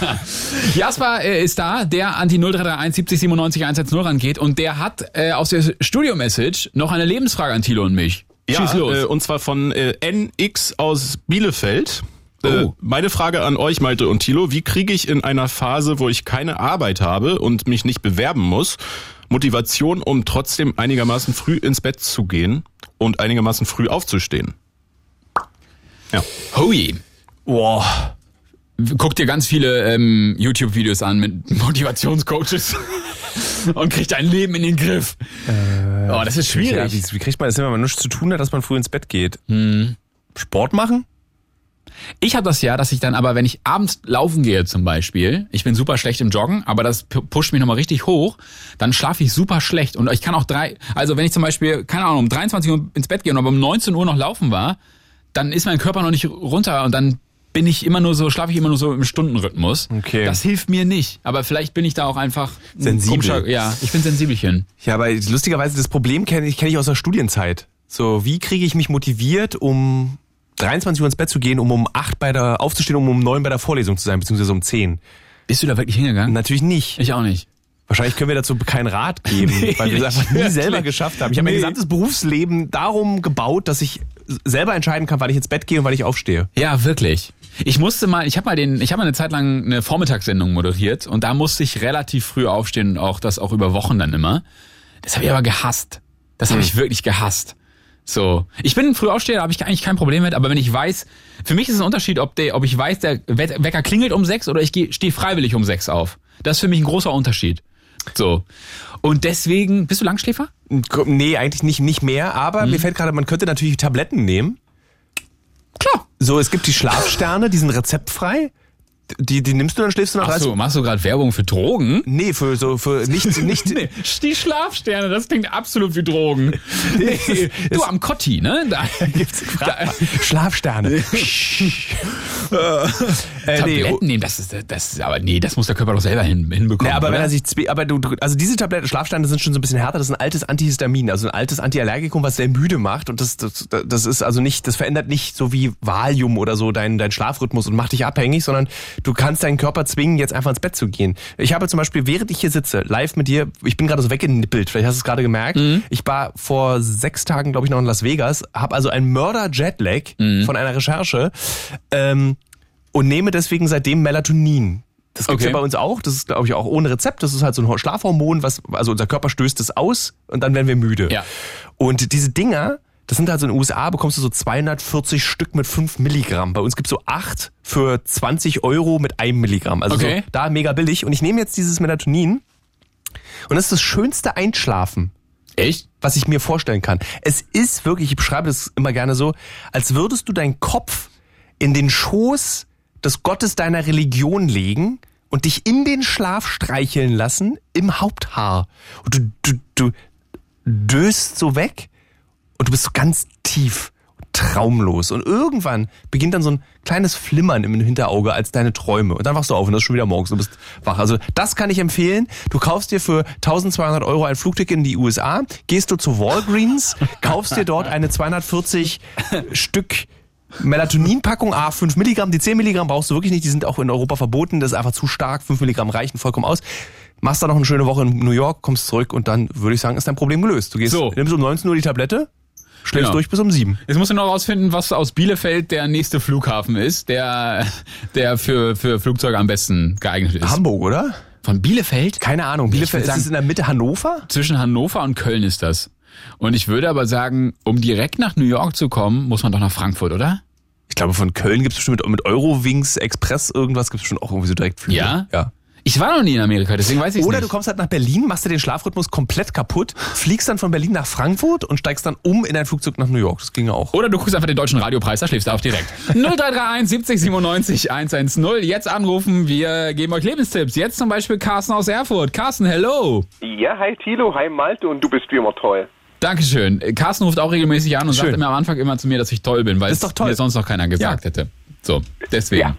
Jasper äh, ist da, der an die 0331 70 97 110 rangeht und der hat äh, aus der Studio-Message noch eine Lebensfrage an Thilo und mich. Ja, Schieß los. Äh, und zwar von äh, NX aus Bielefeld. Äh, Oh. meine Frage an euch, Malte und Thilo, wie kriege ich in einer Phase, wo ich keine Arbeit habe und mich nicht bewerben muss, Motivation, um trotzdem einigermaßen früh ins Bett zu gehen und einigermaßen früh aufzustehen? Hui. Boah. Guck dir ganz viele ähm, YouTube-Videos an mit Motivationscoaches und krieg dein Leben in den Griff. oh, das ist schwierig. Ja, wie, wie kriegt man das wenn man nichts zu tun hat, dass man früh ins Bett geht? Hm. Sport machen? Ich habe das ja, dass ich dann aber, wenn ich abends laufen gehe zum Beispiel, ich bin super schlecht im Joggen, aber das pu- pusht mich nochmal richtig hoch, dann schlafe ich super schlecht. Und ich kann auch drei, also wenn ich zum Beispiel, keine Ahnung, um 23 Uhr ins Bett gehe und aber um 19 Uhr noch laufen war, dann ist mein Körper noch nicht runter und dann bin ich immer nur so, schlafe ich immer nur so im Stundenrhythmus. Okay. Das hilft mir nicht. Aber vielleicht bin ich da auch einfach ein Sensibel. Ja, ich bin Sensibelchen. Ja, aber lustigerweise, das Problem kenne ich, kenn ich aus der Studienzeit. So, wie kriege ich mich motiviert, um 23 Uhr ins Bett zu gehen, um um 8 bei der, aufzustehen, um um 9 bei der Vorlesung zu sein, beziehungsweise um 10? Bist du da wirklich hingegangen? Natürlich nicht. Ich auch nicht. Wahrscheinlich können wir dazu keinen Rat geben, Nee, weil wir es einfach nie selber geschafft haben. Ich habe mein Nee. gesamtes Berufsleben darum gebaut, dass ich selber entscheiden kann, wann ich ins Bett gehe und wann ich aufstehe. Ja, wirklich. Ich musste mal, ich habe mal den, ich habe mal eine Zeit lang eine Vormittagssendung moderiert und da musste ich relativ früh aufstehen und auch das auch über Wochen dann immer. Das habe ich aber gehasst. Das habe ich wirklich gehasst. So, ich bin ein Frühaufsteher, da habe ich eigentlich kein Problem mit, aber wenn ich weiß, für mich ist es ein Unterschied, ob der, ob ich weiß, der We- Wecker klingelt um sechs oder ich stehe freiwillig um sechs auf. Das ist für mich ein großer Unterschied. So. Und deswegen, bist du Langschläfer? Nee, eigentlich nicht, nicht mehr, aber mir fällt gerade, man könnte natürlich Tabletten nehmen. Klar. So, es gibt die Schlafsterne, die sind rezeptfrei. Die, die nimmst du, dann schläfst du nach Ach so, machst du gerade Werbung für Drogen? Nee, für so, für nicht, nicht. nee, die Schlafsterne, das klingt absolut wie Drogen. Nee, du am Kotti, ne? Da gibt's Schlafsterne. Äh, nee, Tabletten nehmen, das ist, das ist, aber nee, das muss der Körper doch selber hin, hinbekommen. Ja, aber oder? wenn er sich aber du, also diese Tabletten Schlafsteine sind schon so ein bisschen härter, das ist ein altes Antihistamin, also ein altes Antiallergikum, was sehr müde macht und das das, das ist also nicht das verändert nicht so wie Valium oder so deinen dein Schlafrhythmus und macht dich abhängig, sondern du kannst deinen Körper zwingen, jetzt einfach ins Bett zu gehen. Ich habe zum Beispiel, während ich hier sitze, live mit dir, ich bin gerade so weggenippelt, vielleicht hast du es gerade gemerkt. Ich war vor sechs Tagen, glaube ich, noch in Las Vegas, habe also einen Mörder-Jetlag von einer Recherche ähm, und nehme deswegen seitdem Melatonin. Das gibt's Okay. ja bei uns auch. Das ist, glaube ich, auch ohne Rezept. Das ist halt so ein Schlafhormon, was, also unser Körper stößt es aus und dann werden wir müde. Ja. Und diese Dinger, das sind halt so in den USA, bekommst du so 240 Stück mit 5 Milligramm. Bei uns gibt's so 8 für 20 Euro mit 1 Milligramm. Also Okay. so, da mega billig. Und ich nehme jetzt dieses Melatonin und das ist das schönste Einschlafen. Echt? Was ich mir vorstellen kann. Es ist wirklich, ich beschreibe das immer gerne so, als würdest du deinen Kopf in den Schoß des Gottes deiner Religion legen und dich in den Schlaf streicheln lassen im Haupthaar. Und du, du, du döst so weg und du bist so ganz tief, traumlos. Und irgendwann beginnt dann so ein kleines Flimmern im Hinterauge als deine Träume. Und dann wachst du auf und das ist schon wieder morgens. Du bist wach. Also das kann ich empfehlen. Du kaufst dir für 1200 Euro ein Flugticket in die USA, gehst du zu Walgreens, kaufst dir dort eine 240 Stück Melatoninpackung, A, 5 Milligramm. Die 10 Milligramm brauchst du wirklich nicht, die sind auch in Europa verboten. Das ist einfach zu stark. 5 Milligramm reichen vollkommen aus. Machst dann noch eine schöne Woche in New York, kommst zurück und dann würde ich sagen, ist dein Problem gelöst. Du gehst, So. nimmst um 19 Uhr die Tablette, schläfst Genau. durch bis um 7. Jetzt musst du noch rausfinden, was aus Bielefeld der nächste Flughafen ist, der, der für, für Flugzeuge am besten geeignet ist. Hamburg, oder? Von Bielefeld? Keine Ahnung. Bielefeld würd ist es in der Mitte Hannover? Zwischen Hannover und Köln ist das. Und ich würde aber sagen, um direkt nach New York zu kommen, muss man doch nach Frankfurt, oder? Ich glaube, von Köln gibt es bestimmt mit, mit Eurowings, Express, irgendwas gibt es bestimmt auch irgendwie so direkt Flüge. Ja? Ja. Ich war noch nie in Amerika, deswegen weiß ich Oder nicht. du kommst halt nach Berlin, machst dir den Schlafrhythmus komplett kaputt, fliegst dann von Berlin nach Frankfurt und steigst dann um in ein Flugzeug nach New York. Das ging ja auch. Oder du guckst einfach den deutschen Radiopreis, da schläfst du auch direkt. 0331 70 97 110. Jetzt anrufen, wir geben euch Lebenstipps. Jetzt zum Beispiel Carsten aus Erfurt. Carsten, hello. Ja, hi Tilo, hi Malte und du bist wie immer toll. Dankeschön. Carsten ruft auch regelmäßig an und Schön. sagt immer am Anfang immer zu mir, dass ich toll bin, weil Das ist doch toll. mir sonst noch keiner gesagt hätte. So, deswegen.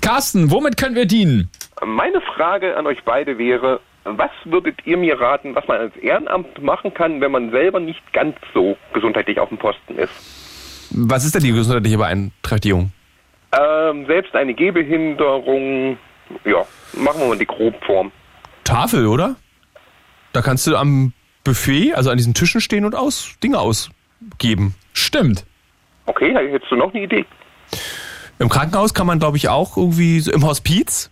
Carsten, womit können wir dienen? Meine Frage an euch beide wäre, was würdet ihr mir raten, was man als Ehrenamt machen kann, wenn man selber nicht ganz so gesundheitlich auf dem Posten ist? Was ist denn die gesundheitliche Beeinträchtigung? Ähm, selbst eine Gehbehinderung, ja, machen wir mal die Grobform. Tafel, oder? Da kannst du am Buffet, also an diesen Tischen stehen und aus Dinge ausgeben. Stimmt. Okay, hättest du noch eine Idee? Im Krankenhaus kann man, glaube ich, auch irgendwie so im Hospiz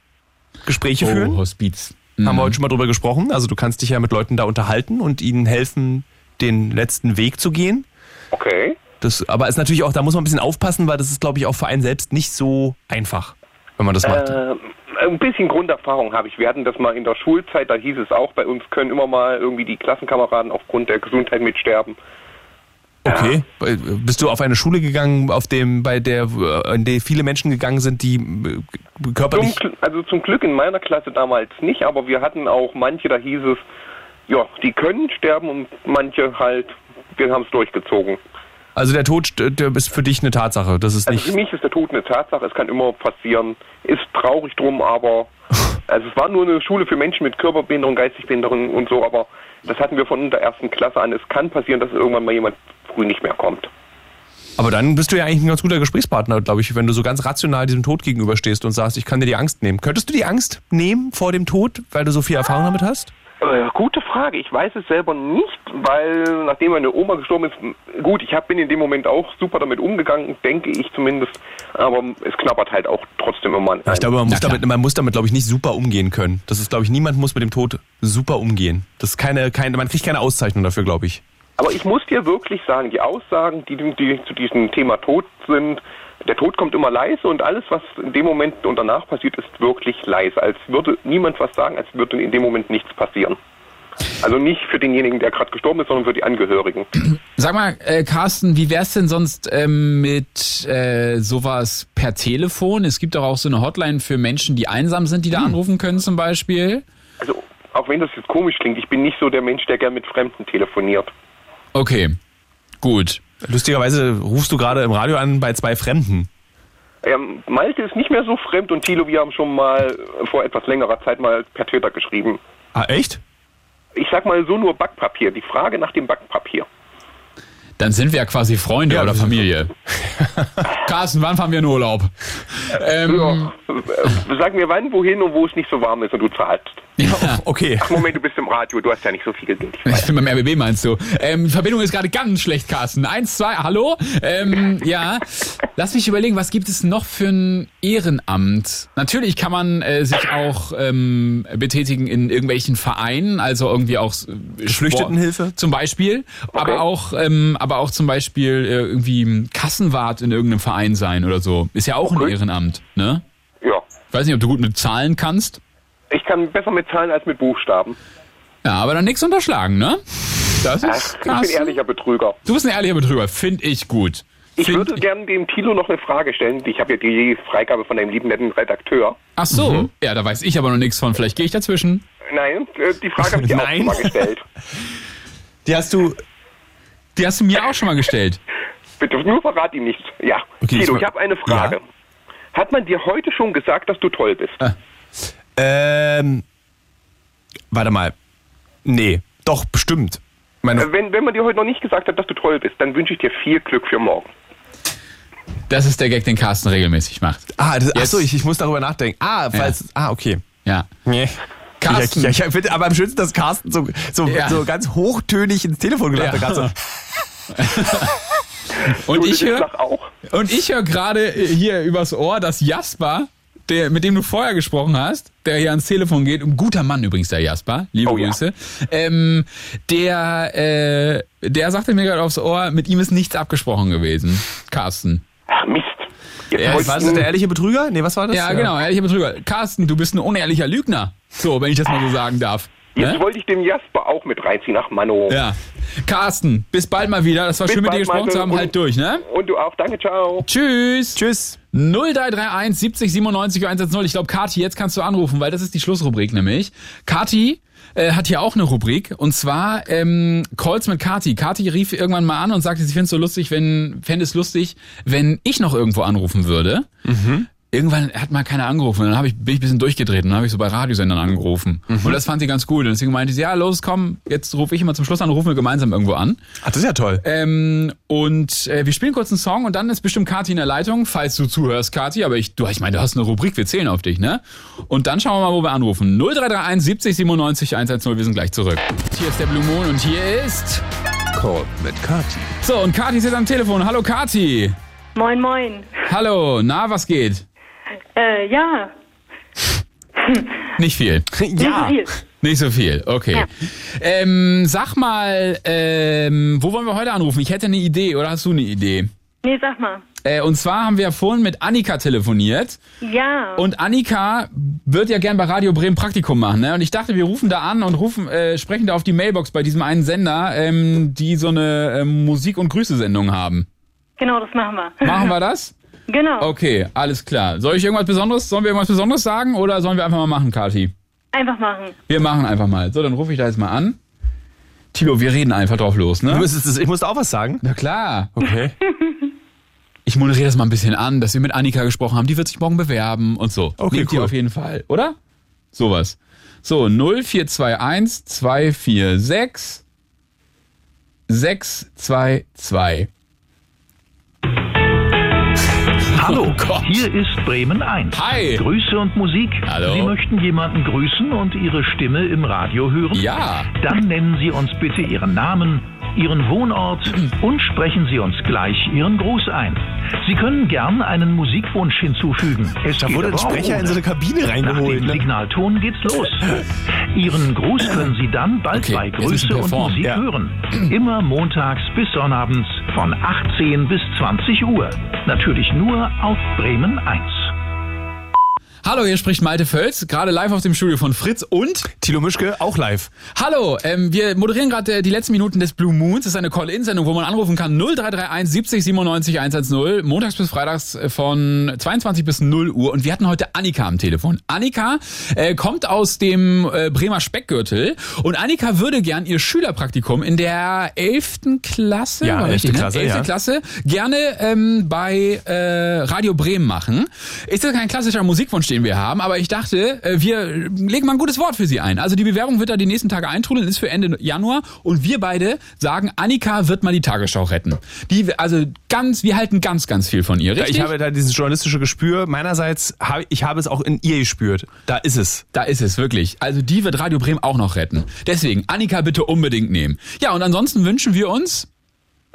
Gespräche Oh, führen. Hospiz. Haben wir heute schon mal drüber gesprochen. Also du kannst dich ja mit Leuten da unterhalten und ihnen helfen, den letzten Weg zu gehen. Okay. Das, aber ist natürlich auch, da muss man ein bisschen aufpassen, weil das ist, glaube ich, auch für einen selbst nicht so einfach, wenn man das macht. Äh, ein bisschen Grunderfahrung habe ich. Wir hatten das mal in der Schulzeit, da hieß es auch, bei uns können immer mal irgendwie die Klassenkameraden aufgrund der Gesundheit mitsterben. Okay. Äh, Bist du auf eine Schule gegangen, auf dem, bei der, äh, in der viele Menschen gegangen sind, die äh, Zum, körperlich. Gl- also zum Glück in meiner Klasse damals nicht, aber wir hatten auch manche, da hieß es, ja, die können sterben und manche halt, wir haben es durchgezogen. Also der Tod, der ist für dich eine Tatsache. Das ist Also nicht. für mich ist der Tod eine Tatsache, es kann immer passieren. Ist traurig drum, aber also es war nur eine Schule für Menschen mit Körperbehinderung, Geistigbehinderung und so, aber das hatten wir von der ersten Klasse an. Es kann passieren, dass irgendwann mal jemand früh nicht mehr kommt. Aber dann bist du ja eigentlich ein ganz guter Gesprächspartner, glaube ich, wenn du so ganz rational diesem Tod gegenüberstehst und sagst, ich kann dir die Angst nehmen. Könntest du die Angst nehmen vor dem Tod, weil du so viel Erfahrung damit hast? Äh, gute Frage. Ich weiß es selber nicht, weil nachdem meine Oma gestorben ist, m- gut, ich hab, bin in dem Moment auch super damit umgegangen, denke ich zumindest, aber es knabbert halt auch trotzdem immer an. Ich glaube, man muss damit, man muss damit, glaube ich, nicht super umgehen können. Das ist, glaube ich, niemand muss mit dem Tod super umgehen. Das ist keine, keine, man kriegt keine Auszeichnung dafür, glaube ich. Aber ich muss dir wirklich sagen, die Aussagen, die, die zu diesem Thema Tod sind, der Tod kommt immer leise und alles, was in dem Moment und danach passiert, ist wirklich leise. Als würde niemand was sagen, als würde in dem Moment nichts passieren. Also nicht für denjenigen, der gerade gestorben ist, sondern für die Angehörigen. Sag mal, äh, Carsten, wie wär's denn sonst ähm, mit äh, sowas per Telefon? Es gibt doch auch so eine Hotline für Menschen, die einsam sind, die da anrufen können zum Beispiel. Also, auch wenn das jetzt komisch klingt, ich bin nicht so der Mensch, der gern mit Fremden telefoniert. Okay, gut. Lustigerweise rufst du gerade im Radio an bei zwei Fremden. Ähm, Malte ist nicht mehr so fremd und Thilo, wir haben schon mal vor etwas längerer Zeit mal per Twitter geschrieben. Ah, echt? Ich sag mal so nur Backpapier. Die Frage nach dem Backpapier. Dann sind wir ja quasi Freunde oder Familie. Carsten, wann fahren wir in Urlaub? Ähm, Äh, Sag mir wann, wohin und wo es nicht so warm ist und du zahlst. okay. Ach Moment, du bist im Radio, du hast ja nicht so viel Geld. Ich bin beim RBB, meinst du? Ähm, die Verbindung ist gerade ganz schlecht, Carsten. Eins, zwei, hallo? Ähm, ja, lass mich überlegen, was gibt es noch für ein Ehrenamt? Natürlich kann man äh, sich auch ähm, betätigen in irgendwelchen Vereinen, also irgendwie auch äh, Geflüchtetenhilfe? Sport zum Beispiel, aber auch, ähm, aber auch zum Beispiel äh, irgendwie Kassenwart in irgendeinem Verein sein oder so. Ist ja auch ein Ehrenamt, ne? Ja. Weiß nicht, ob du gut mit Zahlen kannst. Ich kann besser mit Zahlen als mit Buchstaben. Ja, aber dann nichts unterschlagen, ne? Das Ach, ist ich bin Carsten. ehrlicher Betrüger. Du bist ein ehrlicher Betrüger, finde ich gut. Ich würde gern dem Thilo noch eine Frage stellen. Ich habe ja die Freigabe von einem lieben netten Redakteur. Ach so, ja, da weiß ich aber noch nichts von. Vielleicht gehe ich dazwischen. Nein, äh, die Frage habe ich dir auch mal gestellt. Die hast du. Die hast du mir auch schon mal gestellt. Bitte, nur verrat ihm nichts. Ja. Okay, Thilo, ich- ich habe eine Frage. Hat man dir heute schon gesagt, dass du toll bist? Ähm. Warte mal. Nee, doch, bestimmt. Meine, Äh, Wenn, wenn man dir heute noch nicht gesagt hat, dass du toll bist, dann wünsche ich dir viel Glück für morgen. Das ist der Gag, den Carsten regelmäßig macht. ah, das, ach Jetzt- so, ich, ich muss darüber nachdenken. Ah, falls. Ah, okay. Ja. Nee. Carsten. Ich, ich, ich finde aber am schönsten, dass Carsten so, so, Ja. so ganz hochtönig ins Telefon gelacht hat. Ja. So. Und ich höre und ich höre gerade hier übers Ohr, dass Jasper, der, mit dem du vorher gesprochen hast, der hier ans Telefon geht, ein guter Mann übrigens, der Jasper, liebe Oh ja. Grüße, ähm, der, äh, der sagte mir gerade aufs Ohr, mit ihm ist nichts abgesprochen gewesen, Carsten. Ach, Mist. Ja, War das der ehrliche Betrüger? Nee, was war das? Ja, genau, ehrlicher Betrüger. Carsten, du bist ein unehrlicher Lügner. So, wenn ich das mal so sagen darf. Jetzt Ne? wollte ich dem Jasper auch mit reinziehen. Ach, Mano. Ja. Carsten, bis bald mal wieder. Das war Bis schön mit dir gesprochen zu haben. Und- Halt durch, ne? Und du auch. Danke, ciao. Tschüss. Tschüss. 0331 70 97 110. Ich glaube, Kati, jetzt kannst du anrufen, weil das ist die Schlussrubrik nämlich. Kati äh, hat hier auch eine Rubrik und zwar ähm, Calls mit Kati. Kati rief irgendwann mal an und sagte, sie findet es so lustig, wenn fände es lustig, wenn ich noch irgendwo anrufen würde. Irgendwann hat mal keiner angerufen. Dann hab ich, bin ich ein bisschen durchgedreht und dann habe ich so bei Radiosendern angerufen. Und das fand sie ganz gut. Und deswegen meinte sie, ja, los, komm, jetzt rufe ich immer zum Schluss an, rufen wir gemeinsam irgendwo an. Ach, das ist ja toll. Ähm, und äh, wir spielen kurz einen Song und dann ist bestimmt Kati in der Leitung, falls du zuhörst, Kati. Aber ich, du, ich meine, du hast eine Rubrik, wir zählen auf dich, ne? Und dann schauen wir mal, wo wir anrufen. 0331 70 97 110, wir sind gleich zurück. Hier ist der Blue Moon und hier ist... Call mit Kati. So, und Kati ist jetzt am Telefon. Hallo Kati. Moin, moin. Hallo, na, was geht? Äh, ja. Nicht viel. Nicht so viel. Nicht so viel, okay. Ähm, sag mal, ähm, wo wollen wir heute anrufen? Ich hätte eine Idee, oder hast du eine Idee? Nee, sag mal. Äh, und zwar haben wir ja vorhin mit Annika telefoniert. Ja. Und Annika wird ja gern bei Radio Bremen Praktikum machen, ne? Und ich dachte, wir rufen da an und rufen, äh, sprechen da auf die Mailbox bei diesem einen Sender, ähm, die so eine ähm, Musik- und Grüße-Sendung haben. Genau, das machen wir. Machen wir das? Genau. Okay, alles klar. Soll ich irgendwas Besonderes, sollen wir irgendwas Besonderes sagen oder sollen wir einfach mal machen, Kati? Einfach machen. Wir machen einfach mal. So, dann rufe ich da jetzt mal an. Tilo, wir reden einfach drauf los, ne? Du müsstest, ich musste auch was sagen? Na klar. Okay. Ich moderiere das mal ein bisschen an, dass wir mit Annika gesprochen haben. Die wird sich morgen bewerben und so. Okay, Nehmt ihr cool. auf jeden Fall, oder? Sowas. So, 0421 246 622. Hallo, Oh Gott. hier ist Bremen 1. Hi. Grüße und Musik. Hallo. Sie möchten jemanden grüßen und Ihre Stimme im Radio hören? Ja. Dann nennen Sie uns bitte Ihren Namen, Ihren Wohnort und sprechen Sie uns gleich Ihren Gruß ein. Sie können gern einen Musikwunsch hinzufügen. Es Da geht wurde ein Sprecher in so eine Kabine Nach reingeholt. dem Ne? Signalton geht's los. Ihren Gruß können Sie dann bald Okay, bei Grüße und. Musik Ja. hören. Immer montags bis sonnabends von 18 bis 20 Uhr. Natürlich nur auf Bremen 1. Hallo, hier spricht Malte Völz, gerade live aus dem Studio von Fritz und Tilo Mischke, auch live. Hallo, ähm, wir moderieren gerade äh, die letzten Minuten des Blue Moons. Das ist eine Call-In-Sendung, wo man anrufen kann 0331 70 97 110, montags bis freitags äh, von 22 bis 0 Uhr. Und wir hatten heute Annika am Telefon. Annika äh, kommt aus dem äh, Bremer Speckgürtel und Annika würde gern ihr Schülerpraktikum in der 11. Klasse, Ja, war 11. richtig, ne? Klasse, 11. ja. Klasse gerne ähm, bei äh, Radio Bremen machen. Ist das kein klassischer Musikwunsch, den wir haben, aber ich dachte, äh, wir legen mal ein gutes Wort für sie ein. Also die Bewerbung wird da die nächsten Tage eintrudeln, ist für Ende Januar und wir beide sagen, Annika wird mal die Tagesschau retten. Die, also ganz, wir halten ganz, ganz viel von ihr, richtig? ich habe da dieses journalistische Gespür. Meinerseits habe ich habe es auch in ihr gespürt. Da ist es. Da ist es wirklich. Also die wird Radio Bremen auch noch retten. Deswegen, Annika bitte unbedingt nehmen. Ja, und ansonsten wünschen wir uns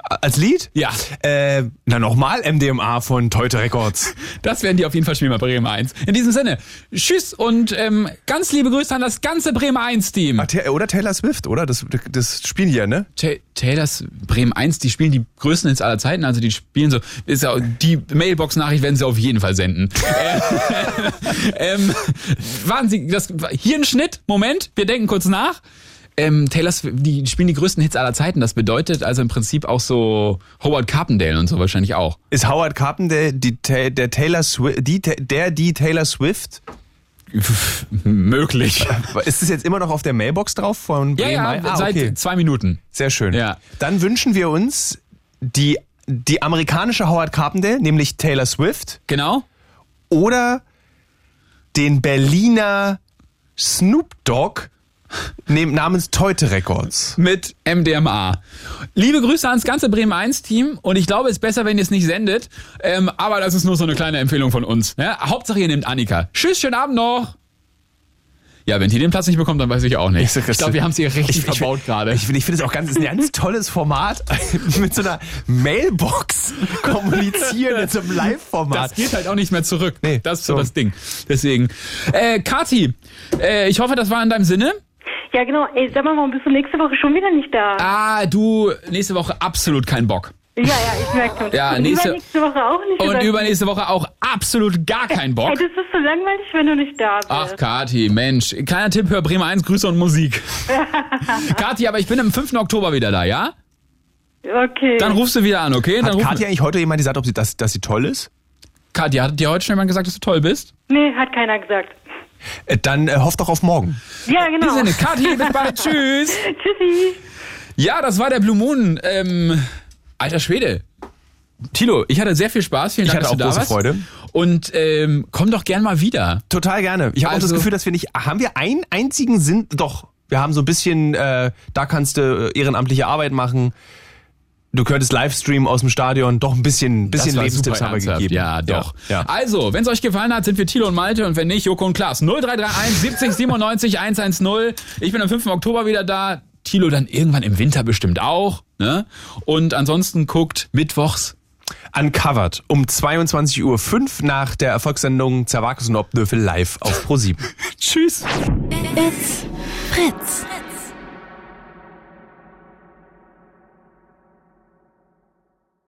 Als Lied? Ja. Äh, na nochmal MDMA von Teute Records. Das werden die auf jeden Fall spielen bei Bremen 1. In diesem Sinne, tschüss und ähm, ganz liebe Grüße an das ganze Bremen 1-Team. Ah, Oder Taylor Swift, oder? Das, das spielen die ja, ne? Ta Taylors Bremen 1, die spielen die größten Hits aller Zeiten, also die spielen so, ist ja, die Mailbox-Nachricht werden sie auf jeden Fall senden. Äh, ähm, warten Sie, das, hier ein Schnitt, Moment, wir denken kurz nach. Ähm, Taylors, die spielen die größten Hits aller Zeiten. Das bedeutet also im Prinzip auch so Howard Carpendale und so wahrscheinlich auch. Ist Howard Carpenter die, der Taylor Swift, die, der die Taylor Swift? Möglich. Ist es jetzt immer noch auf der Mailbox drauf von Ja, ja, Ah, seit okay. zwei Minuten. Sehr schön. Ja. Dann wünschen wir uns die, die amerikanische Howard Carpenter, nämlich Taylor Swift. Genau. Oder den Berliner Snoop Dogg namens Teute Records. mit MDMA. Liebe Grüße ans ganze Bremen 1 Team und ich glaube, es ist besser, wenn ihr es nicht sendet, ähm, aber das ist nur so eine kleine Empfehlung von uns. Ja? Hauptsache ihr nehmt Annika. Tschüss, schönen Abend noch. Ja, wenn die den Platz nicht bekommt, dann weiß ich auch nicht. Ich glaube, wir haben es ihr richtig Ich- verbaut gerade. Ich finde ich finde es auch ganz, ist ein ganz tolles Format, mit so einer Mailbox kommunizieren in so einem Live-Format. Das geht halt auch nicht mehr zurück. Nee, das ist so so. das Ding. Deswegen. Äh, Kati, äh, ich hoffe, das war in deinem Sinne. Ja, genau. Ey, sag mal, warum bist du nächste Woche schon wieder nicht da? Ah, du, nächste Woche absolut kein Bock. Ja, ja, ich merke schon. Ja, und nächste- übernächste Woche auch nicht. Und übernächste Woche auch absolut gar kein Bock. Ey, das ist so langweilig, wenn du nicht da bist. Ach, Kati, Mensch. Kleiner Tipp, hör Bremer 1, Grüße und Musik. Kati, aber ich bin am 5. Oktober wieder da, ja? Okay. Dann rufst du wieder an, okay? Dann Hat Katja eigentlich heute jemand gesagt, ob sie, dass, dass sie toll ist? Katja, hat dir heute schon jemand gesagt, dass du toll bist? Nee, hat keiner gesagt. Äh, Dann äh, hofft doch auf morgen. Ja, In genau. diesem Sinne, Kathi, bis bald, tschüss. Tschüssi. Ja, das war der Blue Moon. Ähm, alter Schwede. Tilo, ich hatte sehr viel Spaß. Vielen Ich Dank, hatte dass auch du da große warst. Freude. Und ähm, komm doch gern mal wieder. Total gerne. Ich habe auch Also- das Gefühl, dass wir nicht. Haben wir einen einzigen Sinn? Doch. Wir haben so ein bisschen, äh, da kannst du äh, ehrenamtliche Arbeit machen. Du könntest Livestream aus dem Stadion. Doch ein bisschen, bisschen Lebenstipps haben wir gegeben. Ja, doch. Ja. Also, wenn es euch gefallen hat, sind wir Thilo und Malte und wenn nicht, Joko und Klaas. 0331 70 97 110. Ich bin am 5. Oktober wieder da. Thilo dann irgendwann im Winter bestimmt auch. Ne? Und ansonsten guckt mittwochs Uncovered um 22.05 Uhr nach der Erfolgssendung Zervakus und Obdöfel live auf Pro7. Tschüss. It's Fritz.